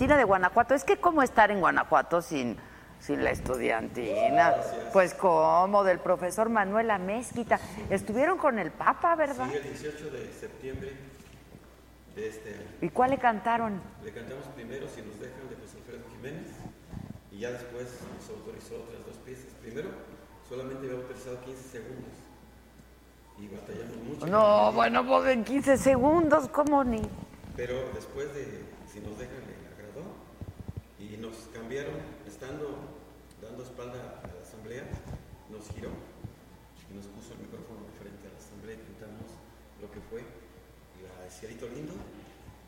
Estudiantina de Guanajuato. Es que cómo estar en Guanajuato sin, sin la estudiantina. Pues cómo, del profesor Manuel Amezquita. Estuvieron con el Papa, ¿verdad? Sí, el 18 de septiembre de este año. ¿Y cuál le cantaron? Le cantamos primero Si nos dejan de José Alfredo Jiménez y ya después nos autorizó otras dos piezas. Primero solamente había autorizado 15 segundos y batallamos mucho. No, bueno, pues en 15 segundos, ¿cómo ni? Pero después de, si nos dejan, le agradó y nos cambiaron, estando dando espalda a la asamblea, nos giró y nos puso el micrófono frente a la asamblea y cantamos lo que fue la de Cielito Lindo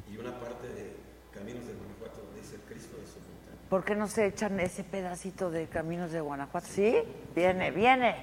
y una parte de Caminos de Guanajuato donde dice el Cristo de su montaña. ¿Por qué no se echan ese pedacito de Caminos de Guanajuato? ¿Sí? Viene, viene.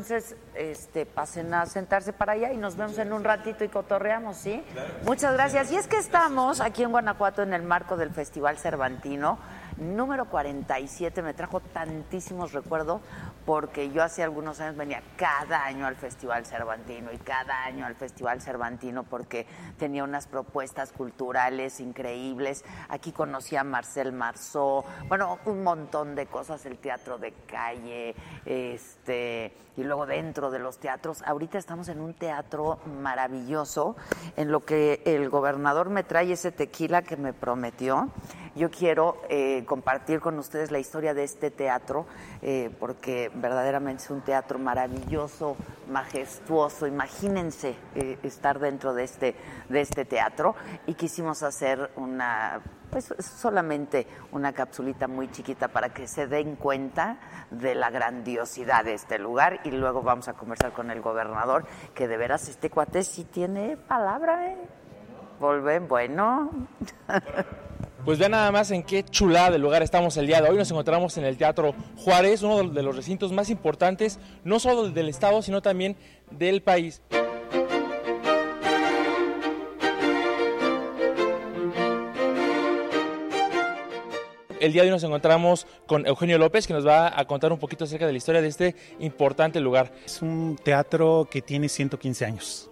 Entonces este, pasen a sentarse para allá y nos vemos en un ratito y cotorreamos, ¿sí? Muchas gracias. Y es que estamos aquí en Guanajuato en el marco del Festival Cervantino número 47 me trajo tantísimos recuerdos porque yo hace algunos años venía cada año al Festival Cervantino y cada año al Festival Cervantino porque tenía unas propuestas culturales increíbles. Aquí conocí a Marcel Marceau, bueno, un montón de cosas, el teatro de calle, este, y luego dentro de los teatros. Ahorita estamos en un teatro maravilloso en lo que el gobernador me trae ese tequila que me prometió yo quiero eh, compartir con ustedes la historia de este teatro, eh, porque verdaderamente es un teatro maravilloso, majestuoso. Imagínense eh, estar dentro de este, de este teatro y quisimos hacer una pues solamente una capsulita muy chiquita para que se den cuenta de la grandiosidad de este lugar y luego vamos a conversar con el gobernador, que de veras este cuate sí tiene palabra, ¿eh? Volven, bueno. Pues vean nada más en qué chulada de lugar estamos el día de hoy. Nos encontramos en el Teatro Juárez, uno de los recintos más importantes, no solo del Estado, sino también del país. El día de hoy nos encontramos con Eugenio López, que nos va a contar un poquito acerca de la historia de este importante lugar. Es un teatro que tiene 115 años.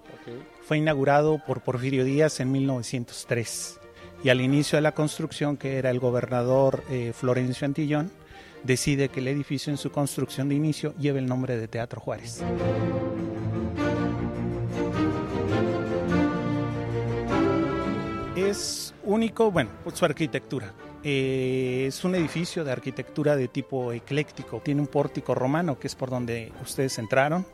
Fue inaugurado por Porfirio Díaz en 1903 y al inicio de la construcción, que era el gobernador eh, Florencio Antillón, decide que el edificio en su construcción de inicio lleve el nombre de Teatro Juárez. Es único, bueno, su arquitectura. Eh, es un edificio de arquitectura de tipo ecléctico. Tiene un pórtico romano, que es por donde ustedes entraron,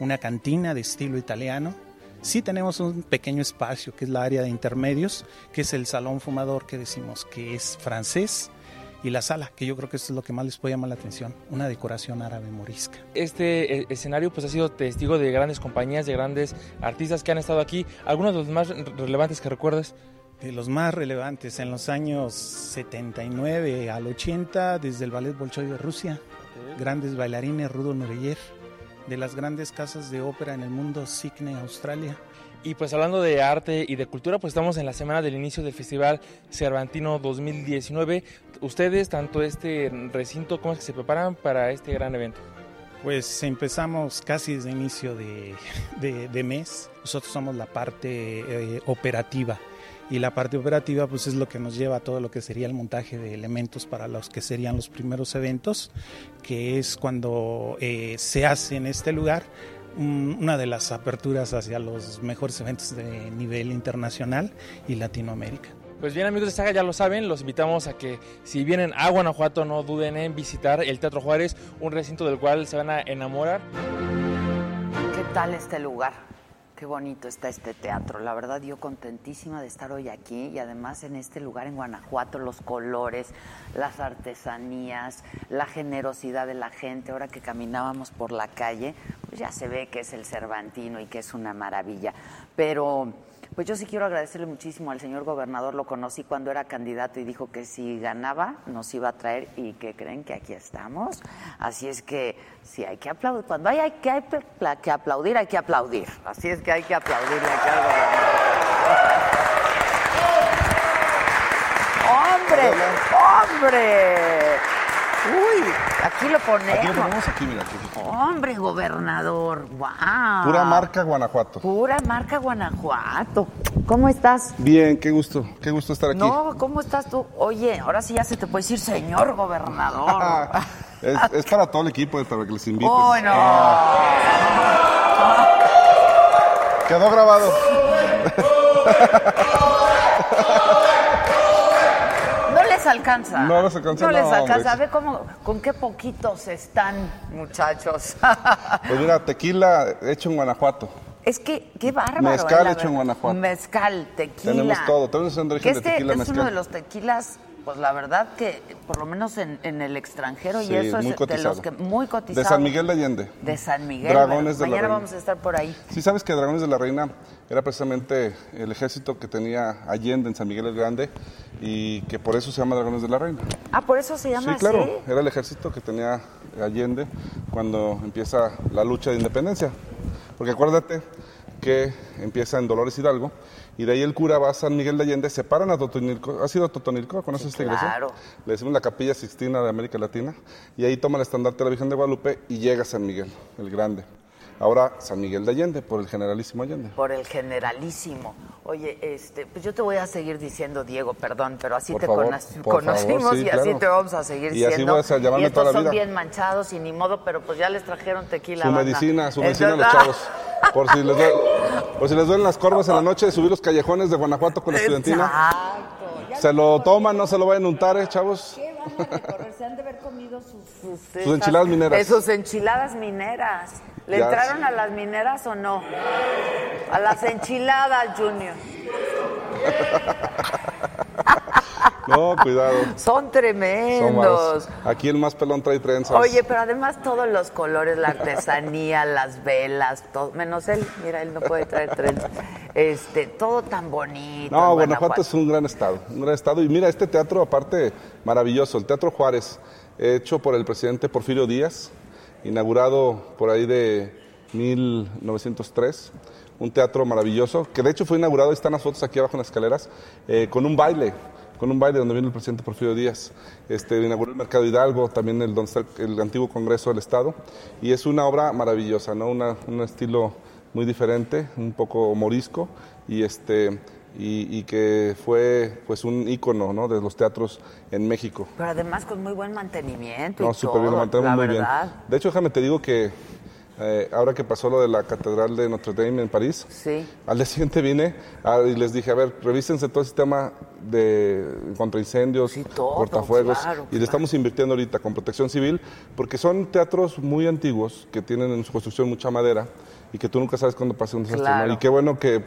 una cantina de estilo italiano, Sí tenemos un pequeño espacio que es la área de intermedios, que es el salón fumador que decimos que es francés y la sala, que yo creo que eso es lo que más les puede llamar la atención, una decoración árabe morisca. Este eh, escenario pues ha sido testigo de grandes compañías, de grandes artistas que han estado aquí. ¿Algunos de los más relevantes que recuerdas? De los más relevantes, en los años 79 al 80, desde el Ballet Bolshoi de Rusia, grandes bailarines, Rudo Nureyev, de las grandes casas de ópera en el mundo, Sydney, Australia. Y pues hablando de arte y de cultura, pues estamos en la semana del inicio del Festival Cervantino 2019. Ustedes, tanto este recinto, ¿cómo es que se preparan para este gran evento? Pues empezamos casi desde inicio de, de, mes. Nosotros somos la parte eh, operativa y la parte operativa pues es lo que nos lleva a todo lo que sería el montaje de elementos para los que serían los primeros eventos, que es cuando eh, se hace en este lugar una de las aperturas hacia los mejores eventos de nivel internacional y Latinoamérica. Pues bien amigos de Saga, ya lo saben, los invitamos a que si vienen a Guanajuato no duden en visitar el Teatro Juárez, un recinto del cual se van a enamorar. ¿Qué tal este lugar? Qué bonito está este teatro. La verdad, yo contentísima de estar hoy aquí y además en este lugar en Guanajuato, los colores, las artesanías, la generosidad de la gente. Ahora que caminábamos por la calle, pues ya se ve que es el Cervantino y que es una maravilla. Pero pues yo sí quiero agradecerle muchísimo al señor gobernador, lo conocí cuando era candidato y dijo que si ganaba nos iba a traer y que creen que aquí estamos. Así es que sí hay que aplaudir, cuando hay, hay, que, hay que aplaudir, hay que aplaudir. Así es que hay que aplaudirle aquí al gobernador. ¡Hombre! ¡Hombre! Uy, aquí lo ponemos. Aquí lo ponemos aquí, mira. Aquí. Hombre, gobernador, wow. Pura marca Guanajuato. Pura marca Guanajuato. ¿Cómo estás? Bien, qué gusto, qué gusto estar aquí. No, ¿cómo estás tú? Oye, ahora sí ya se te puede decir señor gobernador. es, para todo el equipo, para que les inviten. Bueno. Quedó grabado. alcanza. No les alcanza. No, les alcanza. A ver cómo, con qué poquitos están, muchachos. pues mira, tequila hecho en Guanajuato. Es que, qué bárbaro. Mezcal hecho en Guanajuato. Mezcal, tequila. Tenemos todo. Tenemos un origen este de tequila es mezcal. uno de los tequilas pues la verdad que por lo menos en, en el extranjero Sí, y eso es de los que muy cotizado. De San Miguel de Allende. De San Miguel. Dragones de la Mañana Reina. vamos a estar por ahí. Sí, sabes que Dragones de la Reina era precisamente el ejército que tenía Allende en San Miguel el Grande y que por eso se llama Dragones de la Reina. Ah, por eso se llama Sí, claro, era el ejército que tenía Allende cuando empieza la lucha de independencia. Porque acuérdate que empieza en Dolores Hidalgo y de ahí el cura va a San Miguel de Allende, se paran a Totonilco. ¿Has ido a Totonilco? ¿Conoces esta iglesia? claro. Le decimos la Capilla Sixtina de América Latina y ahí toma el estandarte de la Virgen de Guadalupe y llega a San Miguel, el Grande. Ahora San Miguel de Allende, por el generalísimo Allende. Por el generalísimo. Oye, este, pues yo te voy a seguir diciendo Diego, perdón, pero así Por te favor, conocimos favor, sí, y así te vamos a seguir Y así siendo. vas a y estos toda la son vida. bien manchados y ni modo, pero pues ya les trajeron tequila. Su banda. medicina, su medicina a los Entonces- chavos. Por si les, duele, por si les duelen las corvas en la noche de subir los callejones de Guanajuato con la estudiantina. Exacto. Ya Se lo toman, no se lo vayan a untar, eh, chavos. ¿Qué van a recorrer? Se han de haber comido sus... Sus, enchiladas mineras. eh, sus enchiladas mineras. ¿Le Ya, entraron sí. a las mineras o no? A las enchiladas, Junior. No, cuidado. Son tremendos. Aquí el más pelón trae trenzas. Oye, pero además todos los colores, la artesanía, las velas, todo, menos él, mira, él no puede traer trenzas. Este, todo tan bonito. No, Guanajuato es un gran estado, un gran estado. Y mira, este teatro, aparte, maravilloso, el Teatro Juárez, hecho por el presidente Porfirio Díaz, inaugurado por ahí de 1903. Un teatro maravilloso, que de hecho fue inaugurado, están las fotos aquí abajo en las escaleras, eh, con un baile, con un baile donde vino el presidente Porfirio Díaz. Este, inauguró el Mercado Hidalgo, también el, antiguo Congreso del Estado. Y es una obra maravillosa, ¿no? Un estilo muy diferente, un poco morisco, y este y, y que fue pues un ícono ¿no? de los teatros en México. Pero además con muy buen mantenimiento. No, súper bien, lo mantenemos muy verdad. bien. De hecho, déjame te digo que eh, ahora que pasó lo de la Catedral de Notre Dame en París, Sí. al día siguiente vine ah, y les dije, a ver, revísense todo el sistema de contra incendios, Sí, todo, cortafuegos, claro, y claro. le estamos invirtiendo ahorita con protección civil, porque son teatros muy antiguos que tienen en su construcción mucha madera y que tú nunca sabes cuándo pase un desastre. Y qué bueno que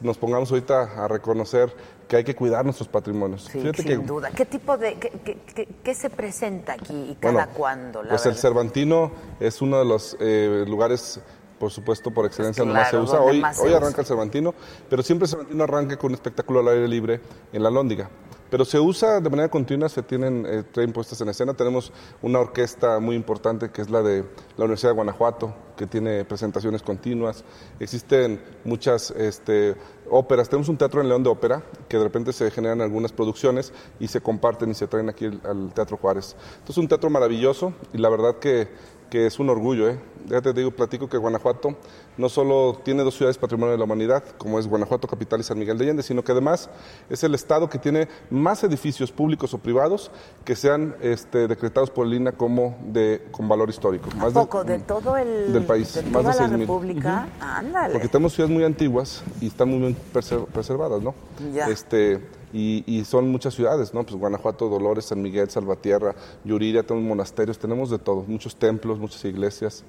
nos pongamos ahorita a reconocer que hay que cuidar nuestros patrimonios. Sí, Fíjate sin que duda. ¿Qué tipo de, qué, qué- qué- se presenta aquí y cada Bueno, cuándo? La pues el? Cervantino es uno de los eh, lugares, por supuesto, por excelencia donde más se usa. Hoy, hoy usa. arranca el Cervantino, pero siempre el Cervantino arranca con un espectáculo al aire libre en la Lóndiga. Pero se usa de manera continua, se tienen, eh, traen puestas en escena. Tenemos una orquesta muy importante que es la de la Universidad de Guanajuato, que tiene presentaciones continuas. Existen muchas este, óperas. Tenemos un teatro en León de ópera, que de repente se generan algunas producciones y se comparten y se traen aquí al- Teatro Juárez. Entonces, un teatro maravilloso y la verdad que, que es un orgullo. ¿eh? Ya te digo, platico que Guanajuato no solo tiene dos ciudades patrimonio de la humanidad, como es Guanajuato Capital y San Miguel de Allende, sino que además es el estado que tiene más edificios públicos o privados que sean este, decretados por el INAH como de, con valor histórico. ¿A Más poco? ¿De, todo el... del país, de más de la 6,000. República? Ándale. Porque tenemos ciudades muy antiguas y están muy bien preser- preservadas, ¿no? Ya. Este, y, y son muchas ciudades, ¿no? Pues Guanajuato, Dolores, San Miguel, Salvatierra, Yuriria, tenemos monasterios, tenemos de todo, muchos templos, muchas iglesias.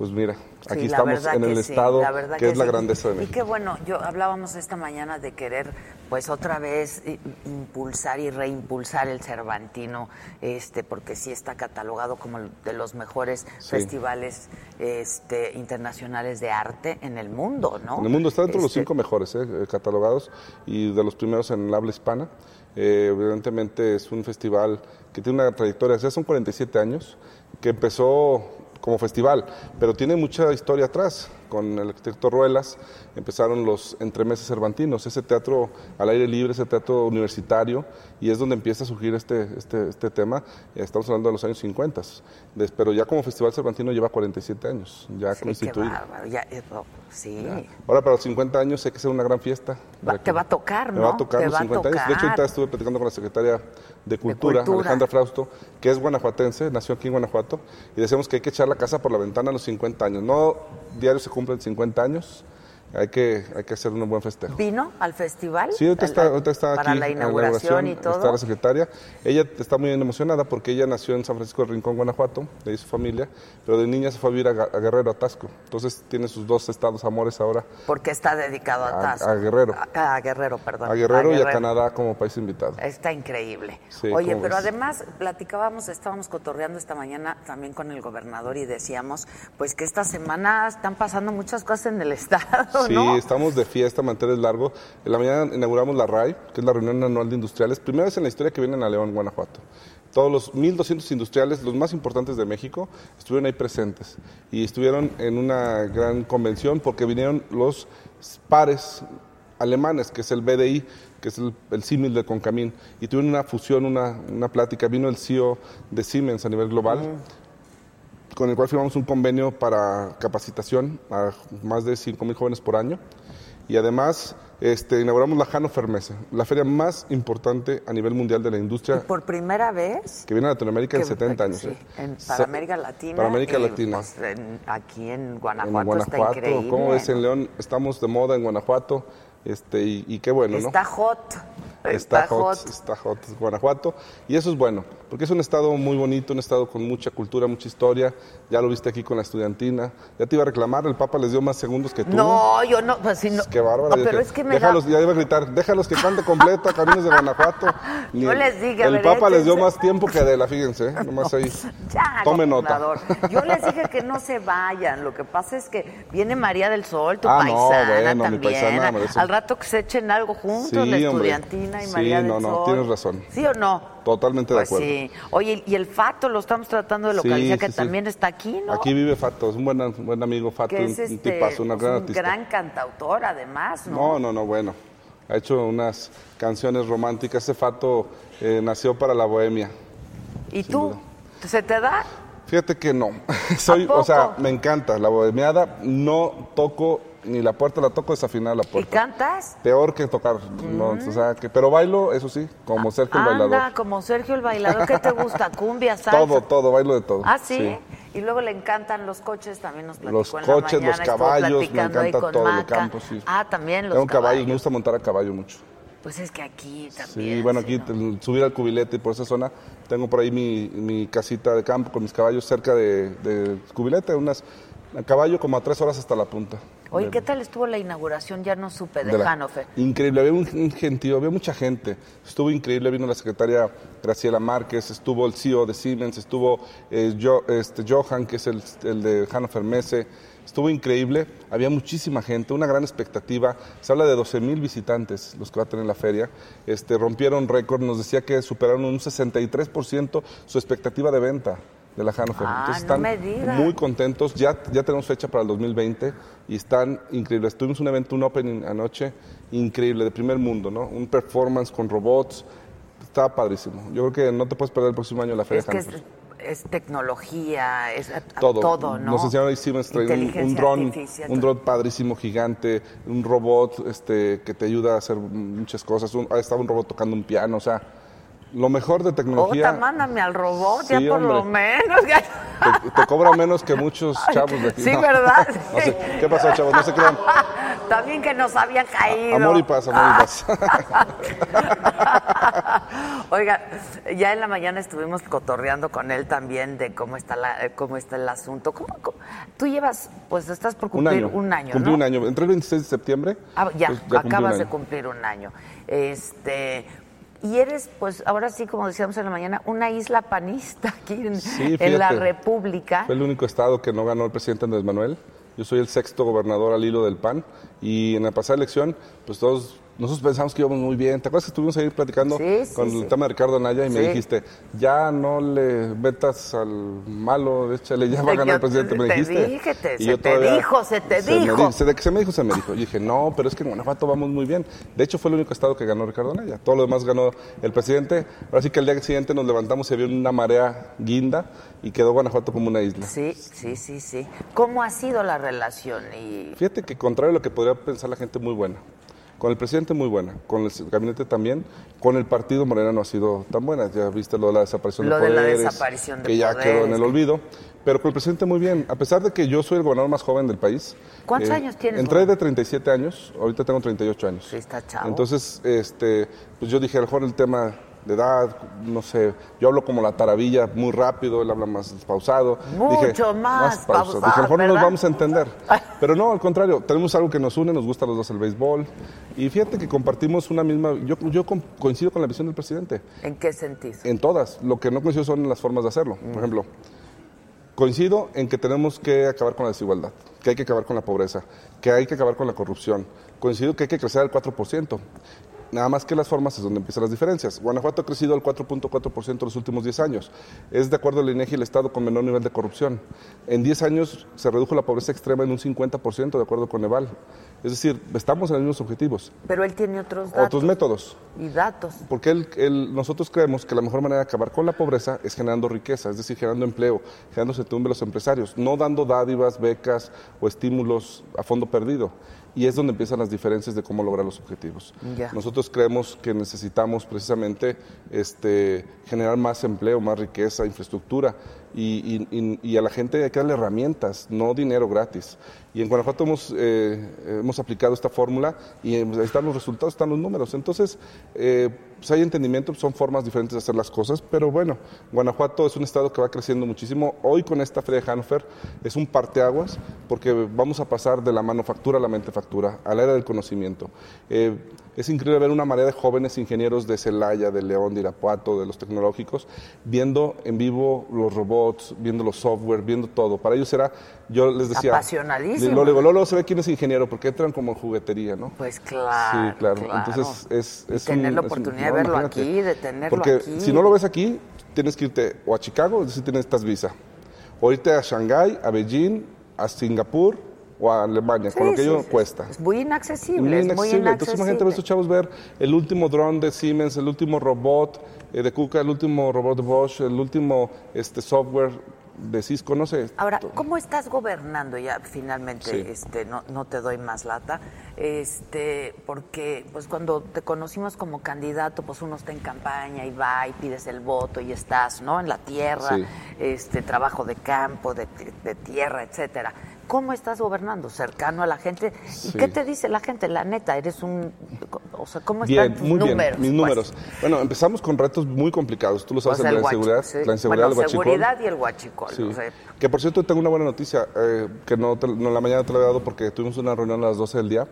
Pues mira, aquí Sí, estamos en el sí, estado que, es la grandeza de Y México. qué bueno, yo hablábamos esta mañana de querer, pues otra vez impulsar y reimpulsar el Cervantino, este, porque sí está catalogado como de los mejores festivales este, internacionales de arte en el mundo, ¿no? En el mundo está dentro de los Este, cinco mejores ¿eh? Eh, catalogados y de los primeros en el habla hispana. Eh, evidentemente es un festival que tiene una trayectoria, ya son 47 años, que empezó como festival, pero tiene mucha historia atrás. Con el arquitecto Ruelas empezaron los entremeses cervantinos, ese teatro al aire libre, ese teatro universitario, y es donde empieza a surgir este, este, este tema. Estamos hablando de los años 50, Des- pero ya como festival cervantino lleva 47 años, ya sí, qué constituido. bárbaro, ya, oh, sí. Ahora para los 50 años hay que hacer una gran fiesta. Va- te va a tocar, Me ¿no? va a tocar Te los va a 50 años. De hecho, tocar. ahorita estuve platicando con la secretaria de Cultura, Cultura. Alejandra Frausto, que es guanajuatense, nació aquí en Guanajuato, y decíamos que hay que echar la casa por la ventana a los 50 años. No diario se cumplen 50 años, hay que, hay que hacer un buen festejo. ¿Vino al festival? Sí, ahorita está, ahorita está Para aquí. la en inauguración y todo. Está la secretaria. Ella está muy emocionada porque ella nació en San Francisco del Rincón, Guanajuato, de ahí su familia, pero de niña se fue a vivir a, Guerrero, a Tasco. Entonces tiene sus dos estados amores ahora, Porque está dedicado a Tasco. a Guerrero. A, a Guerrero, perdón. a Guerrero y a Canadá como país invitado. Está increíble. Sí, Oye, ¿cómo pero ves? además platicábamos, estábamos cotorreando esta mañana también con el gobernador y decíamos, pues que esta semana están pasando muchas cosas en el estado, Sí, ¿no? estamos de fiesta, manteles largo. En la mañana inauguramos la RAI, que es la Reunión Anual de Industriales. Primera vez en la historia que vienen a León, Guanajuato. Todos los 1.200 industriales, los más importantes de México, estuvieron ahí presentes. Y estuvieron en una gran convención porque vinieron los pares alemanes, que es el BDI, que es el, el símil de Concamín. Y tuvieron una fusión, una, una plática. Vino el CEO de Siemens a nivel global con el cual firmamos un convenio para capacitación a más de 5.000 jóvenes por año. Y además este, inauguramos la Hannover Messe, la feria más importante a nivel mundial de la industria Por primera vez. que viene a Latinoamérica en que- 70 años. sí, ¿eh? en- para América Latina. Para América y, Latina. pues, en- aquí en Guanajuato, en Guanajuato, está increíble. ¿cómo ves en León? Estamos de moda en Guanajuato este, y, y qué bueno, ¿no? Está hot. Está hot, está hot Guanajuato. Y eso es bueno, porque es un estado muy bonito, un estado con mucha cultura, mucha historia. Ya lo viste aquí con la estudiantina. Ya te iba a reclamar, el Papa les dio más segundos que tú. No, yo no, pues si no. Qué bárbara. No, pero es que me da- déjalos, ya iba a gritar, déjalos que cante completa Caminos de Guanajuato. Ni Yo el- les dije, a El Papa les dio más tiempo que Adela, fíjense, ¿eh? nomás ahí. Ya, Tome nota. Yo les dije que no se vayan. Lo que pasa es que viene María del Sol, tu Ah, no, paisana bueno, mi también. paisana merece- Al rato que se echen algo juntos, Sí, la hombre. estudiantina y Sí, María no, del no, Sol. tienes razón. ¿Sí o no? Totalmente Pues de acuerdo. sí. Oye, y el Fato lo estamos tratando de Sí, localizar, que sí, también está aquí, ¿no? Aquí vive Fato, es un buen, un buen amigo Fato, es un este, tipazo, una pues, gran un artista. gran cantautor, además, ¿no? No, no, no, bueno. Ha hecho unas canciones románticas. Ese Fato eh, nació para la bohemia. ¿Y tú? ¿Se te da? Fíjate que no. Soy, poco? o sea, me encanta la bohemiada. No toco ni la puerta, la toco desafinada la ¿Y puerta. cantas? Peor que tocar. no, o sea, que, pero bailo, eso sí, como Sergio el Anda, bailador. como Sergio el bailador. ¿Qué te gusta? ¿Cumbia, salsa? Todo, todo, bailo de todo. Ah, ¿sí? Y luego le encantan los coches, también nos platicó Los en la coches, mañana, los caballos, me encanta todo Maca. campo, sí. Ah, también los Tengo caballos. me gusta montar a caballo mucho. Pues es que aquí también. Sí, bueno, aquí subir al cubilete y por esa zona tengo por ahí mi, mi casita de campo con mis caballos cerca de, de cubilete, unas a caballo como a tres horas hasta la punta. Oye, De- ¿qué tal estuvo la inauguración? Ya no supe, de, de la- Hannover. Increíble, había un, un gentío, había mucha gente. Estuvo increíble, vino la secretaria Graciela Márquez, estuvo el CEO de Siemens, estuvo eh, Jo- este, Johan, que es el, el de Hannover Messe. Estuvo increíble, había muchísima gente, una gran expectativa. Se habla de 12 mil visitantes los que va a tener la feria. Este, rompieron récord, nos decía que superaron un 63% su expectativa de venta de la Hannover. Ah, Entonces están me digas. muy contentos. Ya, ya tenemos fecha para el 2020 y están increíbles. Tuvimos un evento, un opening anoche, increíble, de primer mundo, ¿no? Un performance con robots. Estaba padrísimo. Yo creo que no te puedes perder el próximo año la Feria Es es, Hannover. Es tecnología, es Todo. todo, ¿no? Nos enseñaron ahí trae un, dron, un dron padrísimo, gigante, un robot este, que te ayuda a hacer muchas cosas. Un- estaba un robot tocando un piano, o sea, lo mejor de tecnología. Ota, mándame al robot, Sí, ya por lo menos. Te, te cobra menos que muchos chavos de aquí. Sí, No. ¿verdad? No sé, ¿Qué pasó, chavos? No se crean. También que nos había caído. Amor y paz, amor y paz. Oiga, ya en la mañana estuvimos cotorreando con él también de cómo está la, eh, cómo está el asunto. ¿Cómo, cómo? Tú llevas, pues estás por Un cumplir año. un año, Cumplí ¿no? un año. Entré el 26 de septiembre. Ah, ya, pues, un acabas de cumplir un año. Este, y eres, pues, ahora sí, como decíamos en la mañana, una isla panista aquí en, Sí, en la. República. Fue el único estado que no ganó el presidente Andrés Manuel. Yo soy el sexto gobernador al hilo del PAN. Y en la pasada elección, pues todos, nosotros pensamos que íbamos muy bien. ¿Te acuerdas que estuvimos ahí platicando Sí, sí, con sí. el tema de Ricardo Anaya y me dijiste, ya no le metas al malo, échale, ya va a ganar el yo presidente? Me te dijiste. dije, te- Y se yo te dijo, se te dijo. di- se de que se me dijo, se me dijo. Y dije, no, pero es que en Guanajuato vamos muy bien. De hecho, fue el único estado que ganó Ricardo Anaya. Todo lo demás ganó el presidente. Ahora sí que al día siguiente nos levantamos y había una marea guinda y quedó Guanajuato como una isla. Sí, sí, sí, sí. ¿Cómo ha sido la relación? Y Fíjate que contrario a lo que podría pensar la gente, muy buena. Con el presidente muy buena, con el gabinete también, con el partido Morena no ha sido tan buena. Ya viste lo de la desaparición Lo de de la poderes, desaparición de que ya quedó en el poderes. olvido. Pero con el presidente muy bien, a pesar de que yo soy el gobernador más joven del país. eh, ¿Cuántos años tienes, Entré de gobernador? 37 años, ahorita tengo 38 años. Sí, está chavo. Entonces, este, pues yo dije, a lo mejor el tema de edad, no sé, yo hablo como la taravilla muy rápido, él habla más pausado. Mucho más pausado, Dije, a lo mejor no nos vamos a entender. Pero no, al contrario, tenemos algo que nos une, nos gusta a los dos el béisbol. Y fíjate que compartimos una misma, yo, yo co- coincido con la visión del presidente, ¿En qué sentido? en todas. Lo que no coincido son las formas de hacerlo. Por ejemplo, coincido en que tenemos que acabar con la desigualdad, que hay que acabar con la pobreza, que hay que acabar con la corrupción. Coincido que hay que crecer al 4%. Nada más que las formas es donde empiezan las diferencias. Guanajuato ha crecido al 4.4% en los últimos 10 años. Es, de acuerdo al INEGI, el estado con menor nivel de corrupción. En 10 años se redujo la pobreza extrema en un 50%, de acuerdo con Eval. Es decir, estamos en los mismos objetivos. Pero él tiene otros datos. Otros métodos. Y datos. Porque él- él- nosotros creemos que la mejor manera de acabar con la pobreza es generando riqueza, es decir, generando empleo, generando certidumbre a los empresarios, no dando dádivas, becas o estímulos a fondo perdido. Y es donde empiezan las diferencias de cómo lograr los objetivos. Nosotros creemos que necesitamos precisamente este, generar más empleo, más riqueza, infraestructura. Y, y- y- y a la gente hay que darle herramientas, no dinero gratis. Y en Guanajuato hemos, eh, hemos aplicado esta fórmula y eh, ahí están los resultados, están los números. Entonces, eh, pues hay entendimiento, son formas diferentes de hacer las cosas, pero bueno, Guanajuato es un estado que va creciendo muchísimo. Hoy con esta Feria de Hannover es un parteaguas porque vamos a pasar de la manufactura a la mentefactura, a la era del conocimiento. Eh, es increíble ver una marea de jóvenes ingenieros de Celaya, de León, de Irapuato, de los tecnológicos, viendo en vivo los robots, viendo los software, viendo todo. Para ellos era, yo les decía... Apasionadísimo. Luego, luego, luego se ve quién es ingeniero, porque entran como en juguetería, ¿no? Pues claro. Sí, claro. claro. Entonces es, Y es tener la un- oportunidad de verlo aquí, de tenerlo Porque aquí. si no lo ves aquí, tienes que irte o a Chicago, es decir, tienes estas visa, o irte a Shanghái, a Beijing, a Singapur o a Alemania, con Sí, lo que sí, ello sí. cuesta. Es muy inaccesible, Muy es muy inaccesible. Entonces imagínate a estos inaccesible. chavos ver el último dron de Siemens, el último robot eh, de Kuka, el último robot de Bosch, el último este, software de Cisco, no sé. Ahora, ¿cómo estás gobernando ya finalmente? Sí. Este, no, no te doy más lata, este, porque pues cuando te conocimos como candidato, pues uno está en campaña y va y pides el voto y estás, ¿no? En la tierra, Sí. este, trabajo de campo, de, de tierra, etcétera. ¿Cómo estás gobernando? ¿Cercano a la gente? ¿Y Sí. qué te dice la gente? La neta, eres un... O sea, ¿cómo Bien, están tus muy números? bien, mis pues? números. Bueno, empezamos con retos muy complicados. Tú lo sabes, O sea, la inseguridad, sí. la inseguridad, Bueno, el huachicol. seguridad y el huachicol. Sí. o sea, Que por cierto, tengo una buena noticia, eh, que no, te- no la mañana te la he dado porque tuvimos una reunión a las 12 del día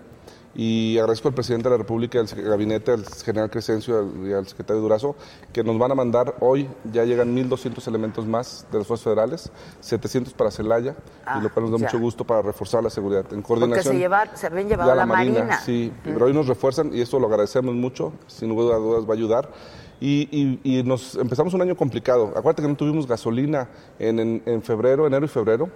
y agradezco al presidente de la República, al gabinete, al general Crescencio y al- secretario Durazo, que nos van a mandar hoy, ya llegan 1.200 elementos más de las fuerzas federales, 700 para Celaya, Ah, y lo cual nos da ya. mucho gusto para reforzar la seguridad. En porque coordinación se, llevar, se habían llevado a la, Marina. Sí, pero hoy nos refuerzan y eso lo agradecemos mucho, sin lugar a dudas va a ayudar. Y, y- y nos empezamos un año complicado. Acuérdate que no tuvimos gasolina en, en- en febrero, enero y febrero,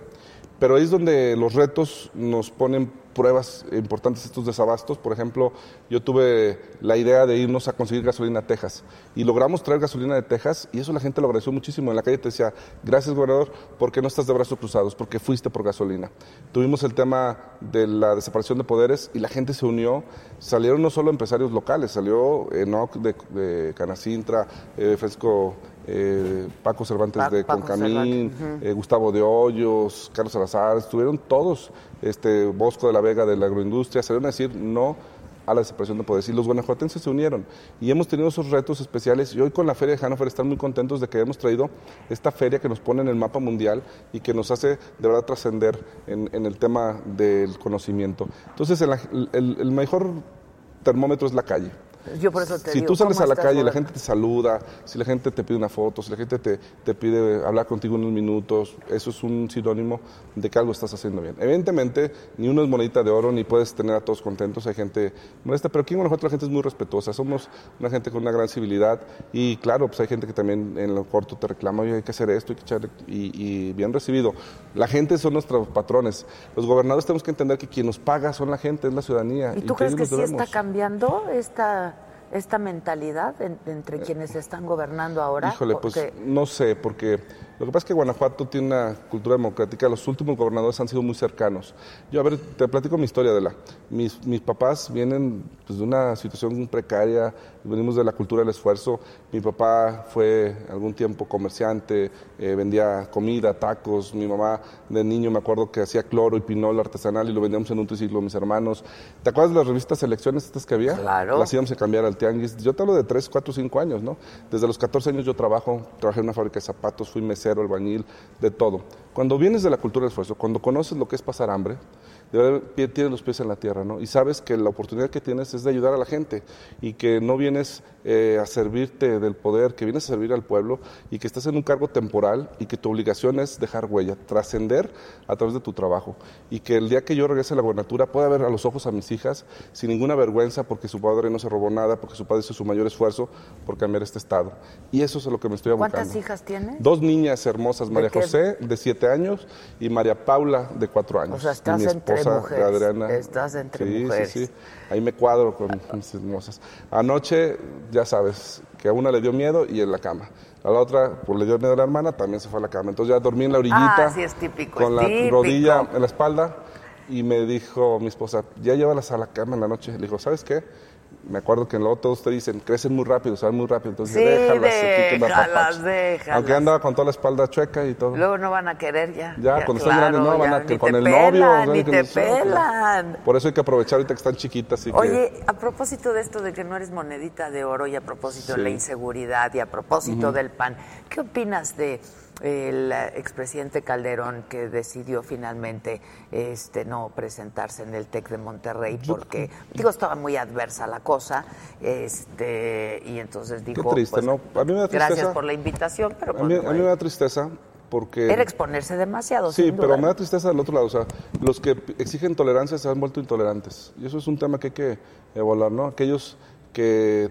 pero ahí es donde los retos nos ponen pruebas importantes estos desabastos. Por ejemplo, yo tuve la idea de irnos a conseguir gasolina a Texas y logramos traer gasolina de Texas y eso la gente lo agradeció muchísimo. En la calle te decía, gracias gobernador, ¿por qué no estás de brazos cruzados? Porque fuiste por gasolina. Tuvimos el tema de la desaparición de poderes y la gente se unió. Salieron no solo empresarios locales, salió Enoch de, de Canacintra, eh, Fresco, eh, Paco Cervantes Pa- de Paco Cervantes, eh, Gustavo de Hoyos, Carlos Salazar, estuvieron todos, este, Bosco de la Vega de la agroindustria, salieron a decir no a la desaparición de poderes y los guanajuatenses se unieron y hemos tenido esos retos especiales y hoy con la Feria de Hannover están muy contentos de que hemos traído esta feria que nos pone en el mapa mundial y que nos hace de verdad trascender en, en el tema del conocimiento. Entonces el, el- el mejor termómetro es la calle. Yo por eso te si digo, tú sales ¿cómo a la calle, la gobernando? gente te saluda, si la gente te pide una foto, si la gente te, te pide hablar contigo unos minutos, eso es un sinónimo de que algo estás haciendo bien. Evidentemente, ni uno es monedita de oro, ni puedes tener a todos contentos, hay gente molesta, pero aquí en Guanajuato la gente es muy respetuosa, somos una gente con una gran civilidad y claro, pues hay gente que también en lo corto te reclama, oye, hay que hacer esto, hay que echarle, y, y bien recibido. La gente son nuestros patrones. Los gobernadores tenemos que entender que quien nos paga son la gente, es la ciudadanía. ¿Y tú crees que nos sí debemos. está cambiando esta, esta mentalidad en- entre quienes están gobernando ahora? Híjole, pues no sé, porque Lo que pasa es que Guanajuato tiene una cultura democrática, los últimos gobernadores han sido muy cercanos. Yo, a ver, te platico mi historia de la. Mis, mis papás vienen pues, de una situación precaria, venimos de la cultura del esfuerzo. Mi papá fue algún tiempo comerciante, eh, vendía comida, tacos. Mi mamá de niño me acuerdo que hacía cloro y pinol artesanal y lo vendíamos en un triciclo mis hermanos. ¿Te acuerdas de las revistas Selecciones estas que había? Claro. Las íbamos a cambiar al tianguis. Yo te hablo de 3, 4, 5 años, ¿no? Desde los 14 años yo trabajo, trabajé en una fábrica de zapatos, fui mesero, albañil, de todo. Cuando vienes de la cultura del esfuerzo, cuando conoces lo que es pasar hambre, de verdad tienes los pies en la tierra, ¿no? Y sabes que la oportunidad que tienes es de ayudar a la gente y que no vienes eh, a servirte del poder, que vienes a servir al pueblo y que estás en un cargo temporal y que tu obligación es dejar huella, trascender a través de tu trabajo y que el día que yo regrese a la gobernatura pueda ver a los ojos a mis hijas sin ninguna vergüenza porque su padre no se robó nada, porque su padre hizo su mayor esfuerzo por cambiar este estado. Y eso es lo que me estoy abocando. ¿Cuántas hijas tienes? Dos niñas hermosas, María? José de siete años y María Paula de cuatro años. O sea, estás mi entre mujeres. Adriana. Estás entre sí, mujeres. Sí, sí, Ahí me cuadro con mis hermosas. Anoche, ya sabes, que a una le dio miedo y en la cama. A la otra, pues le dio miedo a la hermana, también se fue a la cama. Entonces ya dormí en la orillita. Ah, sí, es típico, Con es la típico. rodilla en la espalda. Y me dijo mi esposa, ya llévalas a la cama en la noche. Le dijo, ¿sabes qué? Me acuerdo que luego todos te dicen, crecen muy rápido, saben muy rápido. Entonces, Sí, déjalas, déjalas, apapachen". déjalas. Aunque andaba con toda la espalda chueca y todo. Luego no van a querer ya. Ya, cuando están grandes, no, van a que con el pelan, novio. Ni te no claro. pelan. Por eso hay que aprovechar ahorita que están chiquitas. Así que, Oye, a propósito de esto de que no eres monedita de oro y a propósito de la inseguridad y a propósito del PAN, ¿qué opinas de el expresidente Calderón que decidió finalmente este no presentarse en el TEC de Monterrey porque digo estaba muy adversa la cosa este y entonces dijo triste, pues, ¿no? A mí me da gracias tristeza. por la invitación pero a, mí, no, a mí me da tristeza porque... era exponerse demasiado Sí, sin pero me da tristeza del otro lado. O sea, los que exigen tolerancia se han vuelto intolerantes. Y eso es un tema que hay que evaluar, ¿no? Aquellos que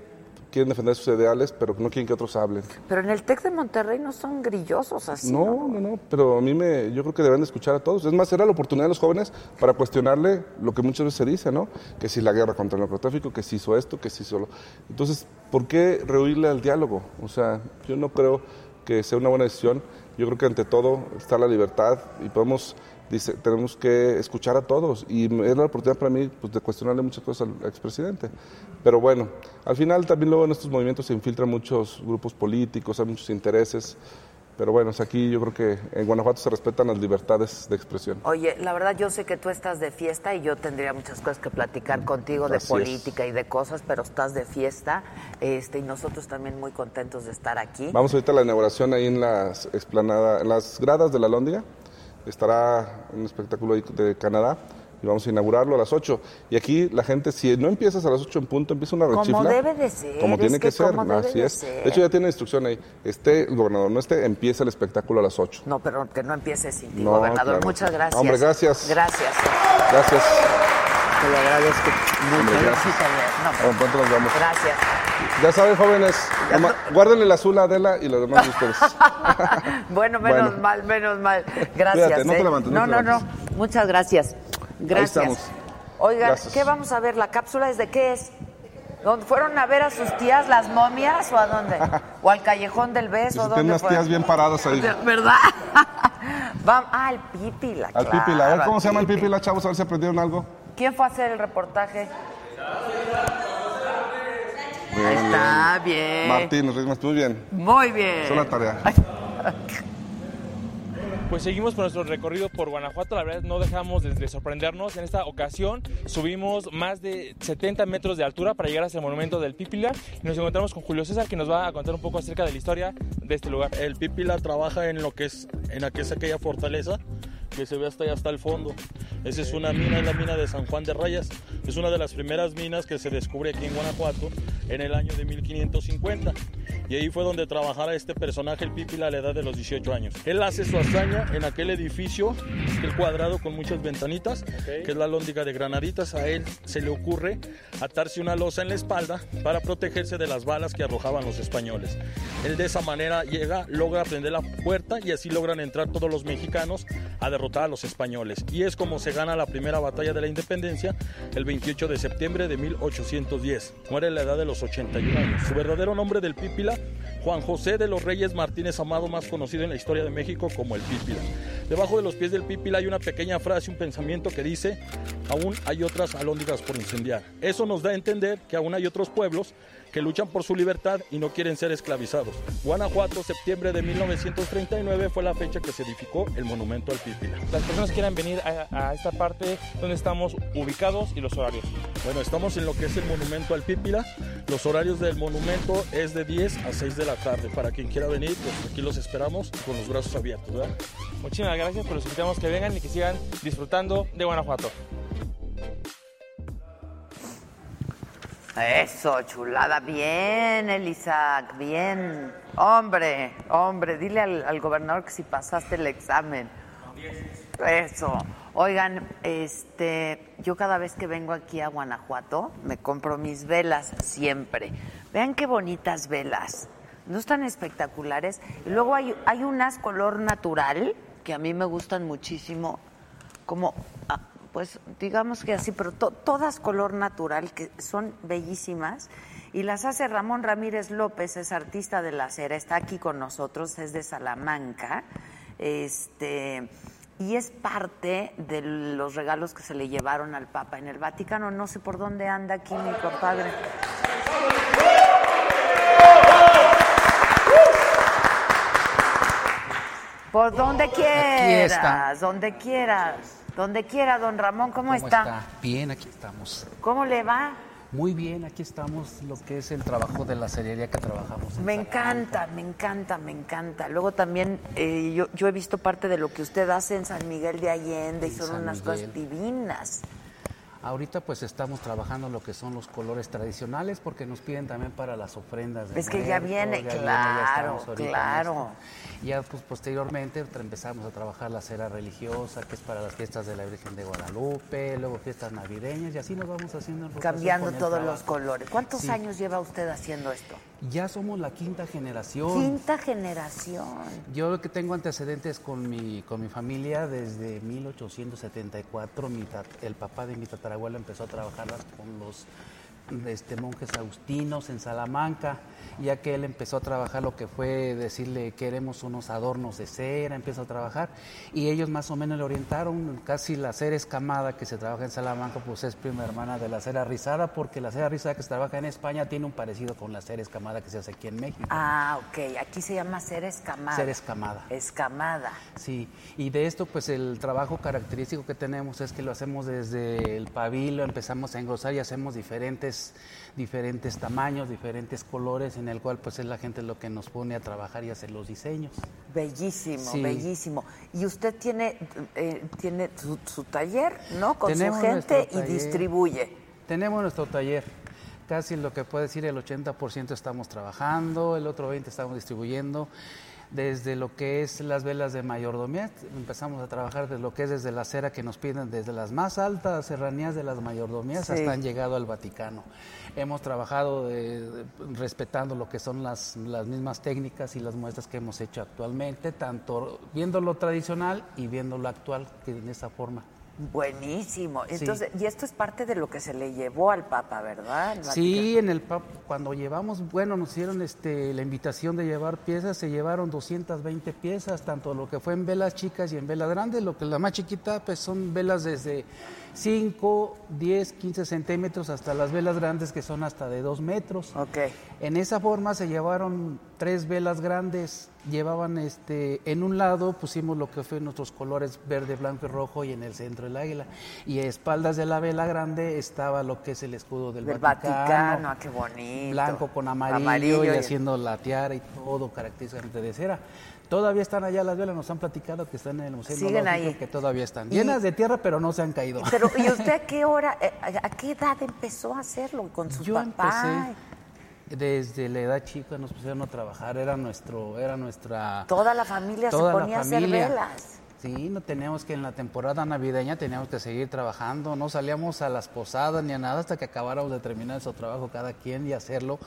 quieren defender sus ideales, pero no quieren que otros hablen. pero en el TEC de Monterrey no son grillosos así No, no, no, pero a mí me, yo creo que deben de escuchar a todos. Es más, era la oportunidad de los jóvenes para cuestionarle lo que muchas veces se dice, ¿no? Que si la guerra contra el narcotráfico, que si hizo esto, que si hizo lo... Entonces, ¿por qué rehuirle al diálogo? O sea, yo no creo que sea una buena decisión. Yo creo que ante todo está la libertad y podemos, dice, tenemos que escuchar a todos. Y es la oportunidad para mí pues, de cuestionarle muchas cosas al expresidente. Pero bueno, al final también luego en estos movimientos se infiltran muchos grupos políticos, hay muchos intereses. Pero bueno, aquí yo creo que en Guanajuato se respetan las libertades de expresión. Oye, la verdad yo sé que tú estás de fiesta y yo tendría muchas cosas que platicar contigo de Así es. política y de cosas, pero estás de fiesta, este, y nosotros también muy contentos de estar aquí. Vamos ahorita a la inauguración ahí en las explanada, en las gradas de la Lóndiga. Estará un espectáculo ahí de Canadá y vamos a inaugurarlo a las 8. Y aquí la gente, si no empiezas a las 8 en punto, empieza una Como rechifla. debe de ser, Como tiene que, que ser, como debe así de es. ser. De hecho, ya tiene instrucción ahí. Esté el gobernador, no esté, empieza el espectáculo a las 8. No, pero que no empieces sin ti, No, gobernador. claro. Muchas gracias. Hombre, gracias. Gracias. Gracias. Te lo agradezco. Mucho. gracias. No, pronto nos vemos. gracias. Ya saben, jóvenes, guárdenle el azul a Adela y los demás de ustedes. bueno, menos Bueno. mal, menos mal. Gracias. Cuídate, no te ¿eh? levantes, no no, te no, no. Muchas gracias. Gracias. estamos. Oigan, Gracias. ¿qué vamos a ver? ¿La cápsula es de qué es? ¿Dónde fueron a ver a sus tías las momias o a dónde? ¿O al callejón del beso? Tienen ¿Dónde unas tías bien paradas ahí. ¿Verdad? Vamos, ah, el pipila. Al claro, Pipila. A ver, al ¿cómo se llama el Pipila. Chavos? A ver si aprendieron algo. ¿Quién fue a hacer el reportaje? Bien, está, bien. Martín, nos muy bien. Muy bien. Hizo la tarea. Pues seguimos con nuestro recorrido por Guanajuato. La verdad no dejamos de, de sorprendernos. En esta ocasión subimos más de 70 metros de altura para llegar hasta el monumento del Pípila. Y nos encontramos con Julio César que nos va a contar un poco acerca de la historia de este lugar. El Pípila trabaja en lo que es, en que es aquella fortaleza que se ve hasta allá hasta el fondo. Esa es una mina, es la mina de San Juan de Rayas. Es una de las primeras minas que se descubre aquí en Guanajuato en el año de 1550. Y ahí fue donde trabajara este personaje, el Pípila, a la edad de los 18 años. Él hace su hazaña en aquel edificio, el cuadrado con muchas ventanitas, que es la lóndiga de granaditas. A él se le ocurre atarse una losa en la espalda para protegerse de las balas que arrojaban los españoles. Él de esa manera llega, logra prender la puerta y así logran entrar todos los mexicanos a derrotar a los españoles. Y es como se gana la primera batalla de la independencia el 28 de septiembre de 1810. Muere a la edad de los 81 años. Su verdadero nombre del Pípila Juan José de los Reyes Martínez Amado, más conocido en la historia de México como el Pípila. Debajo de los pies del Pípila hay una pequeña frase, un pensamiento que dice, aún hay otras alóndigas por incendiar. Eso nos da a entender que aún hay otros pueblos que luchan por su libertad y no quieren ser esclavizados. Guanajuato, septiembre de 1939 fue la fecha que se edificó el monumento al Pípila. Las personas quieran venir a, a esta parte donde estamos ubicados y los horarios. Bueno, estamos en lo que es el monumento al Pípila. Los horarios del monumento es de 10 a 6 de la tarde. Para quien quiera venir, pues aquí los esperamos con los brazos abiertos. ¿verdad? Muchísimas gracias, pues los invitamos que vengan y que sigan disfrutando de Guanajuato. Eso, chulada. Bien, Elisac, bien. Hombre, hombre, dile al, al gobernador que si pasaste el examen. Eso. Oigan, este, yo cada vez que vengo aquí a Guanajuato me compro mis velas siempre. Vean qué bonitas velas. No están espectaculares. Y luego hay, hay unas color natural que a mí me gustan muchísimo, como ah, pues digamos que así, pero to- todas color natural, que son bellísimas. Y las hace Ramón Ramírez López, es artista de la cera, está aquí con nosotros, es de Salamanca. Este, y es parte de los regalos que se le llevaron al Papa en el Vaticano. No sé por dónde anda aquí mi compadre. Por donde quieras, está. donde quieras, donde quiera, don Ramón, ¿cómo, está? Bien, aquí estamos. ¿Cómo le va? Muy bien, aquí estamos, lo que es el trabajo de la cerería que trabajamos. en Me encanta, me encanta, me encanta. Luego también eh, yo, yo he visto parte de lo que usted hace en San Miguel de Allende y son San unas Miguel. cosas divinas. Ahorita pues estamos trabajando lo que son los colores tradicionales porque nos piden también para las ofrendas. de Es que ya viene, ya claro, en claro. Ya pues posteriormente empezamos a trabajar la cera religiosa que es para las fiestas de la Virgen de Guadalupe, luego fiestas navideñas y así nos vamos haciendo en Cambiando todos los colores. ¿Cuántos Sí. años lleva usted haciendo esto? Ya somos la quinta generación. Quinta generación. Yo lo que tengo antecedentes con mi, con mi familia desde 1874, mi el papá de mi tatarabuelo empezó a trabajar con los este, monjes agustinos en Salamanca, ya que él empezó a trabajar lo que fue decirle queremos unos adornos de cera, empezó a trabajar y ellos más o menos le orientaron, casi la cera escamada que se trabaja en Salamanca pues es prima hermana de la cera rizada porque la cera rizada que se trabaja en España tiene un parecido con la cera escamada que se hace aquí en México. Ah, ok. Aquí se llama cera escamada. Cera escamada. Escamada. Sí, y de esto pues el trabajo característico que tenemos es que lo hacemos desde el pabilo, empezamos a engrosar y hacemos diferentes, diferentes tamaños, diferentes colores, en el cual pues es la gente lo que nos pone a trabajar y hacer los diseños. Bellísimo, Sí. bellísimo. Y usted tiene, eh, tiene su, su taller, ¿no? Con Tenemos su gente y distribuye. Tenemos nuestro taller, casi lo que puede decir el 80% estamos trabajando, el otro 20% estamos distribuyendo. Desde lo que es las velas de mayordomía, empezamos a trabajar desde lo que es desde la cera que nos piden, desde las más altas serranías de las mayordomías Sí. hasta han llegado al Vaticano. Hemos trabajado de- respetando lo que son las, las mismas técnicas y las muestras que hemos hecho actualmente, tanto viendo lo tradicional y viendo lo actual que en esa forma. Buenísimo. Sí. Entonces, y esto es parte de lo que se le llevó al Papa, ¿verdad? El Sí, en el PAP, cuando llevamos, bueno, nos hicieron este, la invitación de llevar piezas, se llevaron 220 piezas, tanto lo que fue en velas chicas y en velas grandes, lo que la más chiquita, pues son velas desde 5, 10, 15 centímetros hasta las velas grandes que son hasta de 2 metros. Ok. En esa forma se llevaron tres velas grandes, llevaban este, en un lado pusimos lo que fue nuestros colores verde, blanco y rojo y en el centro el águila. Y a espaldas de la vela grande estaba lo que es el escudo del, Del Vaticano, ah, qué bonito. Blanco con amarillo, Amarillo y y- haciendo la tiara y todo característicamente de cera. Todavía están allá las velas, nos han platicado que están en el Museo Siguen ahí. que todavía están Y- llenas de tierra, pero no se han caído. Pero, ¿y usted a qué hora, eh, a a qué edad empezó a hacerlo con su Yo papá? empecé desde la edad chica, nos pusieron a trabajar, era nuestro, era nuestra... Toda la familia toda se ponía a hacer velas. Sí, no teníamos que en la temporada navideña teníamos que seguir trabajando, no salíamos a las posadas ni a nada hasta que acabáramos de terminar nuestro trabajo cada quien y hacerlo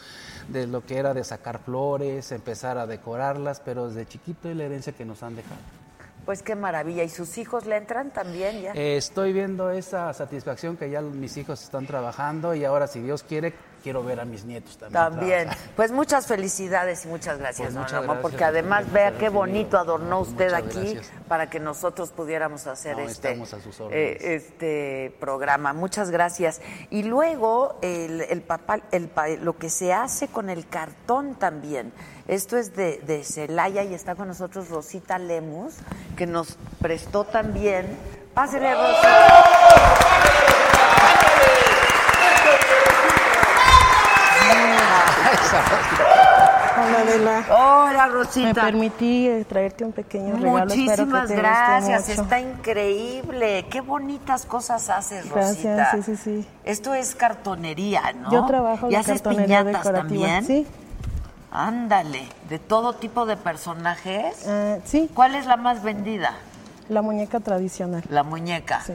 de lo que era de sacar flores, empezar a decorarlas, pero desde chiquito y la herencia que nos han dejado. Pues qué maravilla. ¿Y sus hijos le entran también ya? Eh, estoy viendo esa satisfacción que ya mis hijos están trabajando y ahora si Dios quiere quiero ver a mis nietos también. También. trabajar. Pues muchas felicidades y muchas gracias, Pues don muchas Ramón, gracias porque además vea qué bonito adornó usted Muchas aquí gracias. para que nosotros pudiéramos hacer No, este, eh, este programa. Muchas gracias. Y luego el, el papá, el, lo que se hace con el cartón también. Esto es de, de Celaya y está con nosotros Rosita Lemus, que nos prestó también. Pásele, Rosita. Hola Adela. Hola, Me Rosita. permití eh, traerte un pequeño regalo. que Muchísimas guste gracias, está increíble. Qué bonitas cosas haces, Gracias, Rosita. sí, sí, sí. Esto es cartonería, ¿no? Yo trabajo ¿Y la haces cartonería piñatas decorativa. también? Sí, Ándale, de todo tipo de personajes. eh, sí, ¿Cuál es la más vendida? la muñeca tradicional. La muñeca. Sí.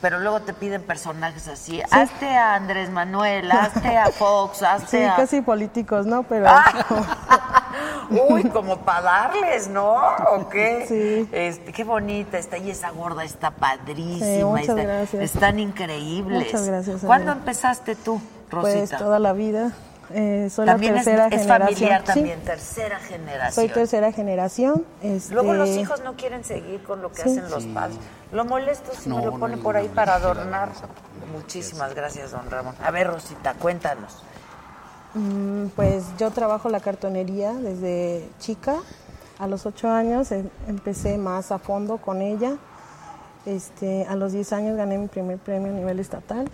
Pero luego te piden personajes así. Hazte a Andrés Manuel, hazte a Fox, hazte Sí, a... casi políticos, ¿no? Pero Uy, como para darles, ¿no? ¿O qué? Sí. Este, qué bonita está. Y esa gorda está padrísima. Sí, muchas está- gracias. Están increíbles. Muchas gracias, ¿Cuándo empezaste tú, pues Rosita? toda la vida. Eh, soy también la es, tercera es generación. familiar Sí, también, tercera generación. soy tercera generación. Este, Luego los hijos no quieren seguir con lo que Sí. hacen los padres. Lo molesto si me No, lo no pone por ahí para adornar. Muchísimas gracias, don Ramón. A ver, Rosita, cuéntanos. Mm, Pues yo trabajo la cartonería desde chica. A los ocho años em- empecé más a fondo con ella. Este, a los 10 años gané mi primer premio a nivel estatal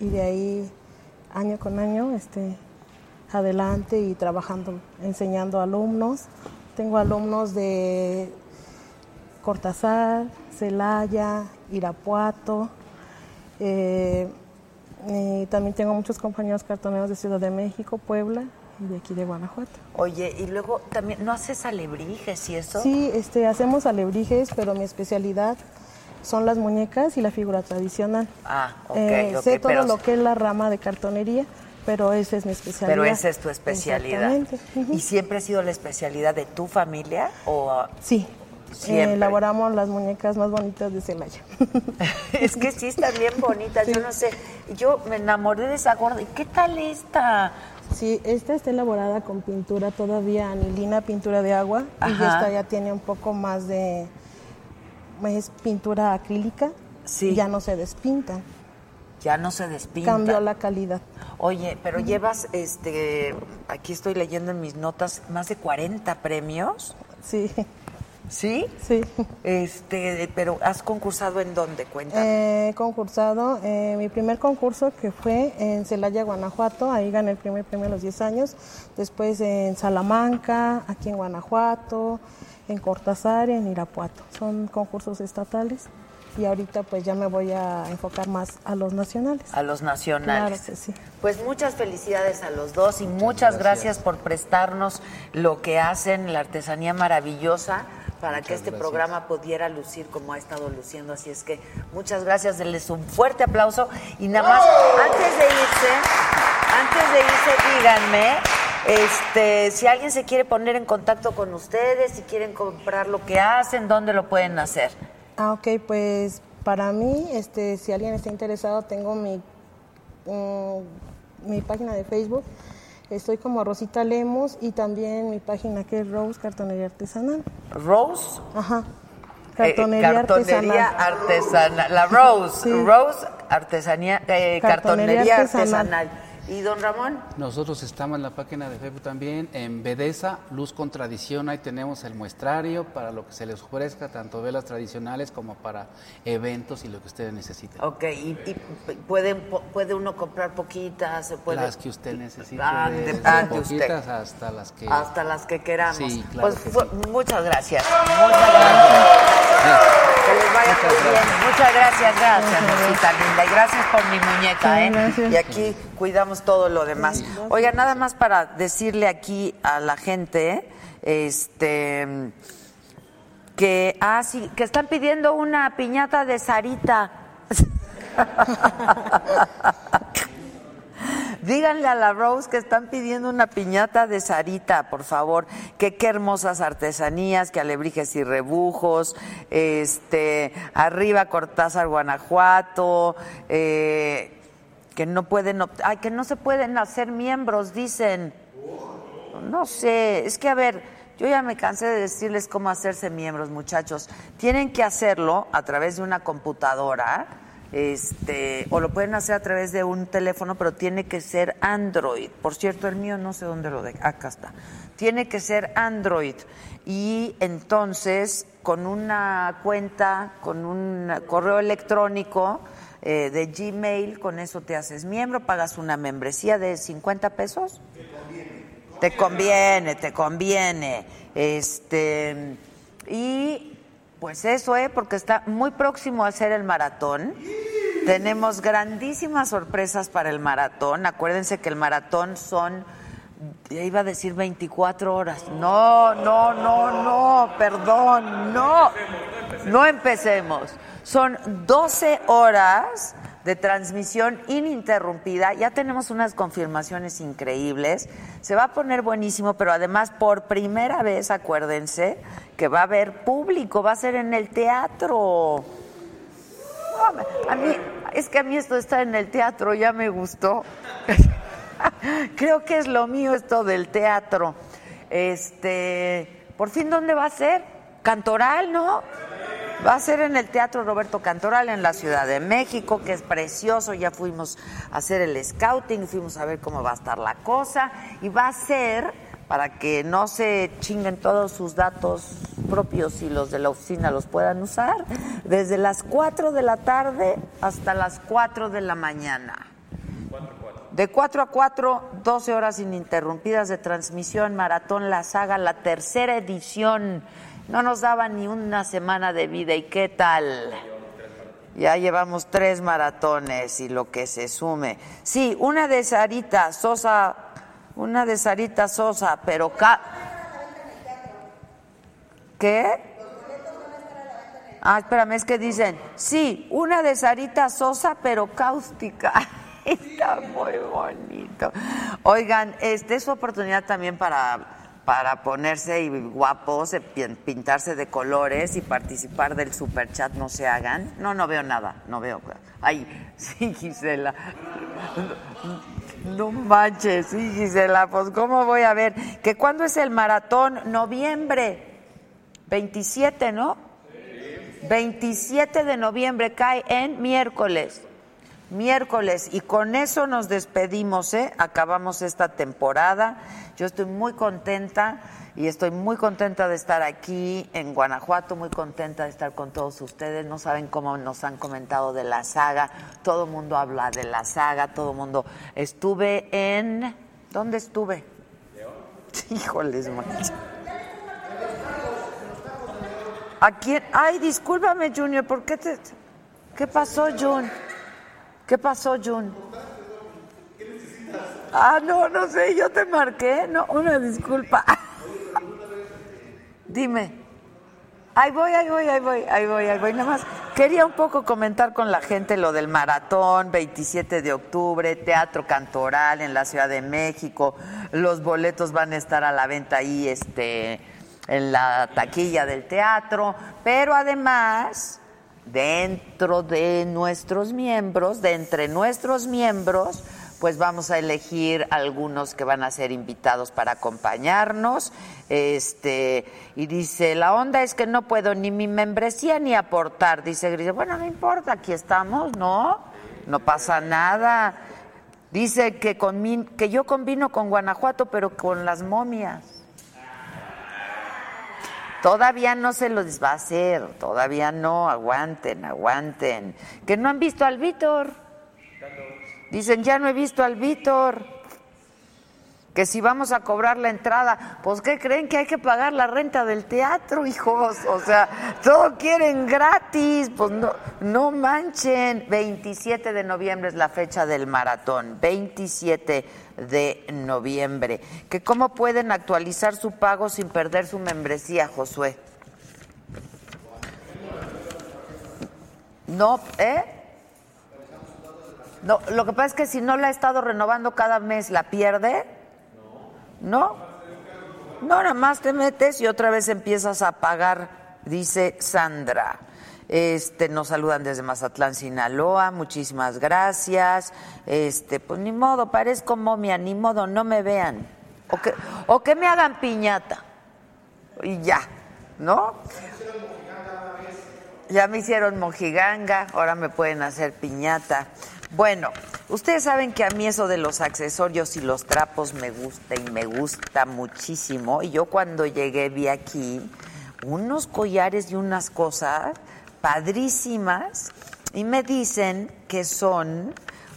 y de ahí año con año este, adelante y trabajando, enseñando alumnos. Tengo alumnos de Cortázar, Celaya, Irapuato. eh, y también tengo muchos compañeros cartoneros de Ciudad de México, Puebla y de aquí de Guanajuato. Oye, y luego también, ¿no haces alebrijes y eso? Sí, este, hacemos alebrijes, pero mi especialidad son las muñecas y la figura tradicional. Ah, ok, Eh, sé todo pero- lo que es la rama de cartonería, pero esa es mi especialidad. Pero esa es tu especialidad. Exactamente. ¿Y siempre ha sido la especialidad de tu familia? ¿O Sí. Siempre. Eh, elaboramos las muñecas más bonitas de Celaya. es que sí están bien bonitas? Yo no sé. Yo me enamoré de esa gorda. ¿Y qué tal esta? Sí, esta está elaborada con pintura todavía anilina, pintura de agua, y Ajá. esta ya tiene un poco más de es pintura acrílica, Sí. y ya no se despinta, Ya no se despinta. cambió la calidad. Oye, pero llevas, este, aquí estoy leyendo en mis notas, más de 40 premios. Sí, ¿Sí? sí. Este, pero ¿has concursado en dónde? Cuéntame. He concursado, eh, mi primer concurso que fue en Celaya, Guanajuato, ahí gané el primer premio a los 10 años, después en Salamanca, aquí en Guanajuato, en Cortázar y en Irapuato. Son concursos estatales y ahorita pues ya me voy a enfocar más a los nacionales. a los nacionales. Claro que sí. Pues muchas felicidades a los dos y muchas gracias. por prestarnos lo que hacen, la artesanía maravillosa, para que este programa pudiera lucir como ha estado luciendo. Así es que muchas gracias, denles un fuerte aplauso y nada más, antes de irse, antes de irse, díganme. Este, si alguien se quiere poner en contacto con ustedes, si quieren comprar lo que hacen, ¿dónde lo pueden hacer? Ah, ok, pues para mí, este, si alguien está interesado, tengo mi, mm, mi página de Facebook. Estoy como Rosita Lemos y también mi página que es Rose Cartonería Artesanal. Rose Ajá. Eh, Cartonería, cartonería Artesanal. artesanal. La Rose, Sí. Rose artesanía, eh, cartonería, Cartonería artesanal. artesanal. ¿Y don Ramón? Nosotros estamos en la página de Facebook también, en Bedesa, Luz con Tradición, ahí tenemos el muestrario para lo que se les ofrezca, tanto velas tradicionales como para eventos y lo que ustedes necesiten. Ok, y, y pueden, puede uno comprar poquitas, se puede... Las que usted necesite, Ah, desde depende usted. poquitas hasta las que... Hasta las que queramos. Sí, claro pues que fue- sí. muchas gracias. Muchas gracias. Que les vaya muy bien. Muchas gracias, gracias, Rosita linda. Y gracias por mi muñeca, Sí, ¿eh? gracias. Y aquí cuidamos todo lo demás. Oiga, nada más para decirle aquí a la gente, este que ah sí, que están pidiendo una piñata de Sarita. Díganle a la Rose que están pidiendo una piñata de Sarita, por favor. Que qué hermosas artesanías, que alebrijes y rebujos. Este, arriba Cortázar, Guanajuato. eh, que no pueden, ay, que no se pueden hacer miembros, dicen. No sé, es que a ver, yo ya me cansé de decirles cómo hacerse miembros, muchachos. Tienen que hacerlo a través de una computadora, este, o lo pueden hacer a través de un teléfono, pero tiene que ser Android. Por cierto, el mío no sé dónde lo dejé, acá está. Tiene que ser Android. Y entonces, con una cuenta, con un correo electrónico, eh, de Gmail, con eso te haces miembro, pagas una membresía de 50 pesos. Te conviene, te conviene. Este, y pues eso, ¿eh? Porque está muy próximo a hacer el maratón. Tenemos grandísimas sorpresas para el maratón. Acuérdense que el maratón son, iba a decir 24 horas. No, no, no, no, perdón, no. No empecemos. Son 12 horas de transmisión ininterrumpida. Ya tenemos unas confirmaciones increíbles. Se va a poner buenísimo, pero además por primera vez, acuérdense, que va a haber público, va a ser en el teatro. A mí, es que a mí esto estar en el teatro ya me gustó. Creo que es lo mío esto del teatro. Este, por fin, ¿dónde va a ser? Cantoral, ¿no? Va a ser en el Teatro Roberto Cantoral en la Ciudad de México, que es precioso. Ya fuimos a hacer el scouting, fuimos a ver cómo va a estar la cosa. Y va a ser, para que no se chinguen todos sus datos propios y los de la oficina los puedan usar, desde las 4 de la tarde hasta las 4 de la mañana. De 4 a 4, 12 horas ininterrumpidas de transmisión, Maratón La Saga, la tercera edición. No nos daba ni una semana de vida. ¿Y qué tal? Ya llevamos tres maratones y lo que se sume. Sí, una de Sarita Sosa, una de Sarita Sosa, pero... ca- ¿Qué? Ah, espérame, es que dicen, sí, una de Sarita Sosa, pero cáustica. Está muy bonito. Oigan, este es su oportunidad también para, para ponerse y guapos, eh, pin- pintarse de colores y participar del superchat, no se hagan. No, no veo nada, no veo. Ay, sí, Gisela. No manches, sí, Gisela, pues ¿cómo voy a ver? ¿Que cuándo es el maratón? Noviembre 27, ¿no? 27 de noviembre cae en miércoles. Miércoles. Y con eso nos despedimos, ¿eh? Acabamos esta temporada. Yo estoy muy contenta y estoy muy contenta de estar aquí en Guanajuato, muy contenta de estar con todos ustedes. No saben cómo nos han comentado de la saga. Todo el mundo habla de la saga, todo el mundo. Estuve en. ¿Dónde estuve? Híjoles, mancha. ¿A quién? Ay, discúlpame, Junior, ¿por qué te.? ¿Qué pasó, Jun? ¿Qué pasó, Jun? Ah, no, no sé, yo te marqué. No, una disculpa. Dime. Ahí voy, ahí voy, ahí voy, ahí voy, ahí voy. Nada más quería un poco comentar con la gente lo del maratón, 27 de octubre, Teatro Cantoral en la Ciudad de México. Los boletos van a estar a la venta ahí, este, en la taquilla del teatro. Pero además, dentro de nuestros miembros, de entre nuestros miembros, pues vamos a elegir algunos que van a ser invitados para acompañarnos. Este, y dice, la onda es que no puedo ni mi membresía ni aportar. Dice Gris, bueno, no importa, aquí estamos, ¿no? No pasa nada. Dice que, con que yo combino con Guanajuato, pero con las momias. Todavía no se los va a hacer, todavía no, aguanten, aguanten. Que no han visto al Víctor. Dicen, ya no he visto al Víctor. Que si vamos a cobrar la entrada, pues ¿qué creen que hay que pagar la renta del teatro, hijos? O sea, todo quieren gratis, pues no, no manchen. 27 de noviembre es la fecha del maratón, 27 de noviembre. Que cómo pueden actualizar su pago sin perder su membresía, Josué. No, ¿eh? No, lo que pasa es que si no la ha estado renovando cada mes, ¿la pierde? No. No, nada más te metes y otra vez empiezas a pagar, dice Sandra. Este, nos saludan desde Mazatlán, Sinaloa. Muchísimas gracias. Este, pues ni modo, parezco momia, ni modo, no me vean. O que, o que me hagan piñata. Y ya, ¿no? Ya me hicieron mojiganga, ahora me pueden hacer piñata. Bueno, ustedes saben que a mí eso de los accesorios y los trapos me gusta y me gusta muchísimo. Y yo cuando llegué vi aquí unos collares y unas cosas padrísimas y me dicen que son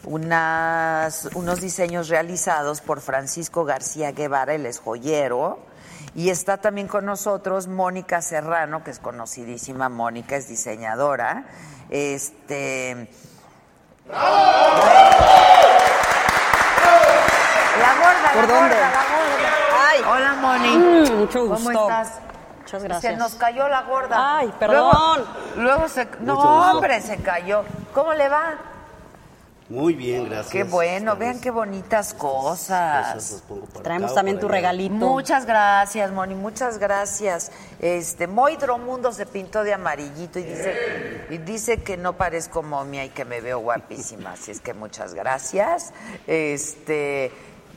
unas, unos diseños realizados por Francisco García Guevara, es joyero. Y está también con nosotros Mónica Serrano, que es conocidísima. Mónica es diseñadora. Este. La gorda, ¿Por la dónde? gorda, la gorda. Ay. Hola, Moni. Mm, mucho ¿Cómo gusto. estás? Muchas Se gracias. nos cayó la gorda. Ay, perdón. Luego, luego se. No, Mucho gusto. hombre, se cayó. ¿Cómo le va? Muy bien, gracias. Qué bueno, vean qué bonitas cosas. cosas Traemos acá también tu allá. regalito. Muchas gracias, Moni, muchas gracias. Este, Moidromundo se pintó de amarillito y dice, y dice que no parezco momia y que me veo guapísima. Así es que muchas gracias. Este,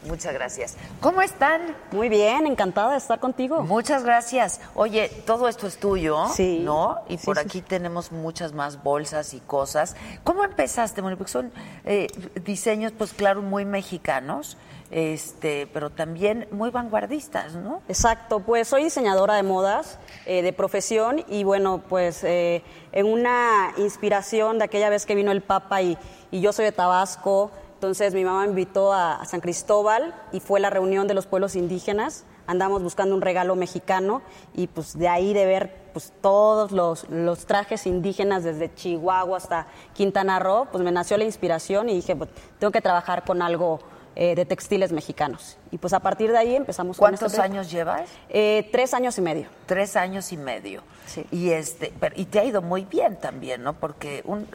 muchas gracias. ¿Cómo están? Muy bien, encantada de estar contigo. Muchas gracias. Oye, todo esto es tuyo, Sí. ¿no? Y Sí, por sí, aquí tenemos muchas más bolsas y cosas. ¿Cómo empezaste, Moni? Porque son eh, diseños, pues claro, muy mexicanos, este, pero también muy vanguardistas, ¿no? Exacto, pues soy diseñadora de modas eh, de profesión y bueno, pues eh, en una inspiración de aquella vez que vino el Papa y, y yo soy de Tabasco, entonces mi mamá me invitó a, a San Cristóbal y fue la reunión de los pueblos indígenas. Andamos buscando un regalo mexicano y pues de ahí de ver pues todos los, los trajes indígenas desde Chihuahua hasta Quintana Roo, pues me nació la inspiración y dije, pues tengo que trabajar con algo eh, de textiles mexicanos. Y pues a partir de ahí empezamos con ¿Cuántos este proyecto. años llevas? Eh, tres años y medio. Tres años y medio. Sí. Y este, pero- y te ha ido muy bien también, ¿no? Porque un-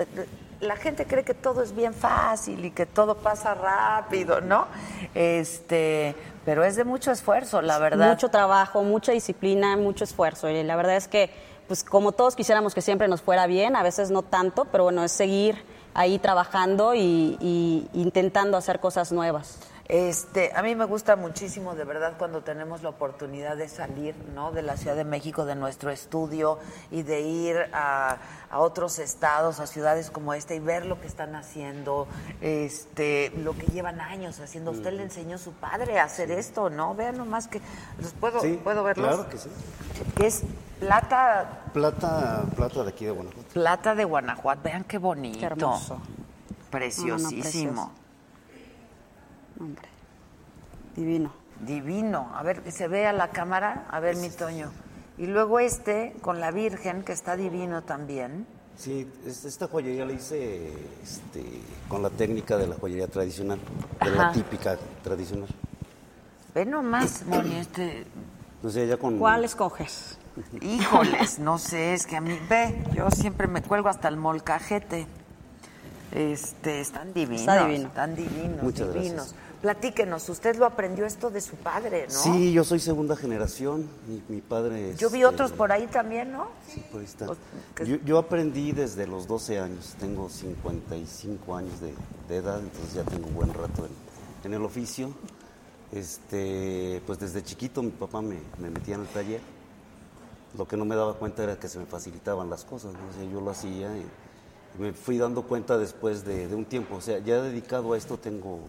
la gente cree que todo es bien fácil y que todo pasa rápido, ¿no? Este, pero es de mucho esfuerzo, la verdad. Mucho trabajo, mucha disciplina, mucho esfuerzo. Y la verdad es que, pues como todos quisiéramos que siempre nos fuera bien, a veces no tanto, pero bueno, es seguir ahí trabajando y, intentando hacer cosas nuevas. Este, a mí me gusta muchísimo, de verdad, cuando tenemos la oportunidad de salir, ¿no? De la Ciudad de México, de nuestro estudio y de ir a, a otros estados, a ciudades como esta y ver lo que están haciendo, este, lo que llevan años haciendo. Usted le enseñó a su padre a hacer esto, ¿no? Vean nomás que los puedo, Sí, puedo verlos. Claro que sí. Que es plata, Plata, plata de aquí de Guanajuato. plata de Guanajuato. Vean qué bonito, Qué hermoso. preciosísimo. Hombre, divino. Divino. A ver, que se vea la cámara. A ver, mi Toño. Y luego este con la Virgen, que está divino también. Sí, es- esta joyería la hice este, con la técnica de la joyería tradicional, de Ajá. la típica tradicional. Ve nomás, Moni, este. No sé, ya con... ¿Cuál escoges? Híjoles, no sé, es que a mí. Ve, yo siempre me cuelgo hasta el molcajete. Este, están divinos. Está divino. Están divinos, Muchas divinos. gracias. Platíquenos, usted lo aprendió esto de su padre, ¿no? Sí, yo soy segunda generación. Mi, mi padre es... Yo vi eh, otros por ahí también, ¿no? Sí, por ahí está. Yo, yo aprendí desde los 12 años, tengo 55 años de, de edad, entonces ya tengo un buen rato en, en el oficio. Este, pues desde chiquito mi papá me, me metía en el taller. Lo que no me daba cuenta era que se me facilitaban las cosas, ¿no? O sea, yo lo hacía y, y me fui dando cuenta después de, de un tiempo. O sea, ya dedicado a esto tengo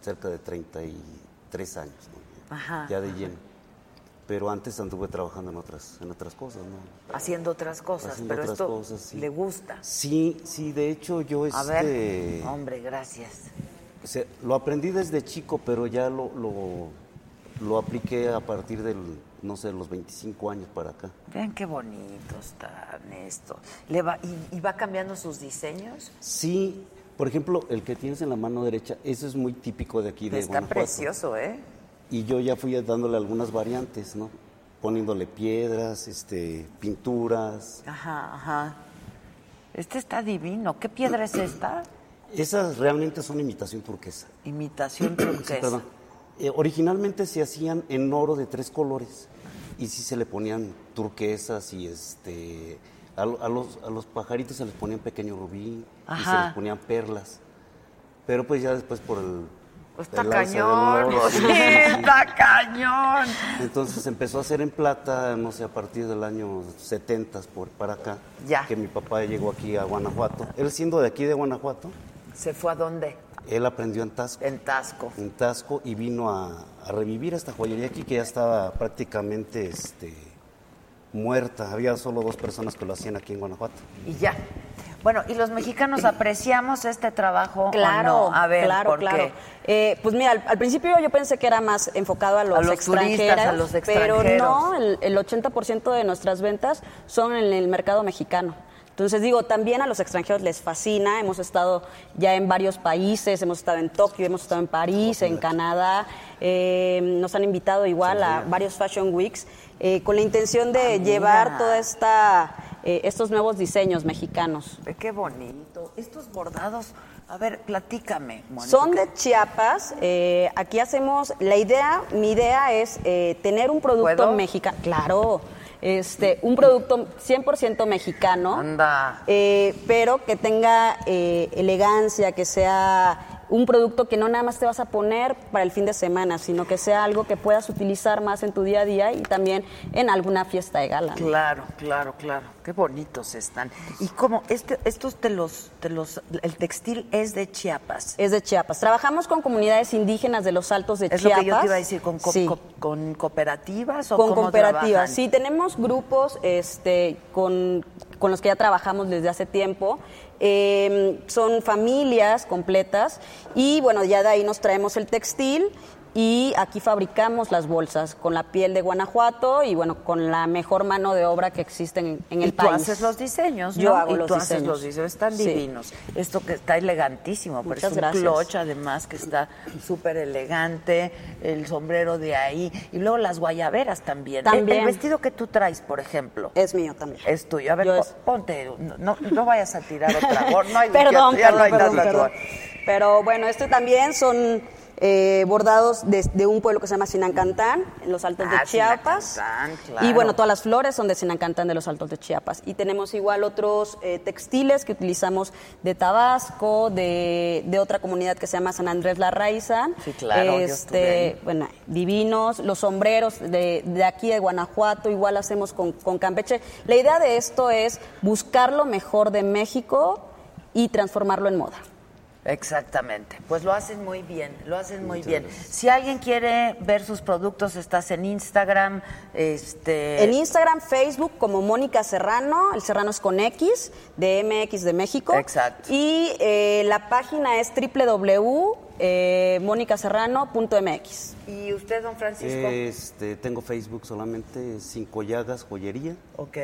cerca de 33 años, ¿no? Ajá. ya de lleno. Pero antes anduve trabajando en otras, en otras cosas, ¿no? Haciendo otras cosas, Haciendo pero otras esto cosas, sí. le gusta. Sí, sí, de hecho yo A este, ver, hombre, gracias. o sea, lo aprendí desde chico, pero ya lo, lo, lo apliqué a partir del, no sé, los 25 años para acá. Vean qué bonito está esto. ¿Le va, y, y va cambiando sus diseños? Sí, por ejemplo, el que tienes en la mano derecha, eso es muy típico de aquí de Está Guanajuato. precioso, ¿eh? Y yo ya fui dándole algunas variantes, ¿no? Poniéndole piedras, este, pinturas. Ajá, ajá. Este está divino. ¿Qué piedra es esta? Esas realmente son imitación turquesa. Imitación turquesa. Eh, originalmente se hacían en oro de tres colores y sí se le ponían turquesas y este A, a los, a los pajaritos se les ponían pequeño rubí y se les ponían perlas. Pero pues ya después por el... Está el alza del cañón, oro, pues, sí, sí, sí. está cañón. Entonces empezó a hacer en plata, no sé, a partir del año 70 por para acá, Ya. que mi papá llegó aquí a Guanajuato. Él siendo de aquí de Guanajuato, ¿Se fue a dónde? él aprendió en Tasco. En Tasco. En Tasco y vino a, a revivir esta joyería aquí que ya estaba prácticamente este, muerta. Había solo dos personas que lo hacían aquí en Guanajuato. Y ya. Bueno, ¿y los mexicanos apreciamos este trabajo o Claro, no? A ver, claro, ¿por claro. qué? Eh, pues mira, al, al principio yo pensé que era más enfocado a los, A los extranjeros, turistas, a los pero extranjeros. no, el, el 80% de nuestras ventas son en el mercado mexicano. Entonces digo, también a los extranjeros les fascina, hemos estado ya en varios países, hemos estado en Tokio, hemos estado en París, en Canadá, eh, nos han invitado igual a varios Fashion Weeks eh, con la intención de Ah, llevar toda esta, eh, estos nuevos diseños mexicanos. Qué bonito. Estos bordados, a ver, platícame, Mónica. Son de Chiapas. eh, aquí hacemos, la idea, mi idea es tener un producto mexicano. Claro. Este, un producto 100% mexicano, Anda. pero que tenga elegancia, que sea un producto que no nada más te vas a poner para el fin de semana, sino que sea algo que puedas utilizar más en tu día a día y también en alguna fiesta de gala. ¿no? Claro, claro, claro. Qué bonitos están. Y como este, estos te los, te los, el textil es de Chiapas. Es de Chiapas. Trabajamos con comunidades indígenas de los altos de Es Chiapas. lo que yo te iba a decir, con, co- Sí. co- con cooperativas o con cómo cooperativas. trabajan? Sí, tenemos grupos este, con, con los que ya trabajamos desde hace tiempo. Eh, son familias completas y bueno, ya de ahí nos traemos el textil y aquí fabricamos las bolsas con la piel de Guanajuato y bueno, con la mejor mano de obra que existe en, en el y tú país. haces los diseños, ¿no? Yo hago y los tú haces diseños. los diseños, están Sí. divinos. Esto que está elegantísimo, pero Muchas es un gracias. clutch además que está súper elegante, el sombrero de ahí y luego las guayaberas también. El- También. El, vestido que tú traes, por ejemplo, Es mío también. es tuyo. A ver, es- ponte, no, no vayas a tirar otra. No hay perdón, ya no perdón, hay perdón, nada, perdón. Pero bueno, esto también son eh, bordados de, de un pueblo que se llama Sinancantán, en los altos Ah, de Chiapas. Sinancantán, claro. Y bueno, todas las flores son de Sinancantán, de los altos de Chiapas. Y tenemos igual otros eh, textiles que utilizamos de Tabasco, de, de otra comunidad que se llama San Andrés La Raiza. Sí, claro, ahí. Bueno, divinos, los sombreros de, de aquí de Guanajuato, igual hacemos con, con Campeche. La idea de esto es buscar lo mejor de México y transformarlo en moda. Exactamente. Pues lo hacen muy bien, lo hacen muy bien. Si alguien quiere ver sus productos, estás en Instagram, este En Instagram, Facebook, como Mónica Serrano, el Serrano es con X, de MX de México. Exacto. Y eh, la página es www.monicaserrano.mx. ¿Y usted, don Francisco? Este, tengo Facebook solamente, Cinco Llagas Joyería, ok.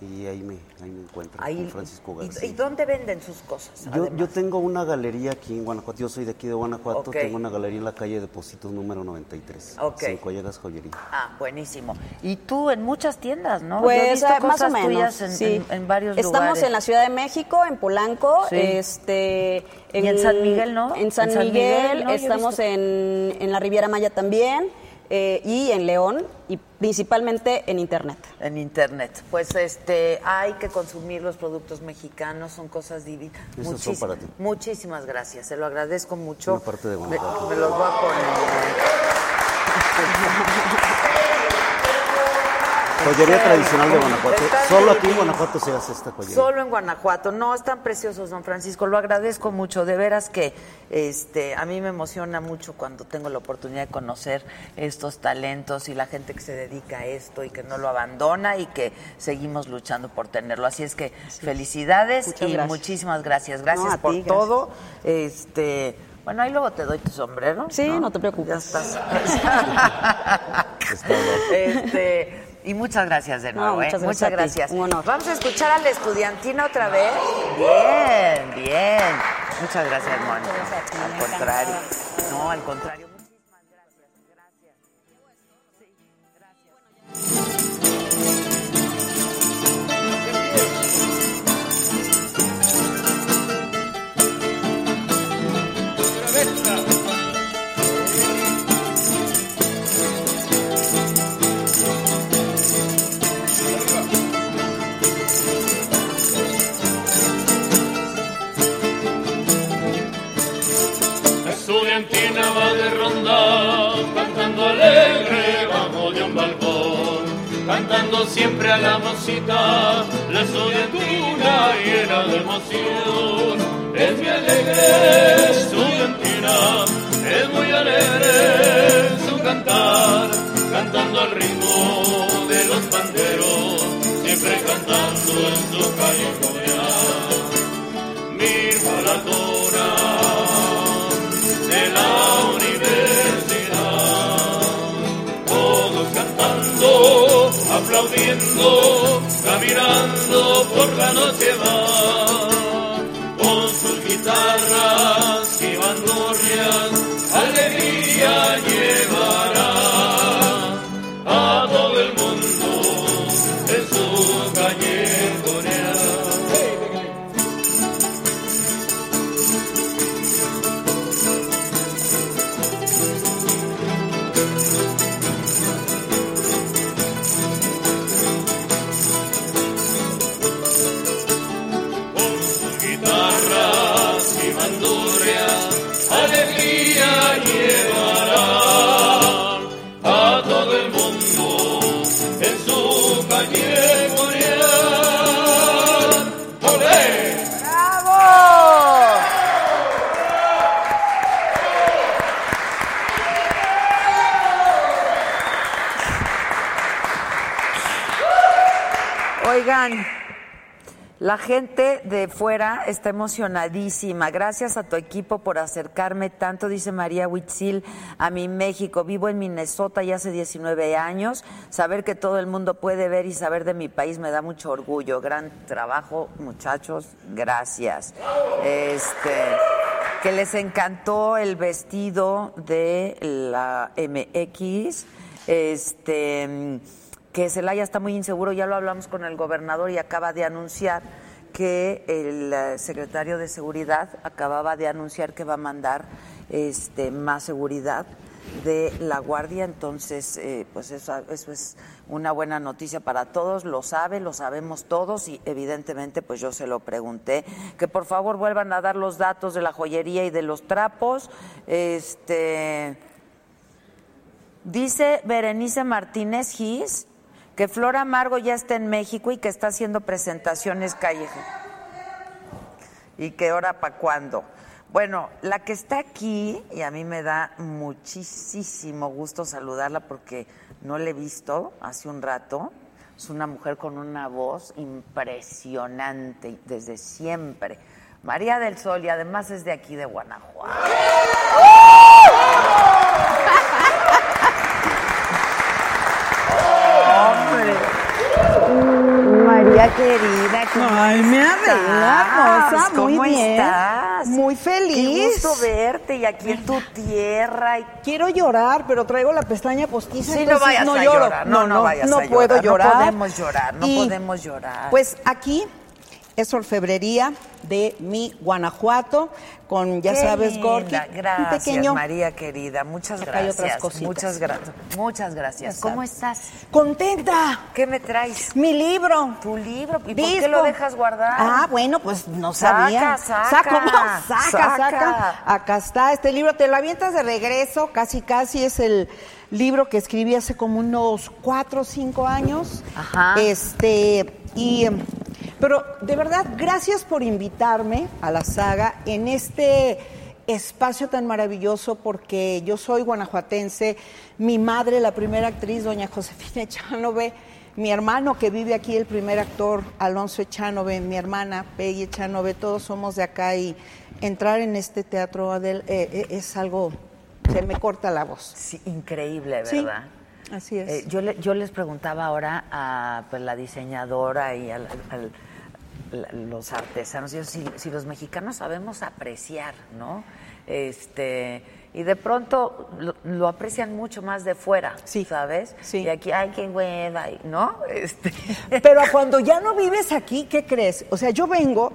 Y ahí me, ahí me encuentran, Ahí, con Francisco ¿y, García. y dónde venden sus cosas? Yo, yo tengo una galería aquí en Guanajuato, yo soy de aquí de Guanajuato, Ok. tengo una galería en la calle Depósitos número 93, Ok. Cinco Llagas Joyería. Ah, buenísimo. Y tú en muchas tiendas, ¿no? Yo he Pues visto ah, más o cosas menos. tuyas en, sí. en- en varios Estamos lugares. en la Ciudad de México, en Polanco, Sí. este Y en San Miguel, ¿no? En San, En San Miguel, Miguel, ¿no? Estamos en, en la Riviera Maya también eh, y en León y principalmente en Internet. En internet. Pues este, hay que consumir los productos mexicanos, son cosas divinas. Esos son para ti. Muchísimas gracias, se lo agradezco mucho. Una parte de me, me los voy a poner. Joyería tradicional de Guanajuato. Están Solo aquí en. Guanajuato se hace esta joyería. Solo en Guanajuato. No, están preciosos, don Francisco. Lo agradezco mucho. De veras que este, a mí me emociona mucho cuando tengo la oportunidad de conocer estos talentos y la gente que se dedica a esto y que no lo abandona y que seguimos luchando por tenerlo. Así es que felicidades Muchas y gracias. muchísimas gracias. Gracias No, por ti, gracias. todo. Este. Bueno, ahí luego te doy tu sombrero. Sí, no te preocupes. Ya estás. este, y muchas gracias de No, nuevo. ¿eh? muchas gracias Muchas gracias. Un honor. Vamos a escuchar a la estudiantina otra vez. Bien, bien. Muchas gracias, Mónica. Al contrario. No, al contrario. Muchísimas gracias. Gracias. Argentina va de ronda, cantando alegre, bajo de un balcón, cantando siempre a la mosita, la estudiantina llena de emoción. Es mi alegre su estudiantina, es muy alegre su cantar, cantando al ritmo de los panderos, siempre cantando en su calle jovial. Mi corazón aplaudiendo, caminando por la noche va, con sus guitarras y bandurrias, alegría llevará la gente de fuera está emocionadísima. Gracias a tu equipo por acercarme tanto, dice María Huitzil, a mi México. Vivo en Minnesota ya hace 19 años. Saber que todo el mundo puede ver y saber de mi país me da mucho orgullo. Gran trabajo, muchachos. Gracias. Este, que les encantó el vestido de la MX. Este que Celaya está muy inseguro, ya lo hablamos con el gobernador y acaba de anunciar que el eh, secretario de Seguridad acababa de anunciar que va a mandar este, más seguridad de la Guardia, entonces eh, pues eso, eso es una buena noticia para todos, lo sabe, lo sabemos todos y evidentemente pues yo se lo pregunté, que por favor vuelvan a dar los datos de la joyería y de los trapos, este... Dice Berenice Martínez Gis que Flor Amargo ya está en México y que está haciendo presentaciones callejeras. ¿Y que hora para cuándo? Bueno, la que está aquí, y a mí me da muchísimo gusto saludarla porque no la he visto hace un rato, es una mujer con una voz impresionante desde siempre. María del Sol, y además es de aquí de Guanajuato. Hombre. María querida, ¿cómo Ay, me estás? arreglamos, ¿Cómo muy bien. estás? Muy feliz. Qué gusto verte y aquí en tu tierra. y- Quiero llorar, pero traigo la pestaña postiza. Sí, no vayas a lloro. llorar. No, no, vayas no a puedo llorar. llorar. No podemos llorar, no Y, podemos llorar. Pues aquí es orfebrería de mi Guanajuato, con, ya Qué sabes. Gorky. Gracias, pequeño. María querida. Muchas Acá hay gracias. otras cositas. Muchas gracias. Muchas gracias. ¿Cómo estás? ¡Contenta! ¿Qué me traes? Mi libro. ¿Tu libro? ¿Y por Disco. qué lo dejas guardar? Ah, bueno, pues no Saca, sabía. saca, saca. saca. Acá está este libro. Te lo avientas de regreso, casi, casi es el libro que escribí hace como unos cuatro o cinco años. Ajá. Este, y, em, pero de verdad, gracias por invitarme a la saga en este espacio tan maravilloso porque yo soy guanajuatense, mi madre, la primera actriz, doña Josefina Echanove, mi hermano que vive aquí, el primer actor, Alonso Echanove, mi hermana, Peggy Echanove, todos somos de acá y entrar en este teatro, Adel, eh, eh, es algo, se me corta la voz. Sí, increíble, Sí, ¿verdad? Así es. Eh, yo, le- yo les preguntaba ahora a pues, la diseñadora y a la- al- la- los artesanos, yo, si, si los mexicanos sabemos apreciar, ¿no? Este, y de pronto lo, lo aprecian mucho más de fuera, ¿sabes? sí. Y aquí, ay, qué hueva, ¿no? Este, Pero cuando ya no vives aquí, ¿qué crees? O sea, yo vengo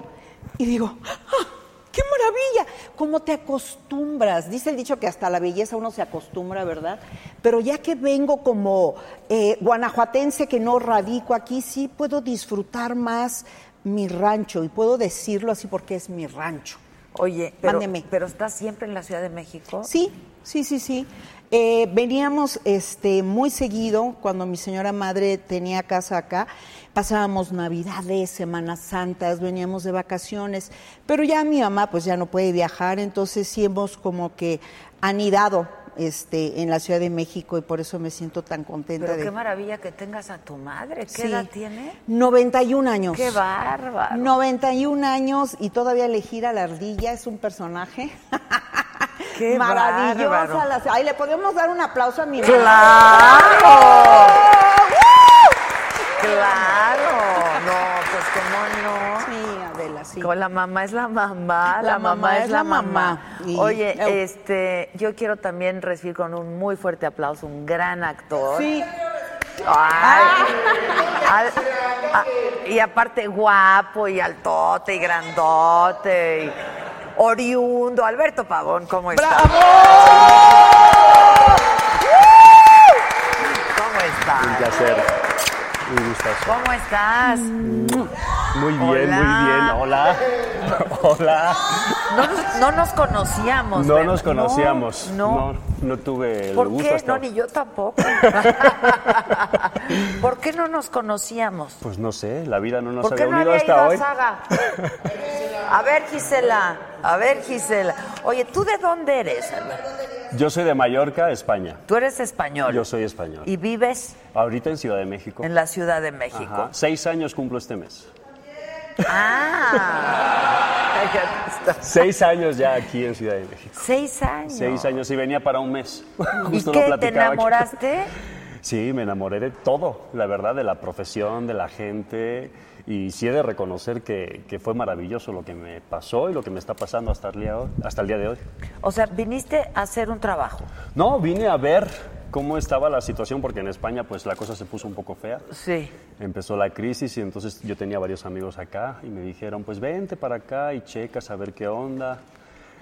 y digo, ¡ah! ¡Qué maravilla! ¿Cómo te acostumbras? Dice el dicho que hasta la belleza uno se acostumbra, ¿verdad? Pero ya que vengo como eh, guanajuatense que no radico aquí, sí puedo disfrutar más mi rancho y puedo decirlo así porque es mi rancho. Oye, pero, Mándeme. pero estás siempre en la Ciudad de México. Sí, sí, sí, sí. Eh, veníamos este, muy seguido cuando mi señora madre tenía casa acá. Pasábamos Navidades, Semanas Santas, veníamos de vacaciones. Pero ya mi mamá pues ya no puede viajar, entonces sí hemos como que anidado este, en la Ciudad de México y por eso me siento tan contenta Pero de... qué maravilla que tengas a tu madre. ¿Qué Sí. edad tiene? 91 años. Qué bárbaro. 91 años y todavía elegir a la ardilla es un personaje. Qué Maravillosa. bárbaro. la- Ay, le podemos dar un aplauso a mi ¡Claro! Claro. No, pues cómo no. Sí, Adela, sí. Con la mamá es la mamá, la, La mamá, es la mamá. Y- Oye, Eu. este, yo quiero también recibir con un muy fuerte aplauso un gran actor. Sí. Ay, al- a- y aparte guapo y altote y grandote y oriundo. Alberto Pavón, ¿cómo estás? ¿Cómo Un estás? placer. Un gustazo. ¿Cómo estás? Muy bien, Hola. muy bien. Hola. Hola. No nos, no nos conocíamos. No ¿verdad? nos conocíamos. No. No, no tuve el ¿Por gusto qué? hasta No, ni yo tampoco. ¿Por qué no nos conocíamos? Pues no sé, la vida no nos ¿Por qué había no unido había ido hasta a hoy. Saga? A ver, Gisela. A ver, Gisela. Oye, ¿tú de dónde eres, Alberto? Yo soy de Mallorca, España. Tú eres español. Yo soy español. ¿Y vives Ahorita en Ciudad de México. en la Ciudad de México? Ajá. Seis años cumplo este mes. Ah. Seis años ya aquí en Ciudad de México. Seis años. Seis años y venía para un mes. ¿Y Justo lo qué? ¿Te platicaba aquí. enamoraste? Sí, me enamoré de todo, la verdad, de la profesión, de la gente. Y sí he de reconocer que, que fue maravilloso lo que me pasó y lo que me está pasando hasta el día, hasta el día de hoy. O sea, viniste a hacer un trabajo. No, vine a ver cómo estaba la situación porque en España pues la cosa se puso un poco fea. Sí. Empezó la crisis y entonces yo tenía varios amigos acá y me dijeron, pues vente para acá y checas a ver qué onda.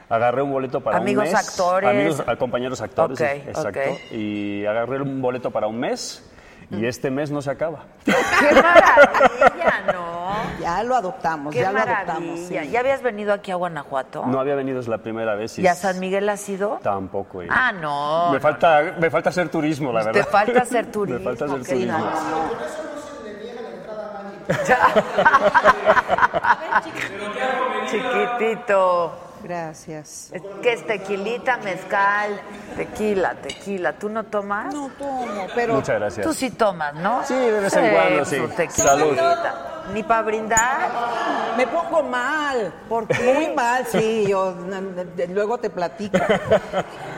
Agarré un boleto para Amigos un mes. actores. Amigos, compañeros actores, Ok, exacto. ok. Y agarré un boleto para un mes y este mes no se acaba. ¡Qué maravilla, no! Ya lo adoptamos, ¡Qué ya lo maravilla! adoptamos. sí. ¿Ya habías venido aquí a Guanajuato? No había venido, es la primera vez. ¿Y a San Miguel has ido? Tampoco. eh. Ah, no. me, no, falta, me falta hacer turismo, la Te verdad. falta hacer turismo. me falta hacer turismo. Chiquitito. Gracias. Es que es tequilita, mezcal, tequila, tequila. ¿Tú no tomas? No tomo, pero Muchas gracias. Tú sí tomas, ¿no? Sí, de vez en cuando, sí. su tequilita. Salud. Ni para brindar. me pongo mal. ¿Por qué? Muy mal, sí, yo luego te platico.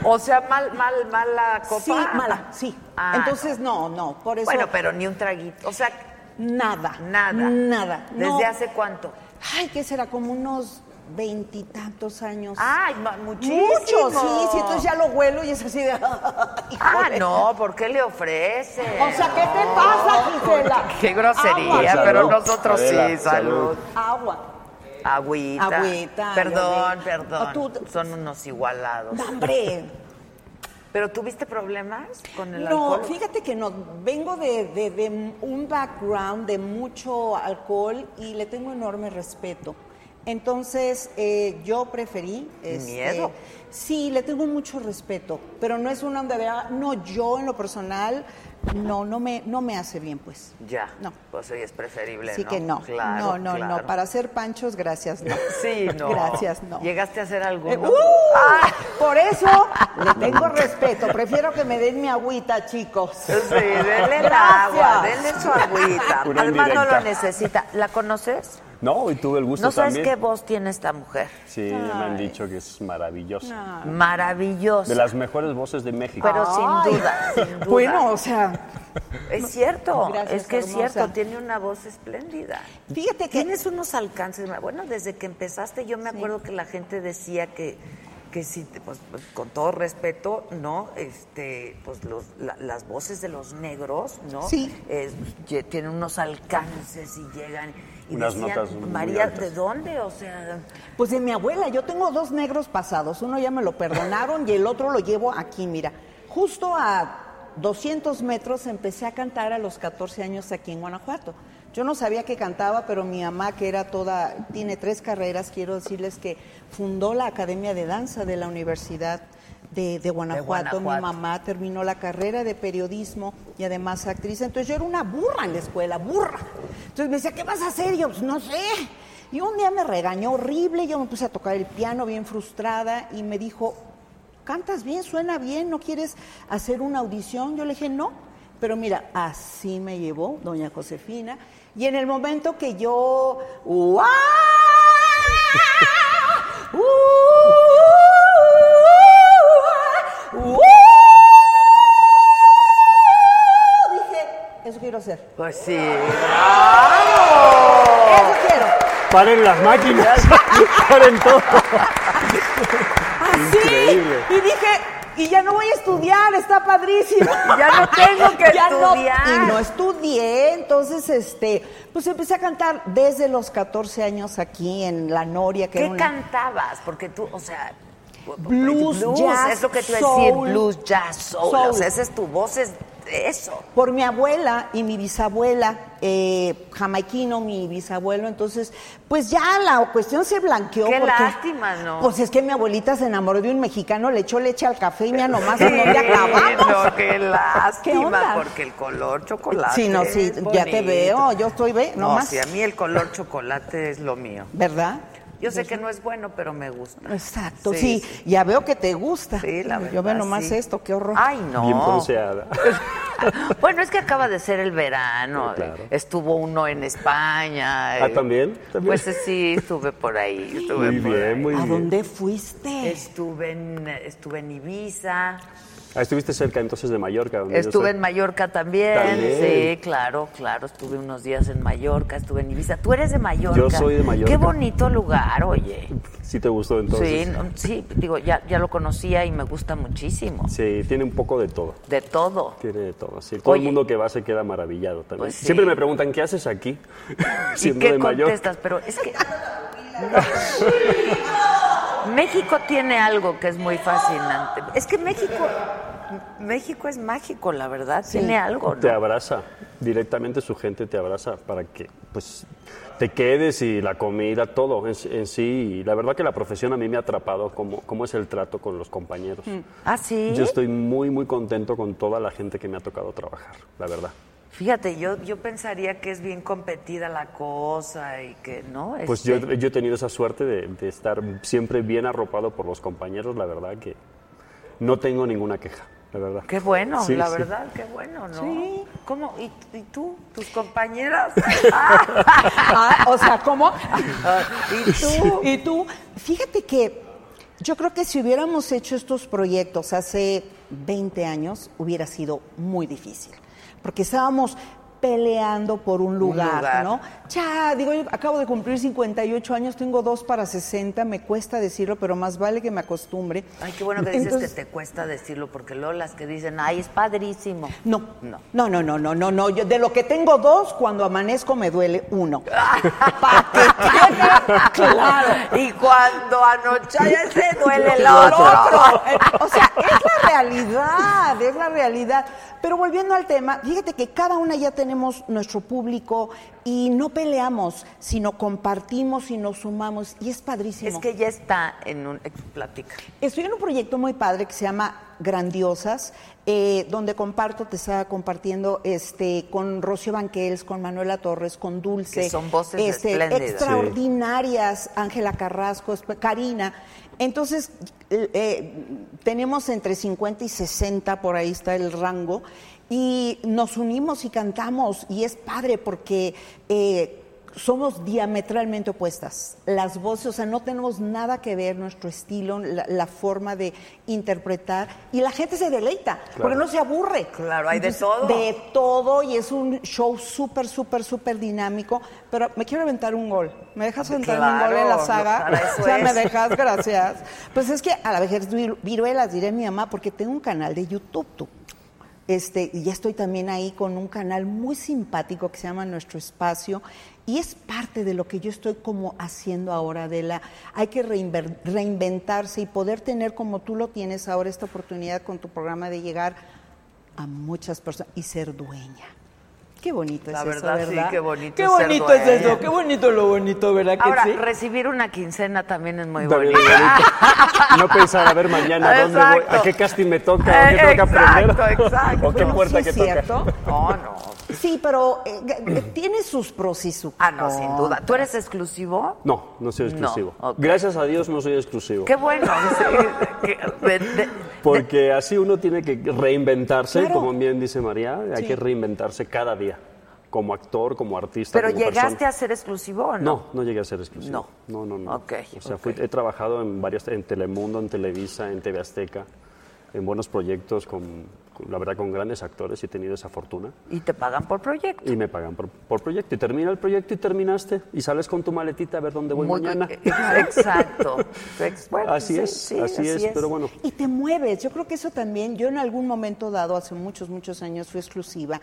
O sea, mal, mal, mala copa. Sí, mala, sí. Ah, Entonces, no, no, por eso... Bueno, pero ni un traguito. O sea, Nada. Nada. Nada. ¿desde No. hace cuánto? Ay, ¿qué será? Como unos veintitantos años. Ay, muchísimo. Mucho, sí, sí, entonces ya lo huelo y es así de... Ah, no, ¿por qué le ofrece? O sea, ¿qué te pasa, Gisela? Qué grosería, Agua. Salud. pero nosotros Adela, sí, salud. Agua. Agüita. Agüita, Perdón, perdón. Tú- Son unos igualados. No, hombre. ¿Pero tuviste problemas con el No, alcohol? fíjate que no. Vengo de, de- de un background de mucho alcohol y le tengo enorme respeto. Entonces, eh, yo preferí... este, Miedo. Sí, le tengo mucho respeto, pero no es una onda de... ah, No, yo en lo personal, no, no me, no me hace bien, pues. Ya. No. Pues hoy es preferible, Así ¿no? que no. Claro, no, no, claro. no. Para hacer panchos, gracias, no. Sí, no. Gracias, no. ¿Llegaste a hacer alguno? Eh, ¡uh! Por eso le tengo respeto. Prefiero que me den mi agüita, chicos. Sí, denle el agua, denle su agüita. Además no lo necesita. ¿La conoces? No, y tuve el gusto ¿No sabes también. qué voz tiene esta mujer? Sí, me han dicho que es maravillosa. Maravillosa. De las mejores voces de México. Pero sin duda, sin duda. Bueno, o sea, Es cierto, Gracias, es que es cierto, tiene una voz espléndida. fíjate que Tienes unos alcances. Bueno, desde que empezaste yo me acuerdo que la gente decía que que si, pues, pues, con todo respeto, ¿no? Este, pues los, la- las voces de los negros, ¿no? Sí. Lle- tienen unos alcances y llegan y Unas decían, notas muy María, altas. ¿de dónde? O sea, Pues de mi abuela, yo tengo dos negros pasados, uno ya me lo perdonaron y el otro lo llevo aquí, mira. Justo a 200 metros empecé a cantar a los 14 años aquí en Guanajuato. Yo no sabía que cantaba, pero mi mamá, que era toda, tiene tres carreras, quiero decirles que fundó la Academia de Danza de la Universidad de, de Guanajuato. Mi Guanajuato. mamá terminó la carrera de periodismo y además actriz. Entonces yo era una burra en la escuela, burra. Entonces me decía, ¿qué vas a hacer? Y yo, pues no sé. Y un día me regañó horrible, yo me puse a tocar el piano bien frustrada y me dijo, cantas bien, suena bien, ¿no quieres hacer una audición? Yo le dije, no. Pero mira, así me llevó doña Josefina. Y en el momento que yo... ¡Uah! ¡Uah! Dije, eso quiero hacer. Pues sí. Eso quiero. Paren las máquinas. Paren todo. Así. Increíble. Y dije, y ya no voy a estudiar, está padrísimo. Ya no tengo que Ya no- estudiar. y no estudié, entonces, este, pues empecé a cantar desde los 14 años aquí en La Noria, que ¿Qué era una... cantabas? Porque tú, o sea... Blues, jazz, es lo que te iba a decir, blues, jazz, soul. Soul. O sea, esa es tu voz, es eso. Por mi abuela y mi bisabuela, eh, jamaiquino, mi bisabuelo, entonces, pues ya la cuestión se blanqueó. Qué porque, lástima, ¿no? Pues es que mi abuelita se enamoró de un mexicano, le echó leche al café y mira nomás en dónde acabamos. no, qué lástima, ¿Qué porque el color chocolate Sí, no, sí, ya te veo, yo estoy, ve, No, nomás. sí, a mí el color chocolate es lo mío. ¿Verdad? Yo sé que no es bueno, pero me gusta. Exacto, sí, ya veo que te gusta. Sí, la Yo verdad, veo nomás sí. esto, qué horror. Ay, no. Bien bronceada. Bueno, es que acaba de ser el verano. Sí, claro. Estuvo uno en España. Ah, ¿también? ¿También? Pues sí, estuve por ahí. Estuve Muy por bien, ahí. muy ¿A bien. dónde fuiste? Estuve en, estuve en Ibiza. Ah, estuviste cerca entonces de Mallorca. donde Estuve en Mallorca también. También. Sí, claro, claro. Estuve unos días en Mallorca, estuve en Ibiza. Tú eres de Mallorca. Yo soy de Mallorca. Qué bonito lugar, oye. Sí te gustó entonces. Sí, no, sí, digo, ya, ya lo conocía y me gusta muchísimo. Sí, tiene un poco de todo. De todo. Tiene de todo, sí. Todo Oye. el mundo que va se queda maravillado también. Pues sí. Siempre me preguntan, ¿qué haces aquí? ¿Y Siendo qué de Mallorca. contestas? Pero es que... México tiene algo que es muy fascinante. Es que México, México es mágico, la verdad. Tiene algo, Te ¿no? abraza, directamente su gente te abraza para que pues te quedes y la comida, todo en, en sí. Y la verdad que la profesión a mí me ha atrapado, como cómo es el trato con los compañeros. Ah, sí. Yo estoy muy, muy contento con toda la gente que me ha tocado trabajar, la verdad. Fíjate, yo, yo pensaría que es bien competida la cosa y que, ¿no? Pues Este, yo, yo he tenido esa suerte de, de estar siempre bien arropado por los compañeros, la verdad que no tengo ninguna queja, la verdad. Qué bueno, Sí, la sí. verdad, qué bueno, ¿no? Sí. ¿Cómo? ¿Y, y tú? ¿Tus compañeras? Ah, o sea, ¿cómo? ¿Y tú? Y tú, fíjate que yo creo que si hubiéramos hecho estos proyectos hace 20 años, hubiera sido muy difícil. Porque estábamos peleando por un lugar, lugar. ¿no? Ya, digo, yo acabo de cumplir 58 años, tengo dos para 60, me cuesta decirlo, pero más vale que me acostumbre. Ay, qué bueno que dices Entonces- que te cuesta decirlo, porque luego las que dicen, ay, es padrísimo. No, No. no, no, no, no, no, no. Yo de lo que tengo dos, cuando amanezco me duele uno. Pa' que quede claro. Y cuando anochece duele el otro. O sea, es la realidad, es la realidad. Pero volviendo al tema, fíjate que cada una ya tenemos nuestro público y no peleamos, sino compartimos y nos sumamos y es padrísimo. Es que ya está en un... Platica. Estoy en un proyecto muy padre que se llama Grandiosas, eh, donde comparto, te estaba compartiendo este, con Rocío Banquels, con Manuela Torres, con Dulce. Que son voces este. Extraordinarias, Ángela Carrasco, Karina. Entonces, eh, eh, tenemos entre 50 y 60, por ahí está el rango, y nos unimos y cantamos, y es padre porque... eh, somos diametralmente opuestas. Las voces, o sea, no tenemos nada que ver nuestro estilo, la, la forma de interpretar, y la gente se deleita, porque no se aburre. Claro, hay de todo. De todo, y es un show súper, súper, súper dinámico. Pero me quiero aventar un gol. ¿Me dejas aventar un gol en la saga? o sea, me dejas, gracias. Pues es que a la vejez viru- viruelas, diré a mi mamá, porque tengo un canal de YouTube, tú. Este, y ya estoy también ahí con un canal muy simpático que se llama Nuestro Espacio y es parte de lo que yo estoy como haciendo ahora de la hay que reinventarse y poder tener como tú lo tienes ahora esta oportunidad con tu programa de llegar a muchas personas y ser dueña. Qué bonito es La eso, verdad, sí, ¿verdad? qué bonito Qué bonito es eso, qué bonito lo bonito, ¿verdad que Ahora, sí? recibir una quincena también es muy También bonito. bonito. No pensar a ver mañana dónde voy, a qué casting me toca, o qué toca Exacto, aprender, exacto. o qué No, puerta sí que es toca. cierto. No, no. Sí, pero eh, eh, tiene sus pros y sus Ah, no, sin duda. ¿Tú eres exclusivo? No, no soy exclusivo. No. Gracias a Dios no soy exclusivo. Qué bueno. sí, que- de- de- Porque así uno tiene que reinventarse, Claro. como bien dice María, hay Sí. que reinventarse cada día, como actor, como artista. Pero como llegaste persona. a ser exclusivo o no? No, no llegué a ser exclusivo. No. no, no. no. Ok, O sea, fui- he trabajado en varias, en Telemundo, en Televisa, en TV Azteca, en buenos proyectos, con, con- la verdad, con grandes actores y he tenido esa fortuna. Y te pagan por proyecto. Y me pagan por, por proyecto. Y termina el proyecto y terminaste. Y sales con tu maletita a ver dónde voy Muy- mañana. Exacto. Ex- bueno, Así sí, es, sí, así, es, pero bueno. Y te mueves. Yo creo que eso también, yo en algún momento dado, hace muchos, muchos años, fui exclusiva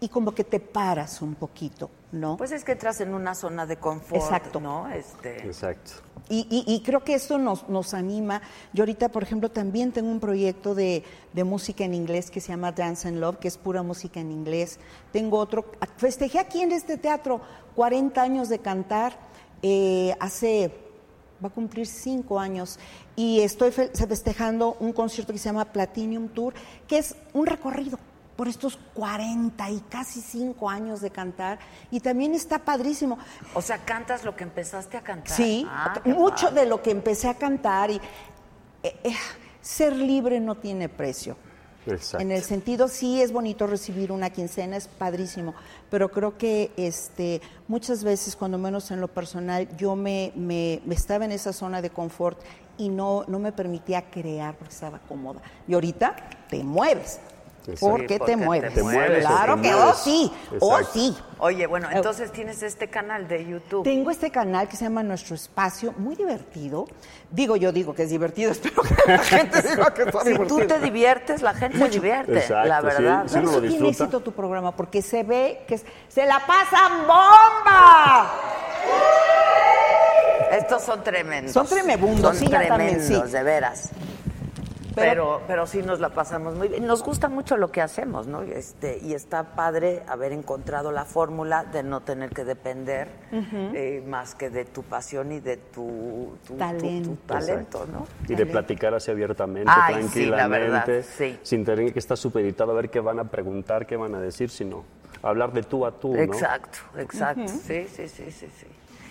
y como que te paras un poquito, ¿no? Pues es que entras en una zona de confort, Exacto. ¿no? Este, Exacto. Y, y- y creo que esto nos, nos anima. Yo ahorita, por ejemplo, también tengo un proyecto de, de música en inglés que se llama Dance and Love, que es pura música en inglés. Tengo otro, festejé aquí en este teatro 40 años de cantar, eh, hace, va a cumplir cinco años, y estoy fe- festejando un concierto que se llama Platinum Tour, que es un recorrido por estos 40 y casi cinco años de cantar, y también está padrísimo. o sea, cantas lo que empezaste a cantar. Sí, Ah, mucho padre. de lo que empecé a cantar y eh, eh, ser libre no tiene precio. Exacto. En el sentido, sí es bonito recibir una quincena, es padrísimo, pero creo que este, muchas veces, cuando menos en lo personal, yo me, me- me estaba en esa zona de confort y no, no me permitía crear porque estaba cómoda. Y ahorita te mueves. Exacto. ¿Por Sí, qué porque te mueves? Te mueves, claro te que, oh sí, oh Exacto. sí. Oye, bueno, entonces tienes este canal de YouTube. Tengo este canal que se llama Nuestro Espacio, muy divertido. Digo, yo digo que es divertido, espero que la gente diga que está Si divertido. tú te diviertes, la gente se divierte, Exacto, la sí, verdad. sí. Por uno eso lo tiene disfruta. éxito tu programa, porque se ve que se la pasan bomba. Estos son tremendos. Son tremebundos, Son sí, tremendos, sí. de veras. Pero- Pero, sí nos la pasamos muy bien. Nos gusta mucho lo que hacemos, ¿no? Este, y está padre haber encontrado la fórmula de no tener que depender eh, más que de tu pasión y de tu, tu- Talento. tu talento, ¿no? Y de platicar así abiertamente, Ay, sí, la tranquilamente, verdad, sí. sin tener que estar supeditado a ver qué van a preguntar, qué van a decir, sino hablar de tú a tú, ¿no? Exacto, exacto. Sí, sí, sí, sí, sí.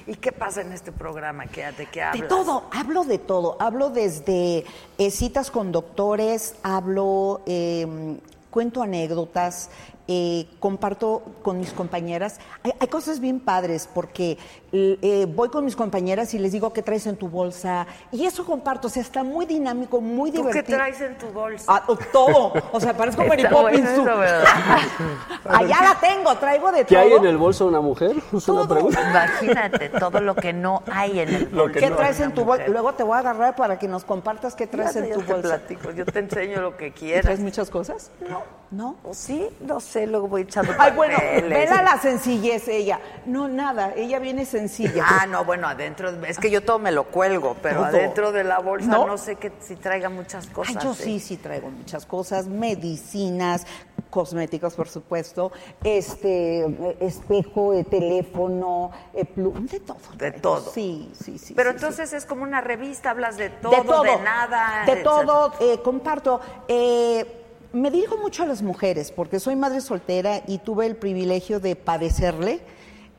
¿Y qué pasa en este programa? ¿Qué, ¿De qué hablas? De todo, hablo de todo. Hablo desde eh, citas con doctores, hablo, eh, cuento anécdotas, eh, comparto con mis compañeras. Hay, hay cosas bien padres porque eh, voy con mis compañeras y les digo qué traes en tu bolsa y eso comparto. O sea, está muy dinámico, muy ¿Tú qué divertido. traes en tu bolsa? Ah, todo. O sea, parezco Mary Poppins. Allá la tengo, traigo de ¿Qué todo. hay en el bolso de una mujer? Es una pregunta. Imagínate todo lo que no hay en el bolso. ¿Qué no traes en tu bolsa? Luego te voy a agarrar para que nos compartas qué traes Ya, en tu bolsa. platico, yo te enseño lo que quieras. ¿Traes muchas cosas? No. ¿No? ¿O sí? No sé, luego voy echando Ay, bueno, vela la sencillez ella. No, nada, ella viene sencilla. Ah, no, bueno, adentro, es que yo todo me lo cuelgo, pero Todo. adentro de la bolsa ¿No? no, sé que si traiga muchas cosas. Ay, yo sí, sí traigo muchas cosas, medicinas, cosméticos, por supuesto, este, eh, espejo, eh, teléfono, eh, plum, de todo. De todo. Sí, sí, sí. Pero sí, entonces es como una revista, hablas de todo, de, nada. de todo, eh, comparto. Eh, me dirijo mucho a las mujeres porque soy madre soltera y tuve el privilegio de padecerle,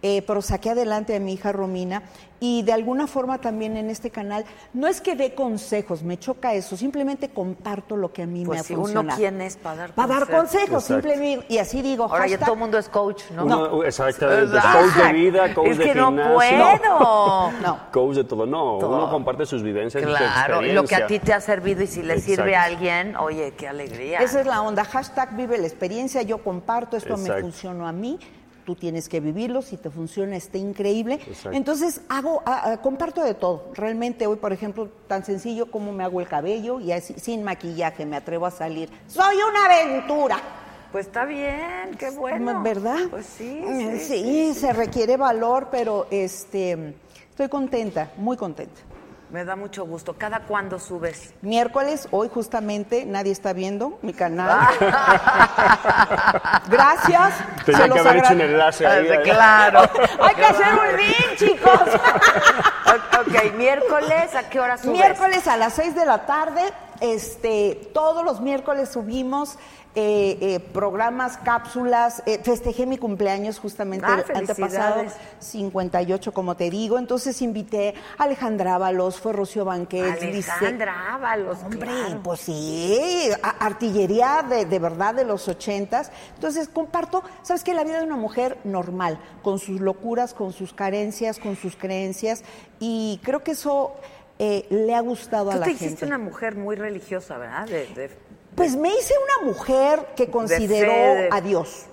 eh, pero saqué adelante a mi hija Romina y de alguna forma también en este canal, no es que dé consejos, me choca eso, simplemente comparto lo que a mí me Pues ha si uno funcionado. quién es para dar Para dar consejos. consejos, simplemente, y así digo, Ahora ya hashtag- todo el mundo es coach, ¿no? Uno, exactamente, Exacto. coach de vida, coach Es de que no puedo. No. Coach de todo, no, Todo. uno comparte sus vivencias Claro, y lo que a ti te ha servido y si le sirve a alguien, oye, qué alegría. Esa es la onda. Hashtag vive la experiencia. Yo comparto, esto me funcionó a mí. Tú tienes que vivirlo. Si te funciona, está increíble. Exacto. Entonces, hago, a- a- comparto de todo. Realmente hoy, por ejemplo, tan sencillo como me hago el cabello y así, sin maquillaje me atrevo a salir. ¡Soy una aventura! Pues está bien, qué bueno. ¿Verdad? Pues sí. Sí, sí, se requiere valor, pero este, estoy contenta, muy contenta. Me da mucho gusto. ¿Cada cuándo subes? Miércoles, hoy justamente, nadie está viendo mi canal. Gracias. Tenía se que haber hecho un enlace ahí. Claro. Hay que hacer un link, chicos. ok, miércoles, ¿a qué hora subes? Miércoles a las 6 de la tarde, este, todos los miércoles subimos eh, eh, programas, cápsulas. eh, festejé mi cumpleaños justamente Ah, el antepasado, felicidades. 58, como te digo. Entonces invité a Alejandra Ábalos, fue Rocío Banquets, Alejandra Ábalos, Hombre, claro. pues sí, artillería de, de verdad de los ochentas. Entonces comparto, ¿sabes qué? La vida de una mujer normal, con sus locuras, con sus carencias, con sus creencias. Y creo que eso eh, le ha gustado a Tú la te gente. hiciste una mujer muy religiosa, ¿verdad? De, de- Pues me hice una mujer que consideró fe, a Dios.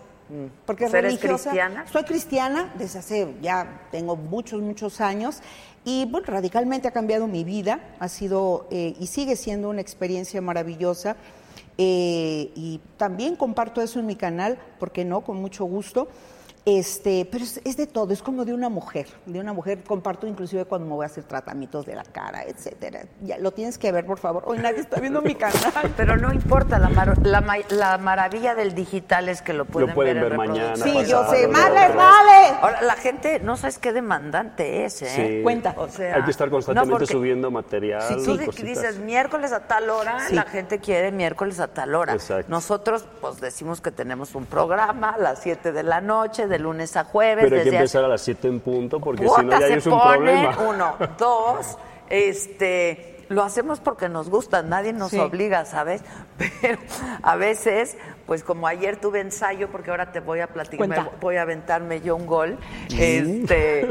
Porque es ¿Eres religiosa. cristiana? Soy cristiana desde hace ya tengo muchos, muchos años. Y bueno, radicalmente ha cambiado mi vida. Ha sido eh, y sigue siendo una experiencia maravillosa. Eh, y también comparto eso en mi canal, porque no, con mucho gusto. Este, pero es, es de todo, es como de una mujer, de una mujer. Comparto inclusive cuando me voy a hacer tratamientos de la cara, etcétera. Ya lo tienes que ver, por favor. Hoy nadie está viendo mi canal. Pero no importa, la, mar- la, ma- la maravilla del digital es que lo pueden, pueden ver, ver en mañana. Sí, yo sé. ¡Más lo les vale! Ahora, la gente, no sabes qué demandante es, ¿eh? Sí. Cuenta. O sea, Hay que estar constantemente no, porque subiendo material. Si tú cositas. dices miércoles a tal hora, Sí. la gente quiere miércoles a tal hora. Exacto. Nosotros, pues decimos que tenemos un programa a las 7 de la noche, de lunes a jueves. Pero hay que desde empezar a las 7 en punto porque si no ya se es un pone, problema. Uno, dos, este, lo hacemos porque nos gusta, nadie nos Sí. obliga, ¿sabes? Pero a veces, pues como ayer tuve ensayo, porque ahora te voy a platicar, voy a aventarme yo un gol, este,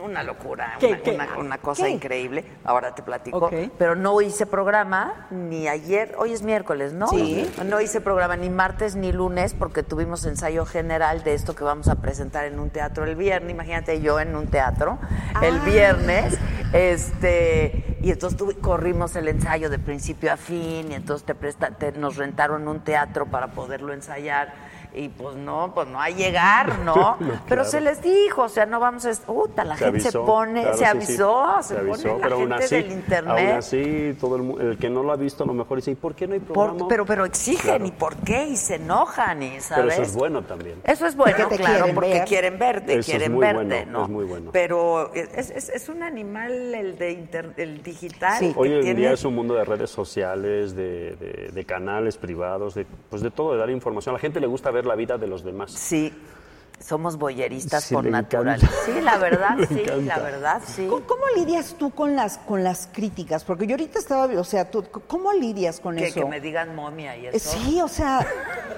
una locura, ¿Qué, una, qué? una- una cosa ¿Qué? increíble, ahora te platico, pero no hice programa ni ayer, hoy es miércoles, ¿no? Sí. No hice programa ni martes ni lunes porque tuvimos ensayo general de esto que vamos a presentar en un teatro el viernes. Imagínate yo en un teatro el Ah. viernes. Este, y entonces tuvi- corrimos el ensayo de principio a fin y entonces te presta, te- nos rentaron un teatro para poderlo ensayar. Y pues no, pues no a llegar, ¿no? No, Pero se les dijo, o sea, no vamos a... Puta, la Se gente se pone, claro, se sí, avisó, sí. se, Se pone la pero aún gente así, del internet. Aún así, todo el, que no lo ha visto a lo mejor dice, ¿y por qué no hay Por- programa? pero, pero exigen, Claro. ¿y por qué? Y se enojan, y ¿sabes? Pero eso es bueno también. Eso es bueno, Porque claro, quieren porque ver. quieren verte, Eso es quieren muy verte, bueno, ¿no? es muy bueno. Pero es, es- es un animal el de inter- el digital. Sí. que Hoy en tiene- día es un mundo de redes sociales, de, de- de canales privados, de, pues de todo, de dar información. A la gente le gusta ver la vida de los demás. Sí, somos boyeristas Sí, por le naturaleza. Sí, la verdad, sí, la verdad, sí. ¿Cómo, cómo lidias tú con las con las críticas? Porque yo ahorita estaba, o sea, tú, ¿cómo lidias con Que, eso? que me digan momia y Eh, eso. Sí, o sea,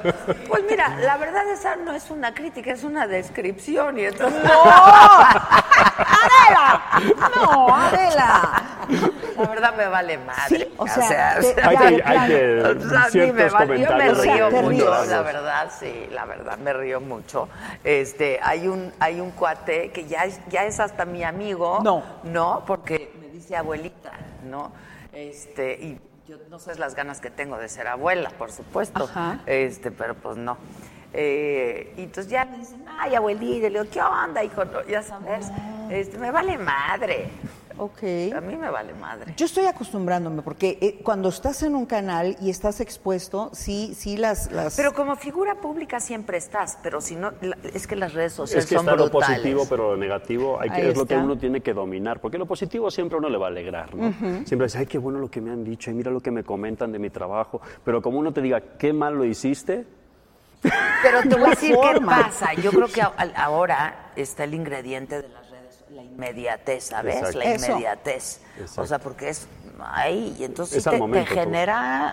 Pues mira, la verdad esa no es una crítica, es una descripción y entonces... ¡Adela! No, Adela. La verdad me vale madre. Sí, o sea, te- Hay que, hay que O sea, a mí me ciertos vale- yo me comentarios. río mucho, la verdad, sí, la verdad, me río mucho. Este, hay un, hay un cuate que ya es, ya es hasta mi amigo. No. No, porque me dice abuelita, ¿no? Este, y yo no sé las ganas que tengo de ser abuela, por supuesto. Ajá. Este, pero pues no. Eh, y entonces ya me dicen, ay, abuelita, y le digo, ¿qué onda, hijo? No, Ya sabes, este, me vale madre. Ok. A mí me vale madre. Yo estoy acostumbrándome porque eh, cuando estás en un canal y estás expuesto, sí, sí las, las Pero como figura pública siempre estás, pero si no, la- es que las redes sociales Es que son está lo positivo, pero lo negativo hay que, es lo que uno tiene que dominar. Porque lo positivo siempre a uno le va a alegrar, ¿no? Siempre dice, ay, qué bueno lo que me han dicho, y mira lo que me comentan de mi trabajo. Pero como uno te diga, qué mal lo hiciste, Pero te voy a La decir qué pasa. Yo creo que ahora está el ingrediente de redes, la inmediatez, ¿sabes? Exacto. La inmediatez. Exacto. O sea, porque es ahí, y entonces Es te,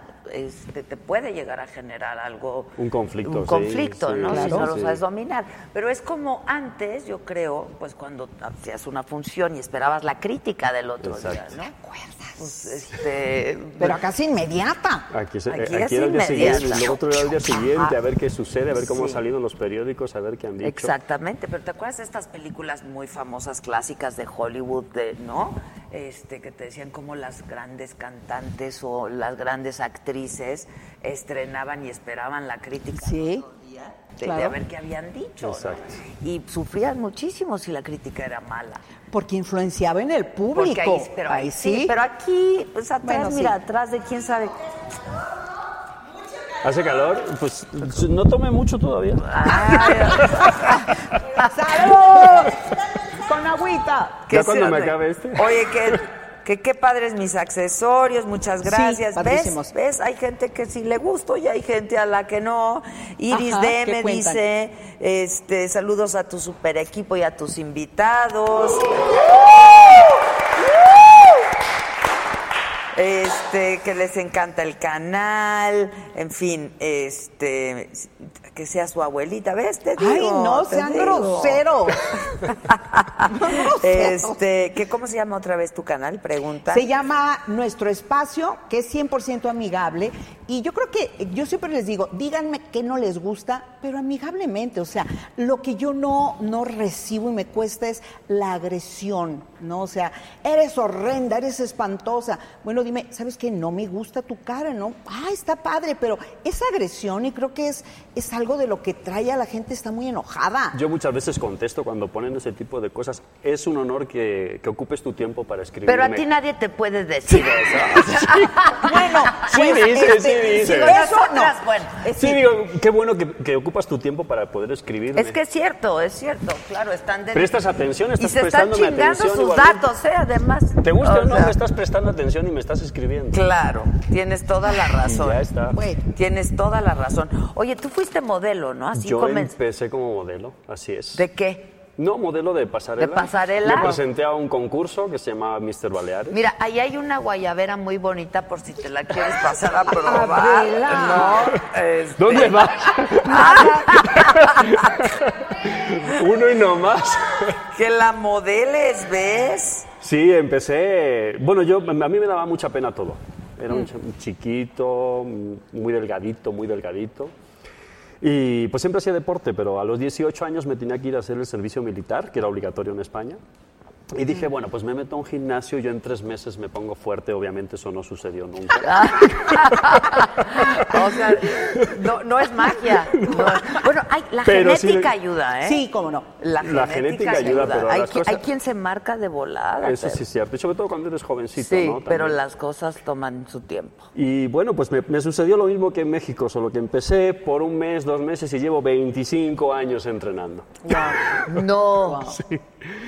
todo. Este, te puede llegar a generar algo. Un conflicto, Un conflicto, sí, ¿no? Si claro. no lo Sí. sabes dominar. Pero es como antes, yo creo, pues cuando hacías una función y esperabas la crítica del otro Exacto. día, ¿no? Pues, este, pero acá es inmediata. aquí, se- Aquí aquí es era el día siguiente, y luego otro era el día siguiente, a ver qué sucede, a ver cómo Sí. ha salido en los periódicos, a ver qué han dicho. Exactamente, pero ¿te acuerdas de estas películas muy famosas, clásicas de Hollywood, de, ¿no? Este, que te decían como las grandes cantantes o las grandes actrices estrenaban y esperaban la crítica Sí, al otro día de, claro. de ver qué habían dicho. ¿no? Exacto. Y sufrían muchísimo si la crítica era mala. Porque influenciaba en el público. Porque ahí, pero ahí sí. Pero aquí, pues atrás, Bueno, sí. mira, atrás de quién sabe. ¿Hace calor? Pues no tome mucho todavía. ¡Salud! Con agüita. Ya Que cuando me acabe este. Oye, que, que qué padres mis accesorios, muchas gracias. ¿Ves? ¿Ves? Hay gente que sí le gusto y hay gente a la que no. Iris Ajá, D ¿qué me dice, este, saludos a tu super equipo y a tus invitados. Este, que les encanta el canal, en fin, este, que sea su abuelita, ¿ves? Te digo, Ay, no, te sean groseros. Este, que ¿cómo se llama otra vez tu canal? Pregunta. Se llama Nuestro Espacio, que es 100% amigable. Y yo creo que, yo siempre les digo, díganme qué no les gusta, pero amigablemente. O sea, lo que yo no, no recibo y me cuesta es la agresión, ¿no? O sea, eres horrenda, eres espantosa. Bueno, dime, ¿sabes qué? No me gusta tu cara, ¿no? Ah, está padre, pero esa agresión y creo que es, es algo de lo que trae a la gente, está muy enojada. Yo muchas veces contesto cuando ponen ese tipo de cosas. Es un honor que, que ocupes tu tiempo para escribir. Pero a ti nadie te puede decir eso. Bueno, Sí pues, dice, este, sí dice. Digo, Eso nosotras, no. bueno. Sí, digo, qué bueno que, que ocupas tu tiempo para poder escribir. Es que es cierto, es cierto, claro, están de... Prestas atención, y estás se están prestándome chingando atención sus igualmente. datos, ¿eh? Además. ¿Te gusta o no? sea, Me estás prestando atención y me estás escribiendo. Claro, tienes toda la razón. Ya está. Bueno. Tienes toda la razón. Oye, tú fuiste modelo, ¿no? Así Yo comen- empecé como modelo, así es. ¿De qué? No, modelo de pasarela. ¿De pasarela? Me presenté a un concurso que se llamaba Mr. Baleares. Mira, ahí hay una guayabera muy bonita por si te la quieres pasar a probar. Adela. ¿no? Este- ¿Dónde vas? Uno y no más. Que la modeles, ¿ves? Sí, empecé. Bueno, yo a mí me daba mucha pena todo. Era un ch- un chiquito, muy delgadito, muy delgadito. Y pues siempre hacía deporte, pero a los 18 años me tenía que ir a hacer el servicio militar, que era obligatorio en España. Y dije, bueno, pues me meto a un gimnasio, yo en tres meses me pongo fuerte, obviamente eso no sucedió nunca. O sea, no, no es magia. No. Bueno, hay, la Pero genética ayuda, ¿eh? Sí, cómo no. La genética, La genética ayuda, pero hay, las qui- cosas- hay quien se marca de volada. Eso pero- sí es cierto, y sobre todo cuando eres jovencito, Sí, ¿no? pero las cosas toman su tiempo. Y bueno, pues me, me sucedió lo mismo que en México, solo que empecé por un mes, dos meses y llevo 25 años entrenando. No. Sí.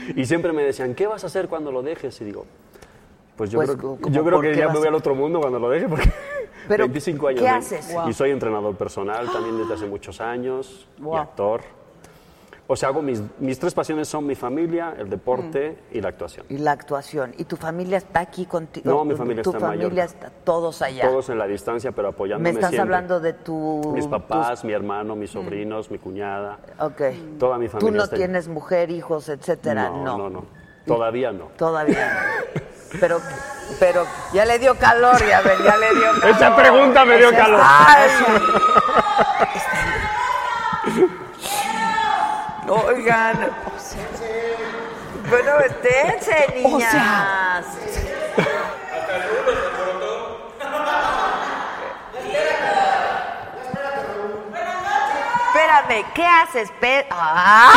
Y siempre me decían, ¿qué vas a hacer cuando lo dejes? Y digo, pues yo Pues, creo, ¿cómo yo creo por que ya me voy al otro mundo cuando lo deje, porque Pero, 25 años. ¿qué haces? Y soy entrenador personal también desde hace muchos años, y actor. O sea, hago mis, mis tres pasiones son mi familia, el deporte Mm. y la actuación. Y la actuación. ¿Y tu familia está aquí contigo? No, mi familia tu está en familia Mallorca. está todos allá. Todos en la distancia, pero apoyándome Me estás siempre. hablando de tu... Mis papás, tus- mi hermano, mis sobrinos, mi cuñada, Ok. toda mi familia Tú no está tienes mujer, hijos, etcétera. No, No, no, no. Todavía no. Todavía no. Pero, pero ya le dio calor, ya ven, ya le dio calor. Esa pregunta me dio Esa- calor. Ay. Oigan. Bueno, O niñas. sea. Espérame, ¿qué haces? Pe- ¡Ay!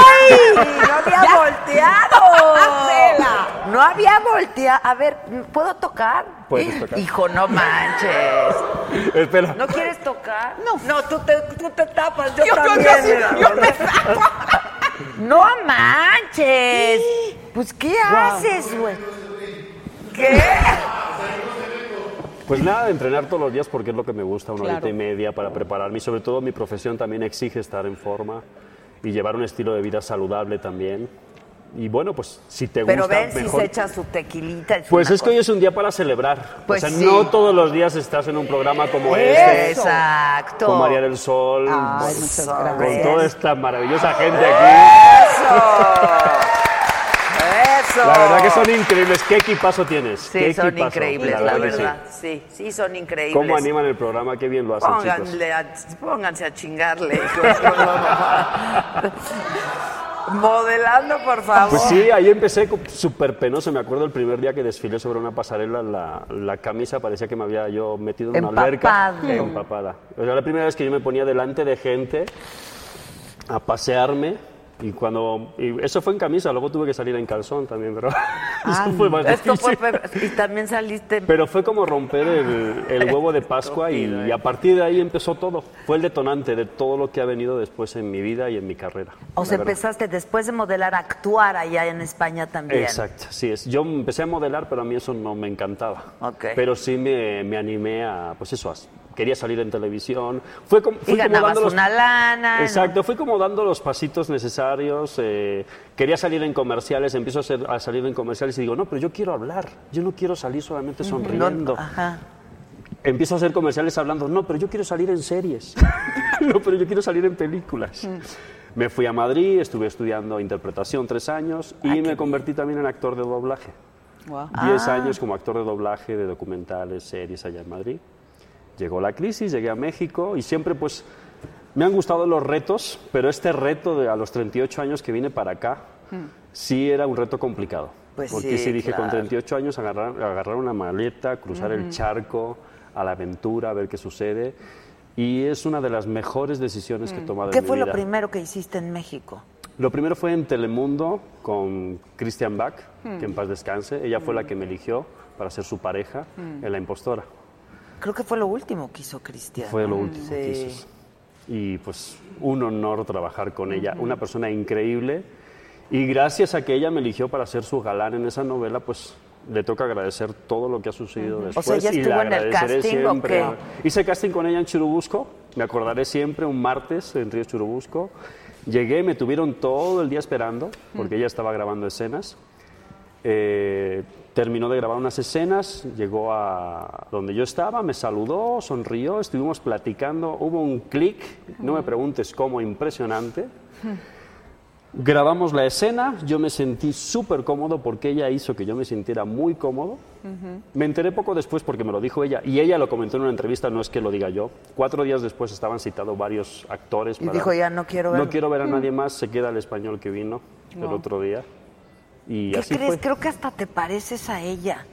¡No había volteado! Adela. No había volteado. A ver, ¿puedo tocar? Puedes tocar. Hijo, no manches. Espera. ¿No quieres tocar? No. No, tú te, tú te tapas. Yo, Yo- también. yo sí, mira, yo no, me No manches. Pues, ¿qué haces, güey? ¿Qué? Pues nada, entrenar todos los días porque es lo que me gusta, una Claro. horita y media para prepararme. Y sobre todo mi profesión también exige estar en forma y llevar un estilo de vida saludable también. Y bueno, pues si te Pero gusta, ven si se echa su tequilita. Pues es que hoy es un día para celebrar. Pues o sea, sí. no todos los días estás en un programa como este, Exacto. con María del Sol, Ay, con- toda esta maravillosa gente aquí. ¡Eso! La verdad que son increíbles. ¿Qué equipazo tienes? Sí, ¿Qué son equipazo? increíbles, la, que verdad. Sí. sí, son increíbles. ¿Cómo animan el programa? Qué bien lo hacen, chicos. Pónganle a- pónganse a chingarle. Modelando, por favor. Pues sí, ahí empecé súper penoso. Me acuerdo el primer día que desfilé sobre una pasarela, la, la camisa parecía que me había yo metido en una alberca. Empapada. O sea, la primera vez que yo me ponía delante de gente a pasearme. Y cuando. y eso fue en camisa, luego tuve que salir en calzón también, pero. eso fue más Esto fue, difícil. pero- y también saliste. Pero fue como romper el, el huevo de Pascua y, y a partir de ahí empezó todo. Fue el detonante de todo lo que ha venido después en mi vida y en mi carrera. O sea, empezaste después de modelar a actuar allá en España también. Exacto, sí es. Yo empecé a modelar, pero a mí eso no me encantaba. Ok. Pero sí me, me animé a, pues eso, quería salir en televisión. Fue como, fui Y como dando los- una lana. Exacto, fui como dando los pasitos necesarios. eh, quería salir en comerciales, empiezo a, salir en comerciales y digo, no, pero yo quiero hablar, yo no quiero salir solamente sonriendo. No, ajá. Empiezo a hacer comerciales hablando, no, pero yo quiero salir en series. no, pero yo quiero salir en películas. Me fui a Madrid, estuve estudiando interpretación tres años y me convertí también en actor de doblaje. Wow. Diez Ah. años como actor de doblaje de documentales, series allá en Madrid. Llegó la crisis, llegué a México y siempre pues me han gustado los retos, pero este reto de a los 38 años que vine para acá, sí era un reto complicado. Pues porque sí, sí, dije, con claro. 38 años agarrar, agarrar una maleta, cruzar el Ujú. charco, a la aventura, a ver qué sucede. Y es una de las mejores decisiones que he tomado Mm. ¿Qué en mi fue lo vida. primero que hiciste en México? Lo primero fue en Telemundo con Christian Bach, Mm. que en paz descanse. Ella fue la que me eligió para ser su pareja Mm. en La Impostora. Creo que fue lo último que hizo Cristian. Fue lo ¿no? último que Sí. hizo. Y pues un honor trabajar con ella, una persona increíble. Y gracias a que ella me eligió para ser su galán en esa novela, pues le toca agradecer todo lo que ha sucedido Ujú. O después. sea, ¿ya y estuvo en el casting o qué? Hice casting con ella en Churubusco, me acordaré siempre, un martes en Río Churubusco. Llegué, me tuvieron todo el día esperando, porque ella estaba grabando escenas. Eh, terminó de grabar unas escenas, llegó a donde yo estaba, me saludó, sonrió, estuvimos platicando, hubo un clic, no me preguntes cómo, impresionante. Grabamos la escena, yo me sentí súper cómodo porque ella hizo que yo me sintiera muy cómodo. Me enteré poco después porque me lo dijo ella y ella lo comentó en una entrevista, no es que lo diga yo. Cuatro días después estaban citados varios actores. Y dijo, "Ya no quiero ver". No quiero ver a nadie más, se queda el español que vino el otro día. Y ¿Qué así crees? fue. Creo que hasta te pareces a ella.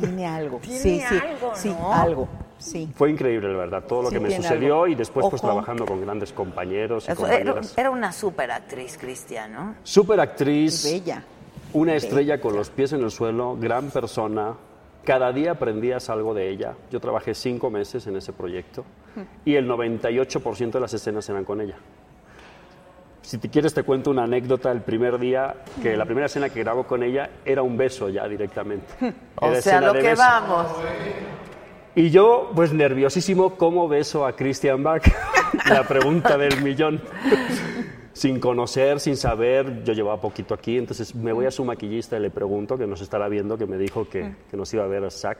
Tiene algo. Tiene sí, sí. algo, sí, ¿no? algo. Sí. Fue increíble, la verdad, todo lo Sí, que me sucedió algo. y después pues Ojo. trabajando con grandes compañeros y Eso, era, compañeras. era una súper actriz, Cristian, ¿no? Super actriz. Bella. Una Bella. estrella con los pies en el suelo, gran persona. Cada día aprendías algo de ella. Yo trabajé cinco meses en ese proyecto y el 98% de las escenas eran con ella. Si te quieres te cuento una anécdota. El primer día, que la primera escena que grabo con ella era un beso ya directamente. O Era sea, lo que beso. vamos. Y yo, pues nerviosísimo, ¿cómo beso a Christian Bach? La pregunta del millón. sin conocer, sin saber, yo llevaba poquito aquí, entonces me voy a su maquillista y le pregunto, que nos estará viendo, que me dijo que, que nos iba a ver a Zach.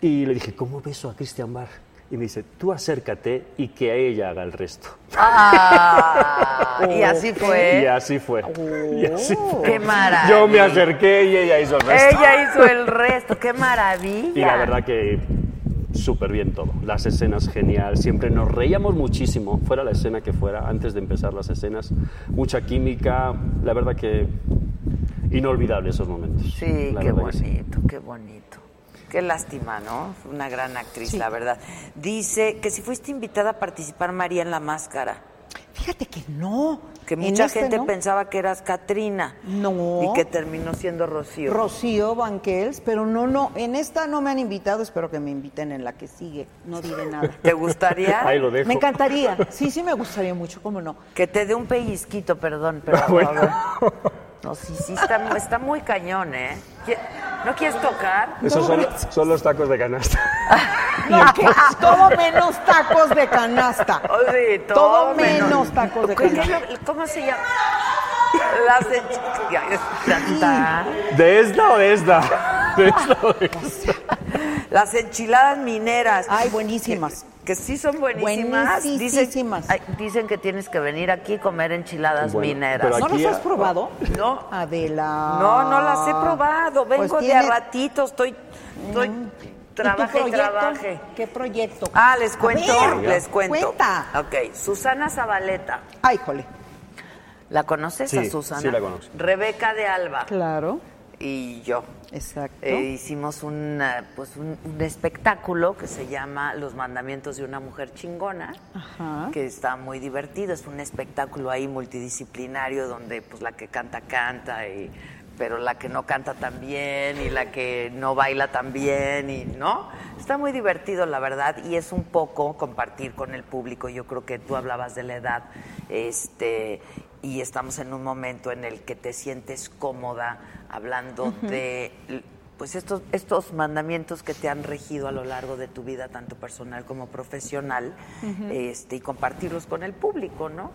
Y le dije, ¿cómo beso a Christian Bach? Y me dice, tú acércate y que a ella haga el resto. Ah, y así fue. Y así fue. Y así fue. Qué maravilla. Yo me acerqué y ella hizo el resto. Ella hizo el resto, qué maravilla. Y la verdad que súper bien todo. Las escenas genial, siempre nos reíamos muchísimo, fuera la escena que fuera, antes de empezar las escenas. Mucha química, la verdad que inolvidable esos momentos. Sí, qué que sí. bonito, qué bonito. Qué lástima, ¿no? Una gran actriz, la verdad. Dice que si fuiste invitada a participar María en La Máscara. Fíjate que no. Que mucha este gente no. pensaba que eras Katrina. No. Y que terminó siendo Rocío. Rocío Banquels, pero no, no, en esta no me han invitado, espero que me inviten en la que sigue, no diré nada. ¿Te gustaría? Ahí lo dejo. Me encantaría, sí, sí me gustaría mucho, cómo no. Que te dé un pellizquito, perdón, pero Bueno. a ver. No, sí, sí, está, está muy cañón, ¿eh? ¿Qui- ¿No quieres tocar? Esos son, son los tacos de canasta. No, todo menos tacos de canasta. Oh, sí, todo, Todo menos tacos de ¿Qué- qué canasta. ¿Cómo se llama? Las enchi- ya, ya está. ¿De esta o de esta? ¿De esta o de esta? Las enchiladas mineras. Ay, buenísimas. Que sí son buenísimas. Dicen, Buenísimas. ay, dicen que tienes que venir aquí a comer enchiladas Bueno, mineras. ¿No las has probado? No. Adela. No, no las he probado. Vengo Pues de tiene- a ratito, estoy, estoy ¿Y tu trabaje y proyecto? trabaje. ¿Qué proyecto? Ah, les cuento, ver, les cuento. Cuenta. Ok, Susana Zabaleta. Ay, jole. ¿La conoces Sí, a Susana? sí la conozco. Rebeca de Alba. Claro. Y yo. Exacto. Eh, hicimos un, eh, pues un, un espectáculo que se llama Los mandamientos de una mujer chingona, Ajá. que está muy divertido. Es un espectáculo ahí multidisciplinario donde pues la que canta canta y pero la que no canta tan bien y la que no baila tan bien y no está muy divertido la verdad y es un poco compartir con el público yo creo que tú hablabas de la edad este y estamos en un momento en el que te sientes cómoda hablando de pues estos estos mandamientos que te han regido a lo largo de tu vida tanto personal como profesional este y compartirlos con el público no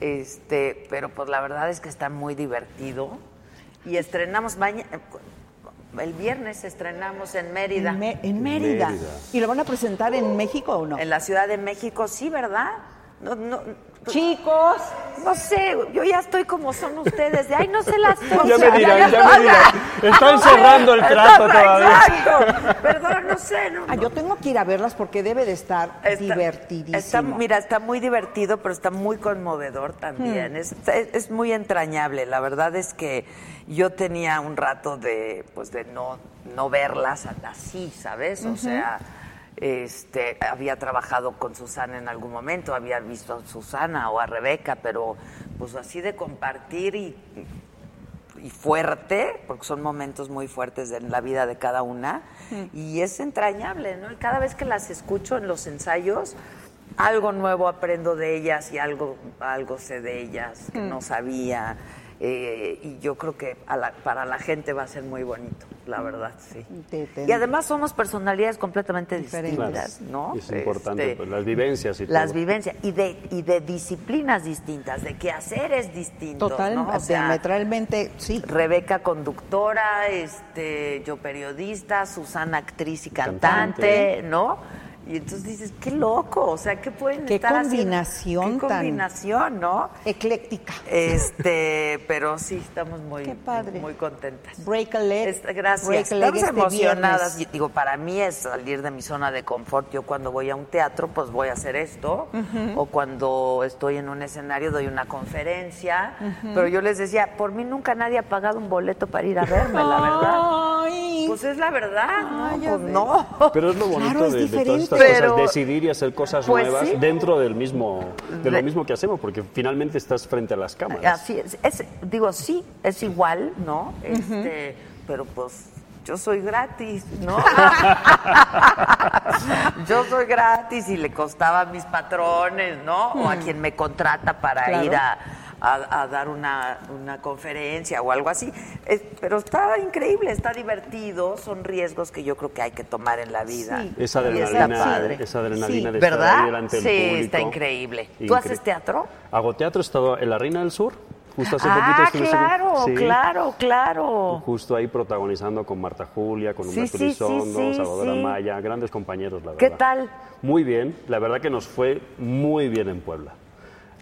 este pero pues la verdad es que está muy divertido. Y estrenamos mañana el viernes estrenamos en Mérida. En, en Mérida. ¿Y lo van a presentar en México o no? en la Ciudad de México sí verdad no, no, Chicos, no sé, yo ya estoy como son ustedes, de ay, no se las Ya me dirán, ya me dirán. Están cerrando el trato todavía. Exacto. Perdón, no sé. No, Ah, yo tengo que ir a verlas porque debe de estar divertidísimo. Está, mira, está muy divertido, pero está muy conmovedor también. Hmm. Es, es- es muy entrañable. La verdad es que yo tenía un rato de, pues, de no, no verlas así, ¿sabes? O sea, este, había trabajado con Susana en algún momento, había visto a Susana o a Rebeca, pero pues así de compartir y, y fuerte, porque son momentos muy fuertes en la vida de cada una, y es entrañable, ¿no? Y cada vez que las escucho en los ensayos, algo nuevo aprendo de ellas y algo, algo sé de ellas que Mm. no sabía. Eh, y yo creo que a la- para la gente va a ser muy bonito, la verdad, sí. Y además somos personalidades completamente distintas, Claro. ¿no? Es importante, Este, pues, las vivencias y las todo. vivencias y de, y de disciplinas distintas, de quehaceres distintos. Total, ¿no? O sea, diametralmente, sí. Rebeca conductora, este, yo periodista, Susana actriz y cantante, Cantante. ¿no? Y entonces dices, qué loco, o sea, ¿qué pueden Qué estar haciendo? combinación Qué tan- combinación, ¿no? Ecléctica. Este, pero sí, estamos muy, Qué padre. muy contentas. Break a leg. Gracias. Break a leg Estamos este emocionadas. viernes. Y digo, para mí es salir de mi zona de confort. Yo cuando voy a un teatro, pues voy a hacer esto. O cuando estoy en un escenario, doy una conferencia. Pero yo les decía, por mí nunca nadie ha pagado un boleto para ir a verme, la verdad. Pues es la verdad, ¿no? Pues no. Pero es lo bonito Claro, es de, de todas diferente. estas Pero- decidir y hacer cosas Pues nuevas sí. dentro del mismo, de lo mismo que hacemos, porque finalmente estás frente a las cámaras. Así es, es- digo, sí, es igual, ¿no? Este, pero pues yo soy gratis, ¿no? yo soy gratis y le costaba a mis patrones, ¿no? O a quien me contrata para Claro. ir a, a- a dar una, una conferencia o algo así. Es- pero está increíble, está divertido, son riesgos que yo creo que hay que tomar en la vida. Sí. Esa adrenalina, padre. esa adrenalina Sí, de estar ¿verdad? ahí delante del sí, público. está increíble. ¿Tú haces teatro? Hago teatro, he estado en La Reina del Sur, justo hace ah, poquito estuve claro, sí, claro, claro. Justo ahí protagonizando con Marta Julia, con Humberto sí, sí, Elizondo, sí, Salvador sí. Amaya, grandes compañeros, la verdad. ¿Qué tal? Muy bien, la verdad que nos fue muy bien en Puebla.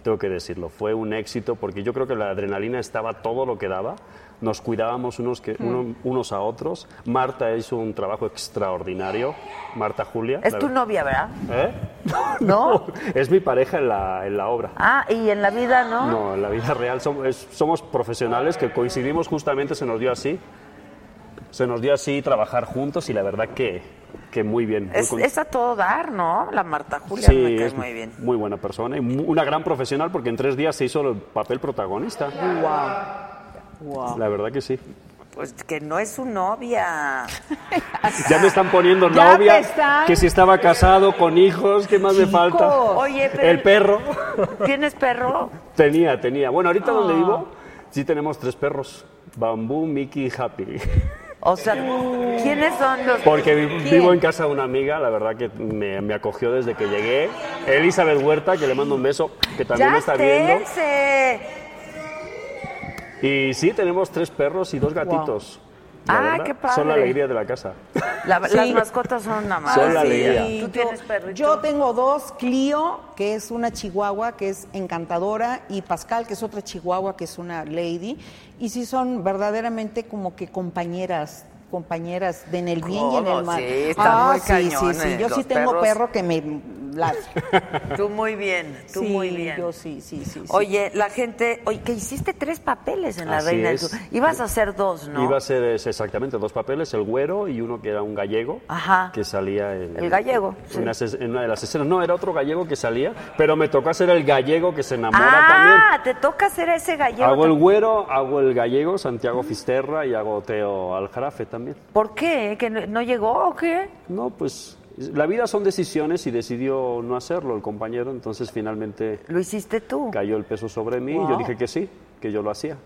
Tengo que decirlo, fue un éxito porque yo creo que la adrenalina estaba todo lo que daba. Nos cuidábamos unos, que, Mm. uno- unos a otros. Marta hizo un trabajo extraordinario. Marta Julia. Es tu novia, ¿verdad? ¿Eh? ¿No? Es mi pareja en la, en la obra. Ah, y en la vida, ¿no? No, en la vida real somos, es- somos profesionales que coincidimos justamente, se nos dio así. Se nos dio así trabajar juntos y la verdad que, que muy bien. Es, a todo dar, ¿no? La Marta Julia Sí, me cae es muy bien. muy buena persona y una gran profesional porque en tres días se hizo el papel protagonista. Wow. Wow. La verdad que sí. Pues que no es su novia. Ya me están poniendo Ya novia, están- que si estaba casado con hijos, ¿qué más me falta? Oye, pero El perro. ¿Tienes perro? Tenía, tenía. Bueno, ahorita donde Ah. vivo, sí tenemos tres perros. Bambú, Mickey y Happy. O sea, ¿quiénes son los Porque vivo en casa de una amiga, la verdad que me, me acogió desde que llegué. Elizabeth Huerta, que le mando un beso, que también ¡Ya me está viendo. Y sí, tenemos tres perros y dos gatitos. La Ah, verdad, qué padre. Son la alegría de la casa. La- Sí. Las mascotas son una Son la alegría. ¿Tú tienes perrito? Yo tengo dos, Clio, que es una chihuahua, que es encantadora, y Pascal, que es otra chihuahua, que es una lady. Y sí son verdaderamente como que compañeras compañeras de en el bien y en el mal. Sí, están ah, muy sí, cañones, sí, sí. Yo sí tengo perros. perro que me ladra. Tú muy bien, tú Sí, muy bien. yo sí, sí, sí. sí. Oye, la gente, oye, que hiciste tres papeles en La Así Reina del es. Sur. Ibas a hacer dos, ¿no? Iba a ser exactamente dos papeles, el güero y uno que era un gallego, Ajá. que salía en, El gallego, en, sí. una, ses- en una de las escenas. No, era otro gallego que salía, pero me tocó hacer el gallego que se enamora también. Ah, te toca hacer ese gallego. Hago el güero, hago el gallego, Santiago Fisterra y hago Teo Aljarafe también. ¿Por qué? ¿Que no, llegó o qué? No, pues la vida son decisiones y decidió no hacerlo el compañero, entonces finalmente Lo hiciste tú. cayó el peso sobre mí y yo dije que sí, que yo lo hacía.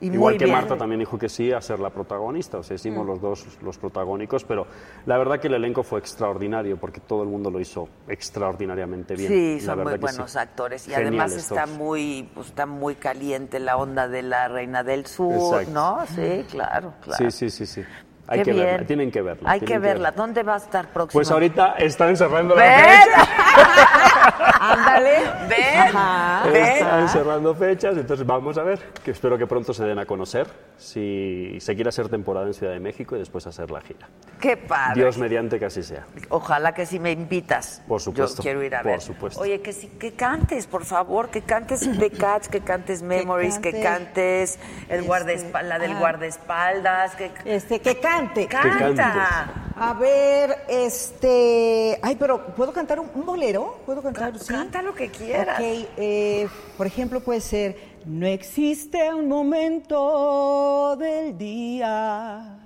Y Igual que bien. Marta también dijo que sí a ser la protagonista, o sea, hicimos Mm. los dos los protagónicos, pero la verdad que el elenco fue extraordinario porque todo el mundo lo hizo extraordinariamente bien. Sí, son muy buenos sí. actores y además está todos. muy, pues, está muy caliente la onda de la Reina del Sur, Exacto. ¿no? Sí, claro, claro. Sí, sí, sí, sí. Hay Qué que bien. verla, tienen que verla. Hay que verla. ¿Dónde va a estar próximo? Pues ahorita están cerrando la ¡Ven! fecha. Ándale, ven. Están cerrando fechas, entonces vamos a ver, que espero que pronto se den a conocer, si se quiere hacer temporada en Ciudad de México y después hacer la gira. Qué padre. Dios mediante que así sea. Ojalá que si me invitas. Por supuesto, Yo quiero ir a por ver. supuesto. Oye, que sí, que cantes, por favor, que cantes The Cats, que cantes Memories, que, cante, cantes el este, guardaespaldas, la del ah. guardaespaldas, que Este, que cante. canta. A ver, este. Ay, pero ¿puedo cantar un, un bolero? ¿Puedo cantar? sí? Canta lo que quieras. Ok, eh, por ejemplo, puede ser. No existe un momento del día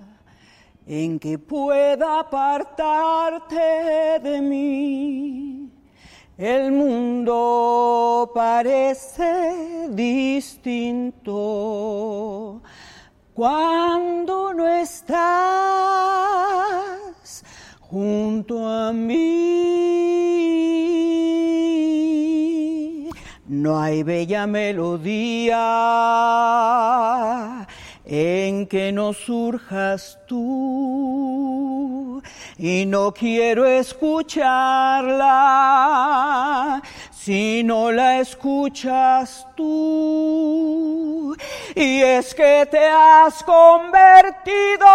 en que pueda apartarte de mí. El mundo parece distinto cuando no estás junto a mí. No hay bella melodía en que no surjas tú y no quiero escucharla si no la escuchas tú. Y es que te has convertido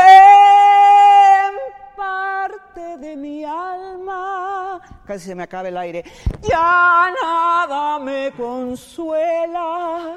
en parte de mi alma. Casi se me acaba el aire. Ya nada me consuela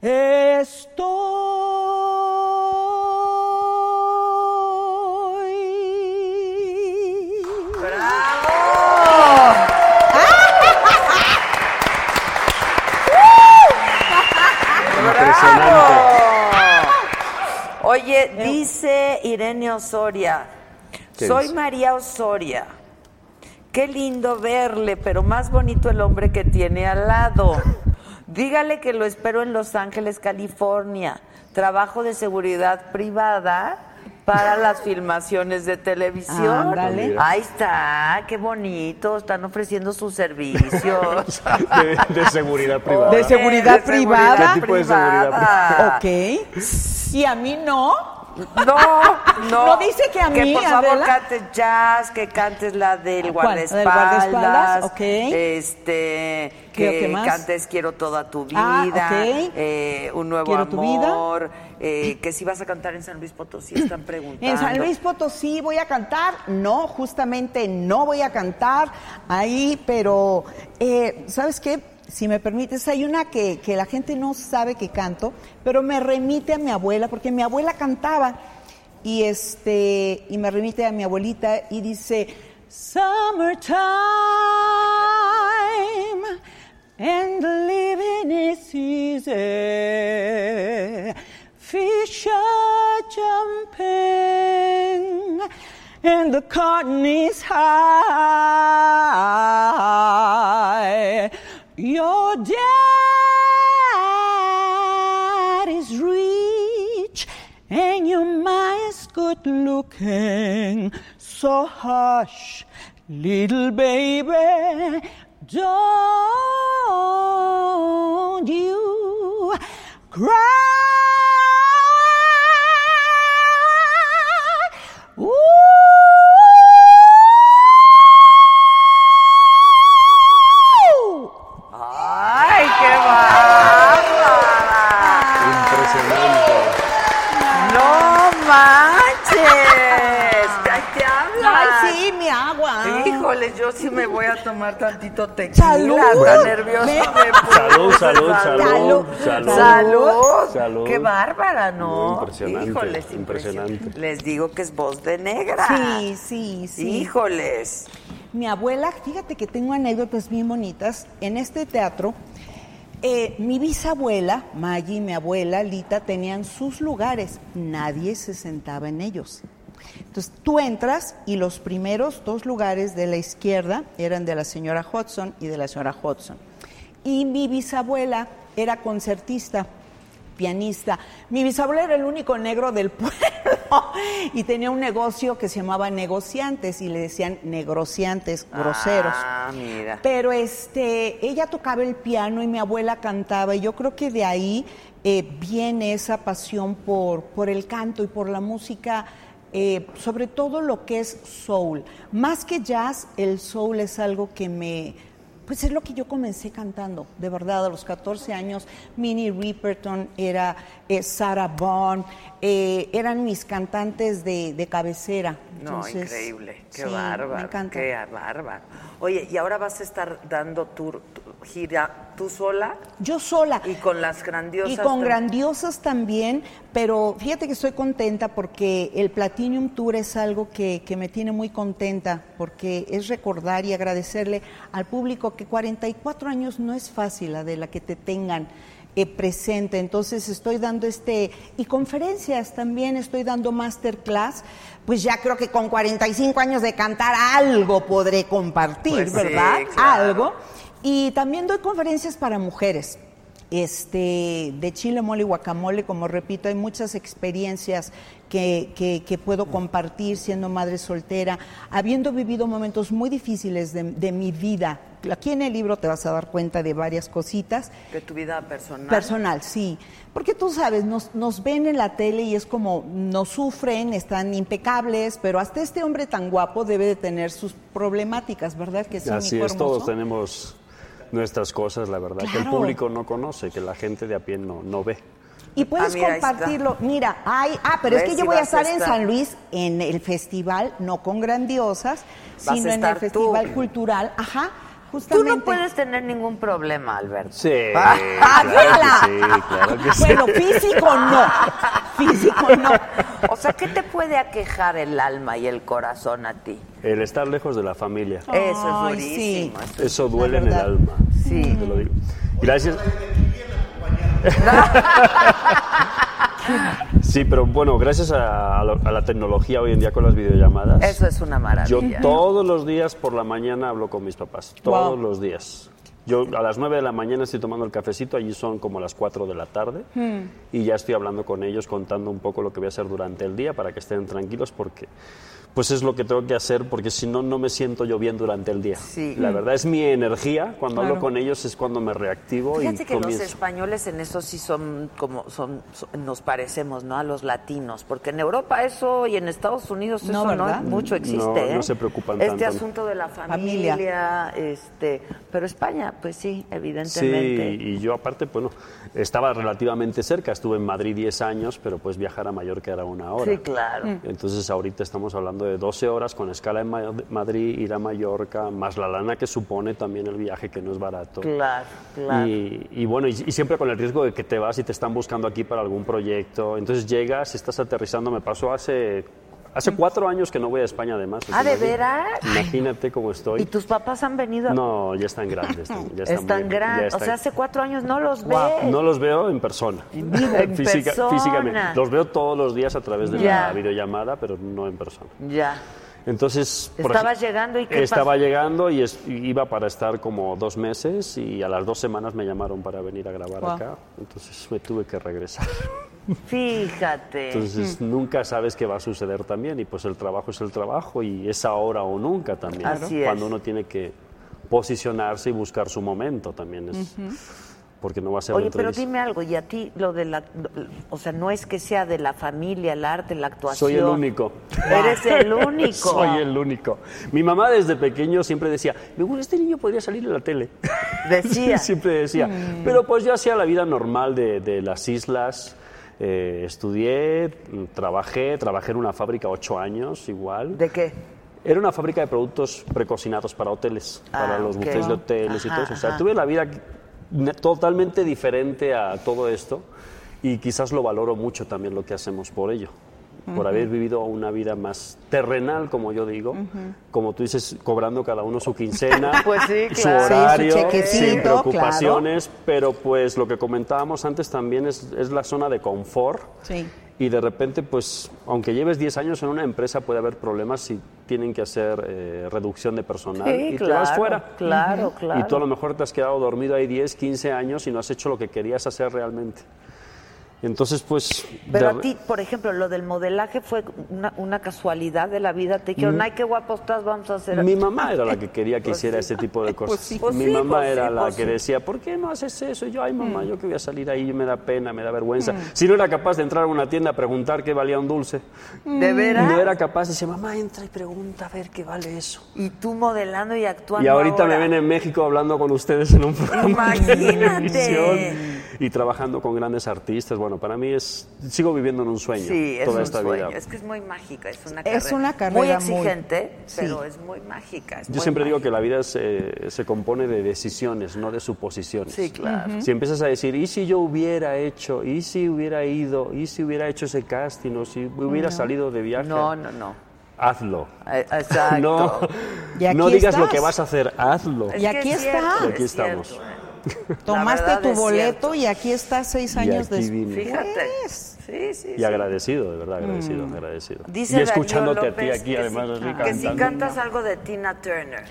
estoy. ¡Bravo! Oye, dice Irene Osoria, ¿Qué soy dice? María Osoria. Qué lindo verle, pero más bonito el hombre que tiene al lado. Dígale que lo espero en Los Ángeles, California. Trabajo de seguridad privada para las filmaciones de televisión. Ándale. Ahí está, qué bonito. Están ofreciendo sus servicios. De, de seguridad privada. ¿De seguridad de privada? ¿Qué tipo de seguridad privada. Ok. ¿Y a mí no? No, no. No dice que a mí, Que por favor Adela. cantes jazz, que cantes la del ¿Cuál? ¿La del guardaespaldas. guardaespaldas? Este, ¿Qué- que más? cantes Quiero toda tu vida. Ah, ok. eh, un nuevo Quiero vida. amor. eh, que si vas a cantar en San Luis Potosí, están preguntando. En San Luis Potosí voy a cantar, no, justamente no voy a cantar ahí, pero eh, ¿sabes qué? Si me permites, hay una que, que la gente no sabe que canto, pero me remite a mi abuela, porque mi abuela cantaba y este y me remite a mi abuelita y dice Summertime and living is easy. Fish are jumping and the cotton is high. Your dad is rich and your mom good looking. So hush, little baby, don't you cry. Ooh. A tomar tantito tequila. Salud. Tan nerviosa me salud, salud, Salud. salud. Salud. ¡Qué bárbara, no! Impresionante, Híjoles, impresionante. Les digo que es voz de negra. Sí, sí, sí. Híjoles. Mi abuela, fíjate que tengo anécdotas bien bonitas. En este teatro, eh, mi bisabuela, Maggie, mi abuela, Lita, tenían sus lugares. Nadie se sentaba en ellos. Entonces tú entras y los primeros dos lugares de la izquierda eran de la señora Hudson y de la señora Hudson. Y mi bisabuela era concertista, pianista. Mi bisabuela era el único negro del pueblo y tenía un negocio que se llamaba Negociantes y le decían negrociantes, groseros. Ah, mira. Pero este, ella tocaba el piano y mi abuela cantaba y yo creo que de ahí eh, viene esa pasión por, por el canto y por la música, eh, sobre todo lo que es soul. Más que jazz, el soul es algo que me, pues es lo que yo comencé cantando, de verdad, a los 14 años. Minnie Riperton era eh, Sarah Vaughan, eh, eran mis cantantes de, de cabecera. No, Entonces, increíble. Qué sí, bárbaro. Me. Qué bárbaro. Oye, ¿y ahora vas a estar dando tu gira tú sola? Yo sola. Y con las grandiosas. Y con grandiosas también, pero fíjate que estoy contenta porque el Platinum Tour es algo que, que me tiene muy contenta, porque es recordar y agradecerle al público que 44 años no es fácil, Adela, que te tengan eh, presente. Entonces estoy dando este, y conferencias también, estoy dando masterclass. Pues ya creo que con 45 años de cantar algo podré compartir, Pues sí, ¿verdad? claro. Algo. Y también doy conferencias para mujeres. Este, de chile, mole y guacamole, como repito, hay muchas experiencias que, que- que puedo compartir siendo madre soltera, habiendo vivido momentos muy difíciles de, de mi vida. Aquí en el libro te vas a dar cuenta de varias cositas. De tu vida personal. Personal, sí. Porque tú sabes, nos, nos ven en la tele y es como, nos sufren, están impecables, pero hasta este hombre tan guapo debe de tener sus problemáticas, ¿verdad? Que sí, Así es, todos tenemos nuestras cosas, la verdad, que el público no conoce, que la gente de a pie no, no ve. Y puedes Ah, mira, compartirlo. Mira, ay, ah, pero es que yo voy a estar en. San Luis en el festival, no con grandiosas, sino en el tú. festival cultural. Ajá, Tú justamente. no puedes tener ningún problema, Alberto. Sí, claro que sí, claro que sí. Bueno, físico no. Físico no. O sea, ¿qué te puede aquejar el alma y el corazón a ti? El estar lejos de la familia. Eso es durísimo. sí. eso- duele en el alma. Sí. Te lo digo. Gracias. Sí, pero bueno, gracias a, la tecnología hoy en día con las videollamadas. Eso es una Yo maravilla. todos los días por la mañana hablo con mis papás. Todos Wow. los días. Yo a las 9 de la mañana estoy tomando el cafecito, allí son como las 4 de la tarde. Hmm. Y ya estoy hablando con ellos, contando un poco lo que voy a hacer durante el día para que estén tranquilos, porque pues es lo que tengo que hacer, porque si no, no me siento yo bien durante el día. Sí. La verdad es mi energía. Cuando hablo con ellos es cuando me reactivo Fíjate y que los españoles en eso sí son como son, son- nos parecemos, ¿no? A los latinos, porque en Europa eso y en Estados Unidos No, eso no, ¿verdad? mucho existe, No, ¿eh? no se preocupan Este tanto. asunto de la familia, Familia. este, pero España, pues sí, Sí, evidentemente. y yo aparte, bueno, estaba relativamente cerca, estuve en Madrid 10 años, pero pues viajar a Mallorca era una hora. Sí, claro. Entonces ahorita estamos hablando de 12 horas con escala en Ma- Madrid, ir a Mallorca, más la lana que supone también el viaje, que no es barato. Claro, claro. Y, y bueno, y, y siempre con el riesgo de que te vas y te están buscando aquí para algún proyecto. Entonces llegas, estás aterrizando, me pasó hace... Hace cuatro años que no voy a España además. Ah, ¿de veras? Imagínate cómo estoy. ¿Y tus papás han venido? No, ya están grandes. Ya están Están grandes, o sea, hace cuatro años no los ves. no los veo en persona. En persona. Físicamente. Los veo todos los días a través de Ya. la videollamada, pero no en persona. Ya. Entonces. ej- llegando y qué Estaba pasó? llegando y, es- iba para estar como dos meses y a las dos semanas me llamaron para venir a grabar Wow. acá. Entonces me tuve que regresar. Fíjate. Entonces nunca sabes qué va a suceder también y pues el trabajo es el trabajo y es ahora o nunca también. Así es. Cuando uno tiene que posicionarse y buscar su momento también es porque no va a ser Oye, pero dime algo, y a ti lo de la, o sea, no es que sea de la familia, el arte, la actuación. Soy el único. Eres el único. Soy el único. Mi mamá desde pequeño siempre decía, me gusta, este niño podría salir en la tele. Decía. siempre decía. Mm. Pero pues yo hacía la vida normal de, de las islas. Eh, estudié, trabajé, trabajé en una fábrica ocho años igual. ¿De qué? Era una fábrica de productos precocinados para hoteles, Ah, para los ok. buffets de hoteles y todo eso. O sea, ajá. tuve la vida totalmente diferente a todo esto y quizás lo valoro mucho también lo que hacemos por ello. Por haber vivido una vida más terrenal, como yo digo, como tú dices, cobrando cada uno su quincena, Pues sí, su horario, Sí, su sin preocupaciones, pero pues lo que comentábamos antes también es, es la zona de confort. Sí. Y de repente, pues, aunque lleves 10 años en una empresa, puede haber problemas si tienen que hacer eh, reducción de personal Sí, y te vas fuera. claro, claro. Y tú a lo mejor te has quedado dormido ahí 10, 15 años y no has hecho lo que querías hacer realmente. Entonces, pues... Pero de- a ti, por ejemplo, lo del modelaje fue una, una casualidad de la vida. Te dijeron, Mm. ay, qué guapo estás, vamos a hacer... Mi mamá era la que quería que Pues hiciera sí. ese tipo de cosas. Pues sí. Pues Mi sí, mamá pues era sí, la pues que sí. decía, ¿por qué no haces eso? Y yo, ay mamá, Mm. yo que voy a salir ahí, me da pena, me da vergüenza. Mm. Si no era capaz de entrar a una tienda a preguntar qué valía un dulce. ¿De veras? No era capaz, decía, mamá, entra y pregunta a ver qué vale eso. Y tú modelando y actuando Y ahorita ahora. me ven en México hablando con ustedes en un programa de Imagínate. televisión y trabajando con grandes artistas. Bueno, para mí es sigo viviendo en un sueño Sí, es toda un esta sueño. vida. Es que es muy mágica, es una Es carrera. una muy carrera muy- exigente, pero es muy mágica. es Yo muy siempre digo que la vida se, se compone de decisiones, no de suposiciones. Sí, claro. Si empiezas a decir, ¿y si yo hubiera hecho? ¿Y si hubiera ido? ¿Y si hubiera hecho ese casting? ¿O si hubiera No. salido de viaje? No, no, no. Hazlo. Eh, Exacto. No, Y aquí no digas lo que vas a hacer, hazlo. Y aquí estás. Y aquí estamos. Tomaste tu boleto y aquí estás seis Y años después. Fíjate. Sí, sí, Y sí. agradecido, de verdad, agradecido, Mm. agradecido. Dice y escuchándote a ti aquí, que además, si- así que si cantas algo de Tina Turner.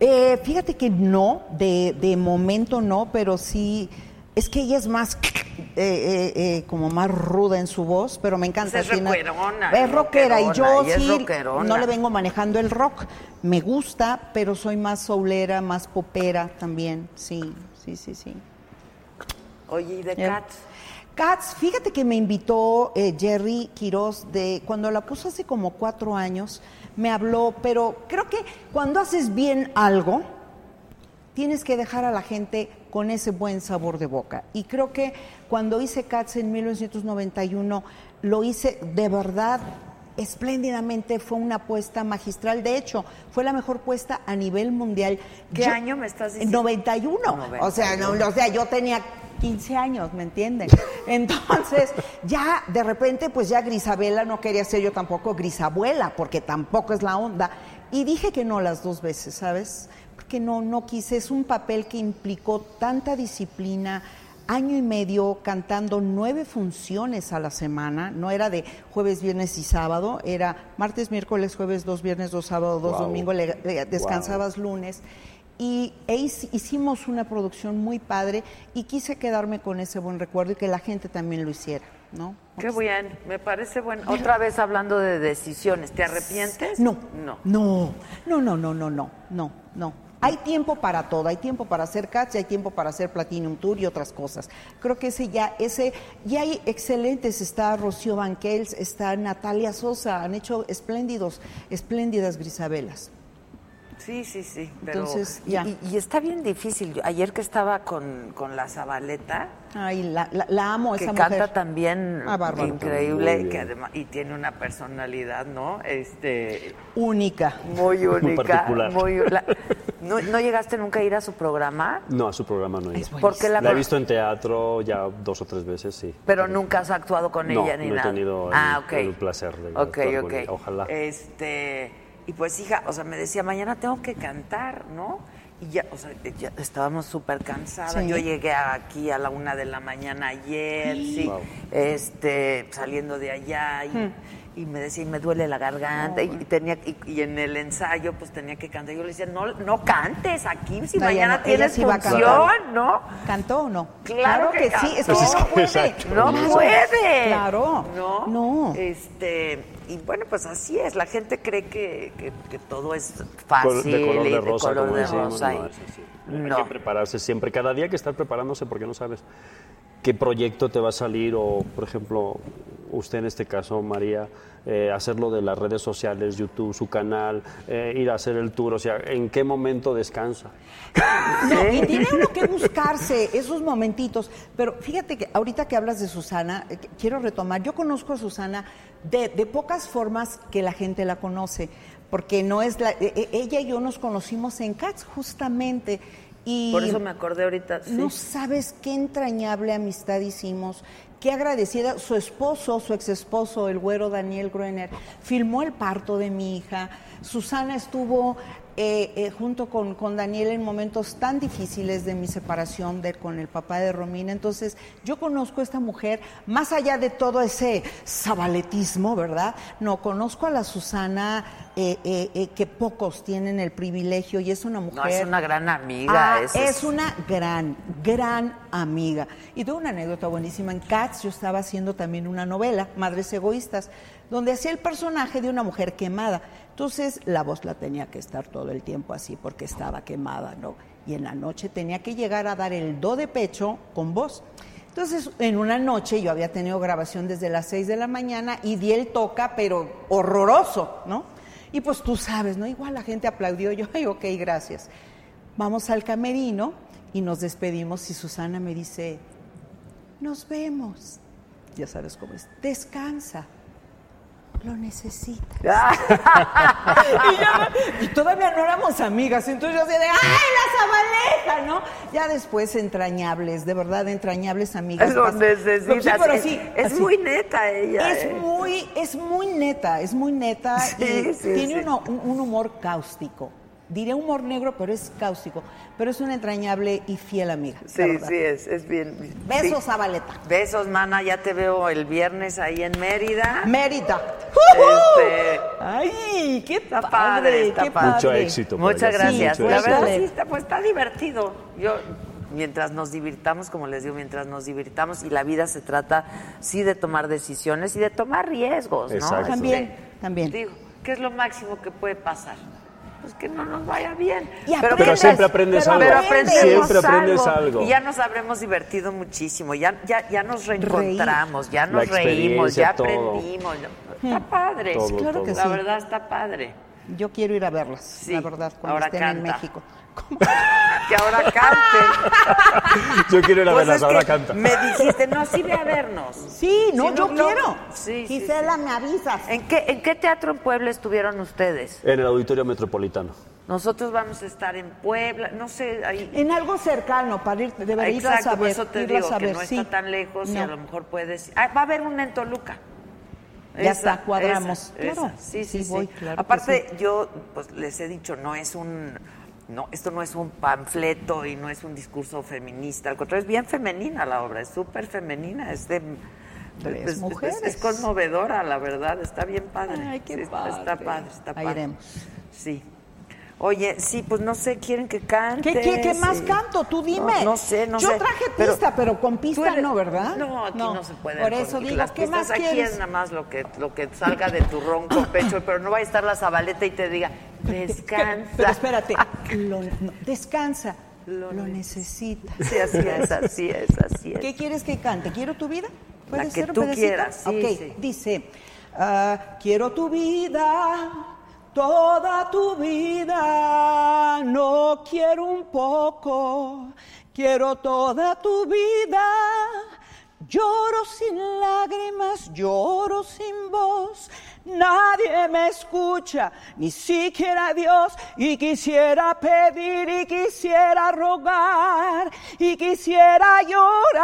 Eh, fíjate que no, de, de momento no, pero sí, es que ella es más, eh, eh, eh, como más ruda en su voz, pero me encanta. Pues es Tina- rockerona, Es rockera y yo y sí rockerona. no le vengo manejando el rock. Me gusta, pero soy más soulera, más popera también, sí, sí, sí, sí. Oye, ¿y de. Cats? Cats, fíjate que me invitó eh, Jerry Quiroz de cuando la puso hace como cuatro años, me habló, pero creo que cuando haces bien algo, tienes que dejar a la gente con ese buen sabor de boca. Y creo que cuando hice Cats en 1991, lo hice de verdad espléndidamente, fue una apuesta magistral. De hecho, fue la mejor puesta a nivel mundial. ¿Qué Yo- año me estás diciendo? 91. O sea, no, o sea, yo tenía 15 años, ¿me entienden? Entonces, ya de repente, pues ya Grisabela no quería ser yo tampoco Grisabuela, porque tampoco es la onda. Y dije que no las dos veces, ¿sabes? Porque no, no quise. Es un papel que implicó tanta disciplina, año y medio cantando nueve funciones a la semana, no era de jueves, viernes y sábado, era martes, miércoles, jueves, dos viernes, dos sábados, dos Wow. domingos, le- le- descansabas lunes. Y e hic- hicimos una producción muy padre y quise quedarme con ese buen recuerdo y que la gente también lo hiciera, ¿no? Qué bien, me parece bueno. Otra vez hablando de decisiones, ¿te arrepientes? No, No. no, no, no, no, no, no, no, no. Hay tiempo para todo, hay tiempo para hacer Cats y hay tiempo para hacer Platinum Tour y otras cosas. Creo que ese ya, ese, ya hay excelentes, está Rocío Banquels, está Natalia Sosa, han hecho espléndidos, espléndidas Grisabelas. Sí, sí, sí. Pero, Entonces, y- ya. Y, y está bien difícil. Ayer que estaba con, con la Zabaleta, Ay, la, la, la amo que esa canta mujer. también Ah, bárbaro. increíble, Muy bien. que además, y tiene una personalidad, ¿no? Este, Única. muy única. particular. muy- la- ¿no, no llegaste nunca a ir a su programa? No, a su programa no he ido. Porque la la he visto en teatro ya dos o tres veces, sí. Pero nunca has actuado con no, ella ni no he nada. tenido el, ah, ok. el placer de Ok, actuar ok. con ella. Ojalá. Este, y pues hija, o sea, me decía, mañana tengo que cantar, ¿no? Y ya, o sea, ya estábamos súper cansadas. Sí. Yo llegué aquí a la una de la mañana ayer, sí, Wow. este, saliendo de allá. Y, Hmm. y me decía, y me duele la garganta, y, tenía y, y en el ensayo pues tenía que cantar. Yo le decía, no, no cantes aquí, si No, mañana no, tienes función, cantar. ¿no? ¿Cantó o no? Claro, que, sí, es que cantó. no puede. Exacto. No puede. Claro. No. No. Este, y bueno, pues así es. La gente cree que, que, que todo es fácil de color de rosa, color como de decimos, rosa no, y- es así. no. Hay que prepararse siempre, cada día hay que estar preparándose porque no sabes qué proyecto te va a salir o, por ejemplo, usted en este caso, María, eh, hacerlo de las redes sociales, YouTube, su canal, eh, ir a hacer el tour, o sea, ¿en qué momento descansa? No, y tiene uno que buscarse esos momentitos. Pero fíjate que ahorita que hablas de Susana, eh, quiero retomar. Yo conozco a Susana de, de pocas formas que la gente la conoce, porque no es la. ella y yo nos conocimos en Cats, justamente. Y Por eso me acordé ahorita. sí. no sabes qué entrañable amistad hicimos, qué agradecida. Su esposo, su ex esposo, el güero Daniel Gruener, filmó el parto de mi hija. Susana estuvo eh, eh, junto con, con Daniel en momentos tan difíciles de mi separación de, con el papá de Romina. Entonces, yo conozco a esta mujer, más allá de todo ese sabaletismo, ¿verdad? No, conozco a la Susana eh, que pocos tienen el privilegio y es una mujer. No, es una gran amiga. Ah, esa es una gran, gran amiga. Y tengo una anécdota buenísima. En Cats yo estaba haciendo también una novela, Madres Egoístas, donde hacía el personaje de una mujer quemada. Entonces la voz la tenía que estar todo el tiempo así porque estaba quemada, ¿no? Y en la noche tenía que llegar a dar el do de pecho con voz. Entonces, en una noche yo había tenido grabación desde las 6 de la mañana y di el toca, pero horroroso, ¿no? Y pues tú sabes, ¿no? Igual la gente aplaudió, yo, ay, ok, gracias. Vamos al camerino y nos despedimos y Susana me dice, nos vemos. Ya sabes cómo es, descansa, lo necesitas. y, yo- y todavía no éramos amigas, entonces yo así de, ¡ay, la sabaleja! ¿no? Ya después entrañables, de verdad, entrañables amigas. Lo Pas- necesitas. Sí, pero Es- sí, es así. muy neta ella, Es ¿eh? muy, es muy neta, es muy neta Sí, y sí, tiene sí. uno- un, un humor cáustico. Diré humor negro, pero es cáustico. Pero es una entrañable y fiel amiga. la Sí, verdad. sí, es, es bien. Besos, sí. Zabaleta. Besos, mana. Ya te veo el viernes ahí en Mérida. Mérida. Este, ¡Ay, qué está padre! padre, está qué padre. Mucho éxito. Muchas allá. gracias. Sí, la mucho verdad éxito. sí está, pues está divertido. Yo mientras nos divirtamos, como les digo, mientras nos divirtamos y la vida se trata sí de tomar decisiones y de tomar riesgos, ¿no? Exacto. También, también. Digo, ¿qué es lo máximo que puede pasar? Pues que no nos vaya bien. Y pero, aprendes, siempre aprendes pero algo. pero aprendes. Siempre aprendes algo. Y ya nos habremos divertido muchísimo. Ya, ya, ya nos reencontramos, ya nos La reímos, ya todo. aprendimos. Está padre. Todo, Claro que todo. La sí. verdad está padre. Yo quiero ir a verlas, Sí, la verdad, cuando ahora estén en canta. Que ahora cante. Yo quiero ir a Pues verlas, ahora canta. Me dijiste, no, sí ve a vernos. Sí, no, Sí, yo no, no. quiero. Sí, sí, Gisela, sí. me avisas. ¿En qué, ¿En qué teatro en Puebla estuvieron ustedes? En el Auditorio Metropolitano. Nosotros vamos a estar en Puebla, no sé, ahí. En algo cercano, para ir, de verdad, irlas Exacto, a por ver. eso te digo a que no sí. está tan lejos y a lo mejor puedes. Ah, va a haber una en Toluca. Ya está, cuadramos. Claro. Sí, sí, Sí, sí. voy, claro que Aparte, yo pues les he dicho, no es un. No, esto no es un panfleto y no es un discurso feminista. Al contrario, es bien femenina la obra, es súper femenina, es de. Tres es- es- mujeres. Es, conmovedora, la verdad, está bien padre. Ay, qué Sí, está- padre. Está padre, está Ahí padre. iremos. Sí. Oye, sí, pues no sé, quieren que cante. ¿Qué, qué, qué más canto? Tú dime. No, no sé, no Yo sé. traje Pero pista, pero, con pista eres- no, ¿verdad? No, aquí no, se puede. Por eso digo, las ¿qué pistas más aquí quieres? es nada más lo que, lo que salga de tu ronco pecho, pero no va a estar la zabaleta y te diga, descansa. Pero espérate, lo- no, descansa, lo, necesitas. Sí, así es, así es, así es. ¿Qué quieres que cante? ¿Quiero tu vida? ¿Puede La que ser tú pedacito? quieras, sí, ok, sí. dice, ah, quiero tu vida, toda tu vida, no quiero un poco, quiero toda tu vida. Lloro sin lágrimas, lloro sin voz, nadie me escucha, ni siquiera Dios, y quisiera pedir y quisiera rogar y quisiera llorar.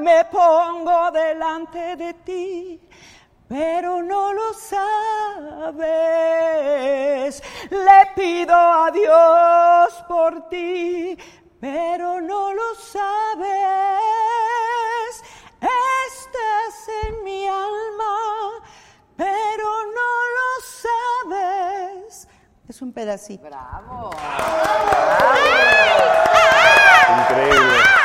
Me pongo delante de ti, pero no lo sabes. Le pido a Dios por ti, pero no lo sabes. Estás en mi alma, pero no lo sabes. Es un pedacito. ¡Bravo! ¡Bravo! ¡Ay! ¡Ay! Increíble.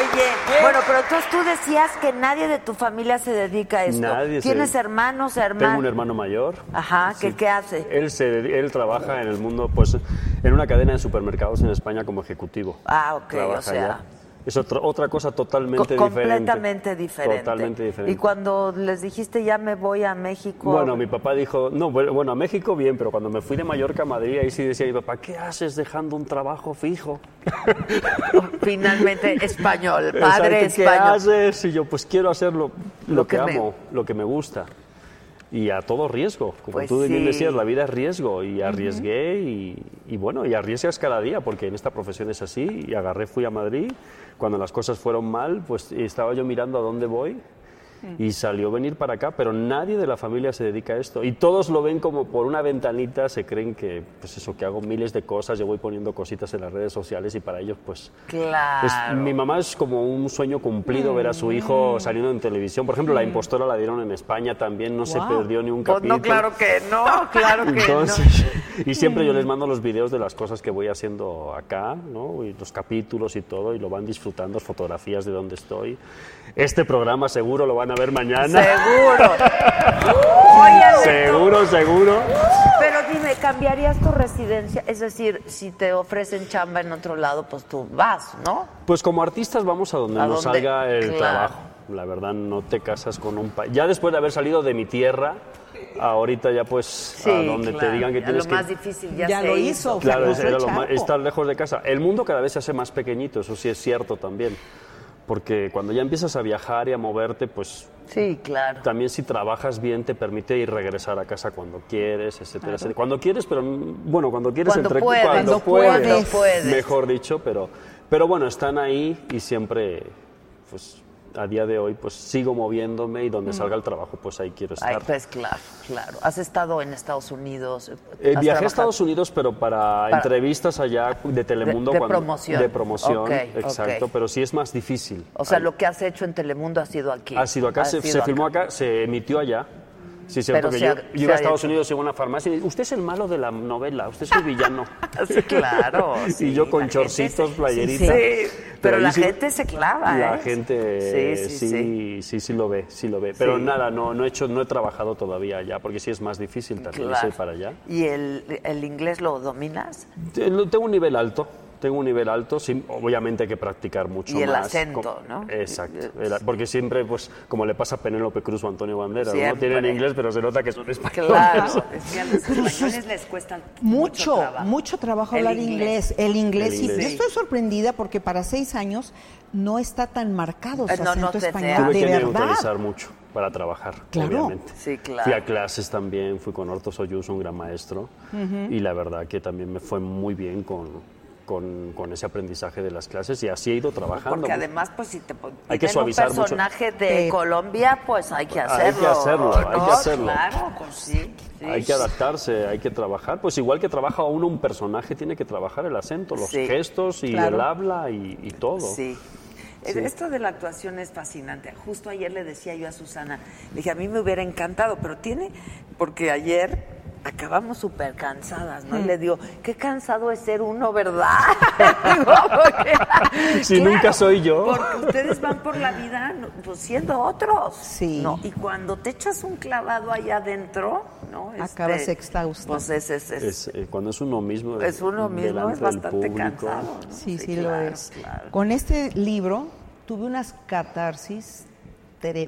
Oye, bueno, pero entonces tú decías que nadie de tu familia se dedica a esto. Nadie se- ¿Tienes hermanos, Tengo un hermanos? hermano mayor. Ajá, ¿qué, Sí. qué hace? Él, se, él trabaja en el mundo, pues, en una cadena de supermercados en España como ejecutivo. Ah, ok, Trabaja o sea, allá. Es otra, otra cosa co- totalmente diferente. completamente diferente. Totalmente diferente. Y cuando les dijiste ya me voy a México. Bueno, mi papá dijo, no, bueno, a México bien, pero cuando me fui de Mallorca a Madrid, ahí sí decía mi papá, ¿qué haces dejando un trabajo fijo? finalmente español, padre Exacto, ¿Qué español. haces? Y yo, pues quiero hacerlo lo, Lo que, que me- amo, lo que me gusta. Y a todo riesgo. Como Pues tú bien sí. decías, la vida es riesgo. Y arriesgué y, y bueno, y arriesgas cada día, porque en esta profesión es así. Y agarré, fui a Madrid. Cuando las cosas fueron mal, pues estaba yo mirando a dónde voy. Y salió venir para acá, pero nadie de la familia se dedica a esto. Y todos lo ven como por una ventanita, se creen que, pues eso, que hago miles de cosas, yo voy poniendo cositas en las redes sociales y para ellos, pues, Claro. es- mi mamá es como un sueño cumplido ver a su hijo saliendo en televisión. Por ejemplo, La Impostora la dieron en España también, no se Wow. perdió ni un Pues capítulo. no, claro que no, claro que Entonces, y siempre yo les mando los videos de las cosas que voy haciendo acá, ¿no? Y los capítulos y todo, y lo van disfrutando, fotografías de dónde estoy. Este programa seguro lo van a ver mañana. Seguro. Oye, seguro, seguro. Pero dime, ¿cambiarías tu residencia? Es decir, si te ofrecen chamba en otro lado, pues tú vas, ¿no? Pues como artistas vamos a donde ¿A nos dónde? salga el Claro. trabajo. La verdad, no te casas con un país. Ya después de haber salido de mi tierra, ahorita ya pues a donde te claro. digan que Ya tienes lo que... más difícil ya, Ya se lo hizo. hizo. Claro, cruzó era el lo más- estar lejos de casa. El mundo cada vez se hace más pequeñito, eso sí es cierto también. Porque cuando ya empiezas a viajar y a moverte, pues Sí, claro. también si trabajas bien te permite ir regresar a casa cuando quieres, etcétera, etcétera. Cuando quieres, pero bueno, cuando quieres Cuando entre puedes, cuando, cuando puedes. mejor dicho, pero pero bueno, están ahí y siempre pues a día de hoy pues sigo moviéndome y donde Mm. salga el trabajo pues ahí quiero estar. Ay, pues claro, claro. ¿Has estado en Estados Unidos? Eh, ¿Has viajé a? Estados Unidos, pero para, Para- entrevistas allá de Telemundo. De- de cuando- promoción. De promoción, exacto, pero sí es más difícil. O sea, Ahí- lo que has hecho en Telemundo ha sido aquí. ha sido acá, Ha se, sido se filmó acá, se emitió allá. Sí, cierto Pero que se yo, yo iba a Estados hecho. Unidos en una farmacia y usted es el malo de la novela, usted es el villano. Sí, claro. sí, y yo con chorcitos, se- playerita. Sí, pero, ahí la sí- gente se clava, La ¿eh? gente Sí, sí, sí, sí. sí, sí, lo ve, sí lo ve. Pero Sí. nada, no, no he hecho, no he trabajado todavía allá, porque sí es más difícil también Claro. para allá. ¿Y el, el inglés lo dominas? Tengo tengo un nivel alto, tengo un nivel alto, sí, obviamente hay que practicar mucho Y el más. acento, ¿no? Exacto, el- porque siempre, pues, como le pasa a Penélope Cruz o Antonio Banderas, ¿no? Tienen inglés, pero se nota que son españoles. Claro, es que a los españoles les cuesta mucho, Mucho, trabajo. mucho trabajo El hablar inglés. inglés. El inglés, El y inglés. yo estoy sorprendida porque para seis años no está tan marcado su Eh, no, no acento te español. Tuve de que neutralizar mucho para trabajar, Claro. obviamente. Sí, claro. Fui a clases también, fui con Orto Soyuz, un gran maestro, y la verdad que también me fue muy bien con, con, con ese aprendizaje de las clases y así he ido trabajando. Porque además, pues si te Hay que suavizar un mucho. personaje de Sí. Colombia, pues hay que Hay hacerlo. que hacerlo, hay que hacerlo. Claro, pues sí. sí. Hay que adaptarse, hay que trabajar. Pues igual que trabaja uno un personaje, tiene que trabajar el acento, los Sí. gestos y Claro. el habla y, y todo. Sí. Sí. Esto de la actuación es fascinante. Justo ayer le decía yo a Susana, le dije, a mí me hubiera encantado, pero tiene, porque ayer acabamos súper cansadas, ¿no? Y le digo, qué cansado es ser uno, ¿verdad? Digo, porque- Si nunca soy yo. Porque ustedes van por la vida pues, siendo otros. Sí. ¿no? Y cuando te echas un clavado allá adentro, ¿no? Acabas Este, exhausto. Pues es, es, es, Es, eh, cuando es uno mismo. es uno mismo, es bastante cansado. ¿no? Sí, sí, lo claro, es. claro. Con este libro tuve unas catarsis,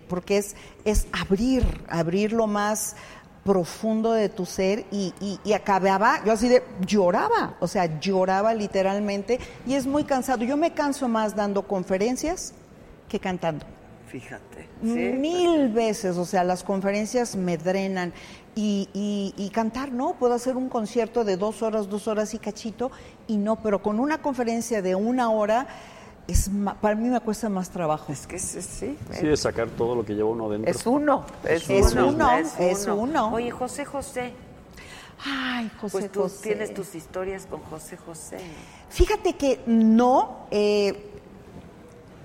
porque es, es abrir, abrir lo más profundo de tu ser y, y, y acababa, yo así de, lloraba, o sea, lloraba literalmente y es muy cansado. Yo me canso más dando conferencias que cantando. Fíjate. Mil veces, o sea, las conferencias me drenan. Y- y cantar, no, puedo hacer un concierto de dos horas, dos horas y cachito, y no, pero con una conferencia de una hora, es ma- para mí me cuesta más trabajo. Es que sí, sí. Sí, de sacar todo lo que lleva uno dentro. Es uno, es, Es uno, uno, es uno. Oye, José José, Ay, José pues tú José. tienes tus historias con José José. Fíjate que no, eh,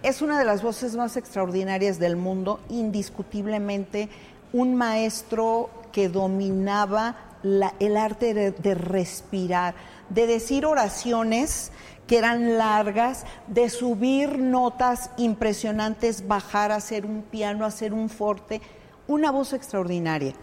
es una de las voces más extraordinarias del mundo, indiscutiblemente un maestro que dominaba la- el arte de, de respirar, de decir oraciones que eran largas, de subir notas impresionantes, bajar, hacer un piano, hacer un forte, una voz extraordinaria.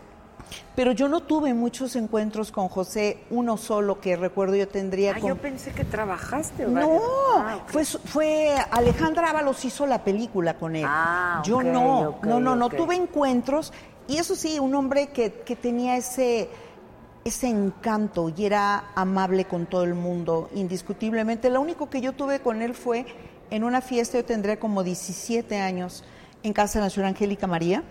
Pero yo no tuve muchos encuentros con José, uno solo que recuerdo yo tendría Ah, con... yo pensé que trabajaste. No, varios. Ah, fue, fue Alejandra Ábalos hizo la película con él. Ah, Yo no, no, no, no tuve encuentros y eso sí, un hombre que, que tenía ese ese encanto y era amable con todo el mundo, indiscutiblemente. Lo único que yo tuve con él fue en una fiesta, yo tendría como 17 años, en casa de la señora Angélica María,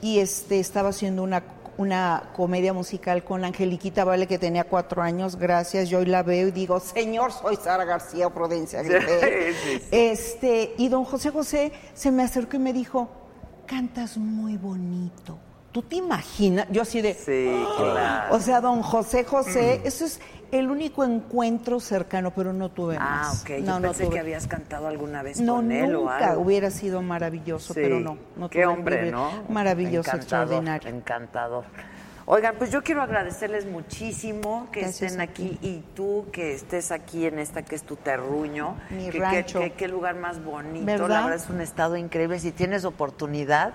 y este, estaba haciendo una, una comedia musical con Angeliquita Vale, que tenía cuatro años, gracias, yo hoy la veo y digo, señor, soy Sara García Prudencia. grité. Sí, sí. Este, y don José José se me acercó y me dijo, cantas muy bonito. ¿Tú te imaginas? Yo así de... Sí, claro. O sea, don José José, eso es el único encuentro cercano, pero no tuve Ah, más. ok. Yo No, no pensé tuve. que habías cantado alguna vez No, con él o nunca algo. hubiera sido maravilloso, Sí. pero no. no Qué tuve hombre. ¿no? Maravilloso, Encantador, extraordinario. Encantador. Oigan, pues yo quiero agradecerles muchísimo que Gracias estén aquí y tú que estés aquí en esta que es tu terruño. Mi que, rancho. que- que- qué lugar más bonito. ¿Verdad? La verdad es un estado increíble. Si tienes oportunidad,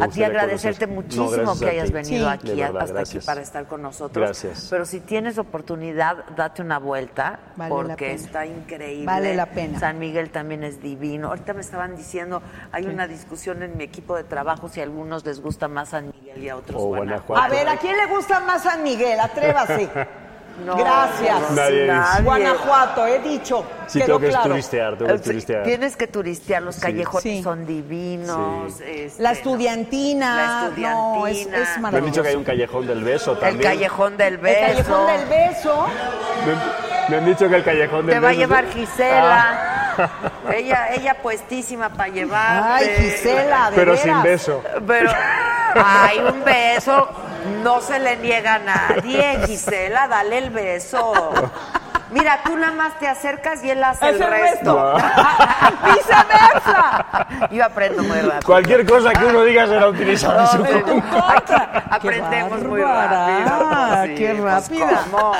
a ti agradecerte conocer. muchísimo No, que hayas venido Sí. aquí verdad, hasta gracias. aquí para estar con nosotros. Gracias. Pero si tienes oportunidad, date una vuelta Vale la porque está increíble. Vale la pena. San Miguel también es divino. Ahorita me estaban diciendo, hay una discusión en mi equipo de trabajo si a algunos les gusta más San Miguel y a otros O Guanajuato. A ver, ¿a quién le gusta más San Miguel? Atrévase. No, Gracias. Nadie. Guanajuato, he dicho. Sí, Quedó tengo que claro. turistear, tengo que turistear. Tienes que turistear, los Sí. callejones Sí. son divinos. Sí. este, La estudiantina. La No, es, estudiantina. es Me han maravilloso. dicho que hay un callejón del beso El también. callejón del El beso. callejón del beso. Me, han- me han dicho que el callejón del Te va a beso. llevar Ah. Gisela. Ella, ella puestísima para llevarte. Ay, Gisela, de Pero veras. sin beso. Pero hay un beso, no se le niega a nadie, Gisela, dale el beso. Mira, tú nada más te acercas y él hace el Es el resto. ¡Viceversa! Yo aprendo muy rápido. Cualquier cosa que uno diga será utilizada en su No, contra. Aquí aprendemos muy rápido. qué pues, rápida. ¿cómo?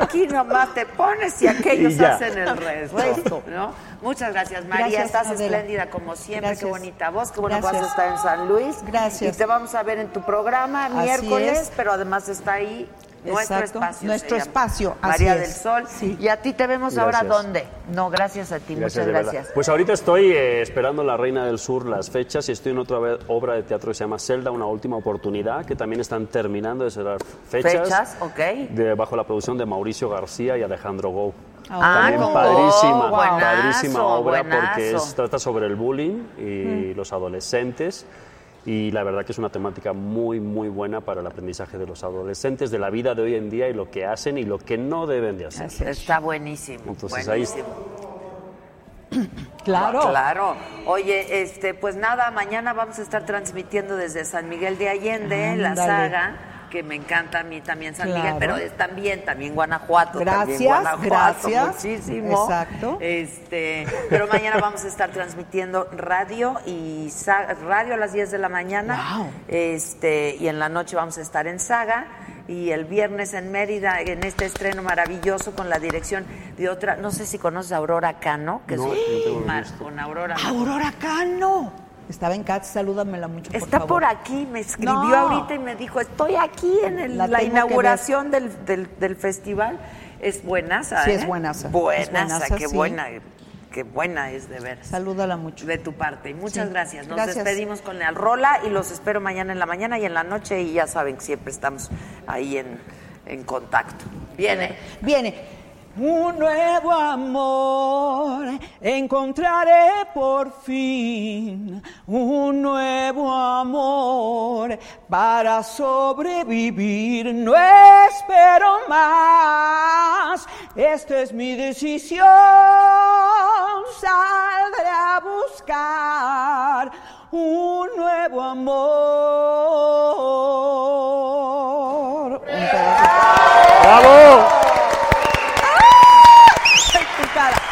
Aquí nomás te pones y aquellos Y hacen el resto. Resto. ¿no? Muchas gracias, María. Gracias, Estás Adela. espléndida como siempre. Gracias. Qué bonita voz. Qué bueno que vas a estar en San Luis. Gracias. Y te vamos a ver en tu programa Así miércoles, es. pero además está ahí nuestro Exacto, espacio. nuestro espacio, así María es. del Sol. Sí. Y a ti te vemos ahora Gracias. dónde. No, gracias a ti. Gracias, Muchas gracias. Pues ahorita estoy eh, esperando La Reina del Sur las fechas y estoy en otra ve- obra de teatro que se llama Zelda, una última oportunidad, que también están terminando de cerrar fechas. Fechas, ok. de- bajo la producción de Mauricio García y Alejandro Gou. Ah, También padrísima, buenazo, padrísima obra porque buenazo. es- trata sobre el bullying y los adolescentes. Y la verdad que es una temática muy, muy buena para el aprendizaje de los adolescentes, de la vida de hoy en día y lo que hacen y lo que no deben de hacer. Está buenísimo. Entonces, ahí buenísimo. Claro. Claro. Oye, este, pues nada, mañana vamos a estar transmitiendo desde San Miguel de Allende, la saga, que me encanta a mí también San Claro. Miguel, pero es también, también Guanajuato. también Gracias, Guanajuato, gracias. Muchísimo. Exacto. Este, pero mañana vamos a estar transmitiendo radio y radio a las 10 de la mañana. Wow. Este, y en la noche vamos a estar en Saga y el viernes en Mérida en este estreno maravilloso con la dirección de otra, no sé si conoces a Aurora Cano, que No, es no tengo mar- con Aurora. Aurora Cano. Estaba en CATS, salúdamela mucho, por Está favor. por aquí, me escribió No. ahorita y me dijo, estoy aquí en el- La inauguración del, del, del festival. Es buenaza, Sí, ¿eh? es buenaza. Buenaza, Es buenaza, qué sí. buena, qué buena es de veras. Salúdala mucho. De tu parte. Muchas Sí. gracias. Nos Gracias. despedimos con la rola y los espero mañana en la mañana y en la noche y ya saben que siempre estamos ahí en, en contacto. Viene. Viene. Un nuevo amor encontraré por fin, un nuevo amor para sobrevivir. No espero más, esta es mi decisión. Saldré a buscar un nuevo amor. ¡Bravo! Tu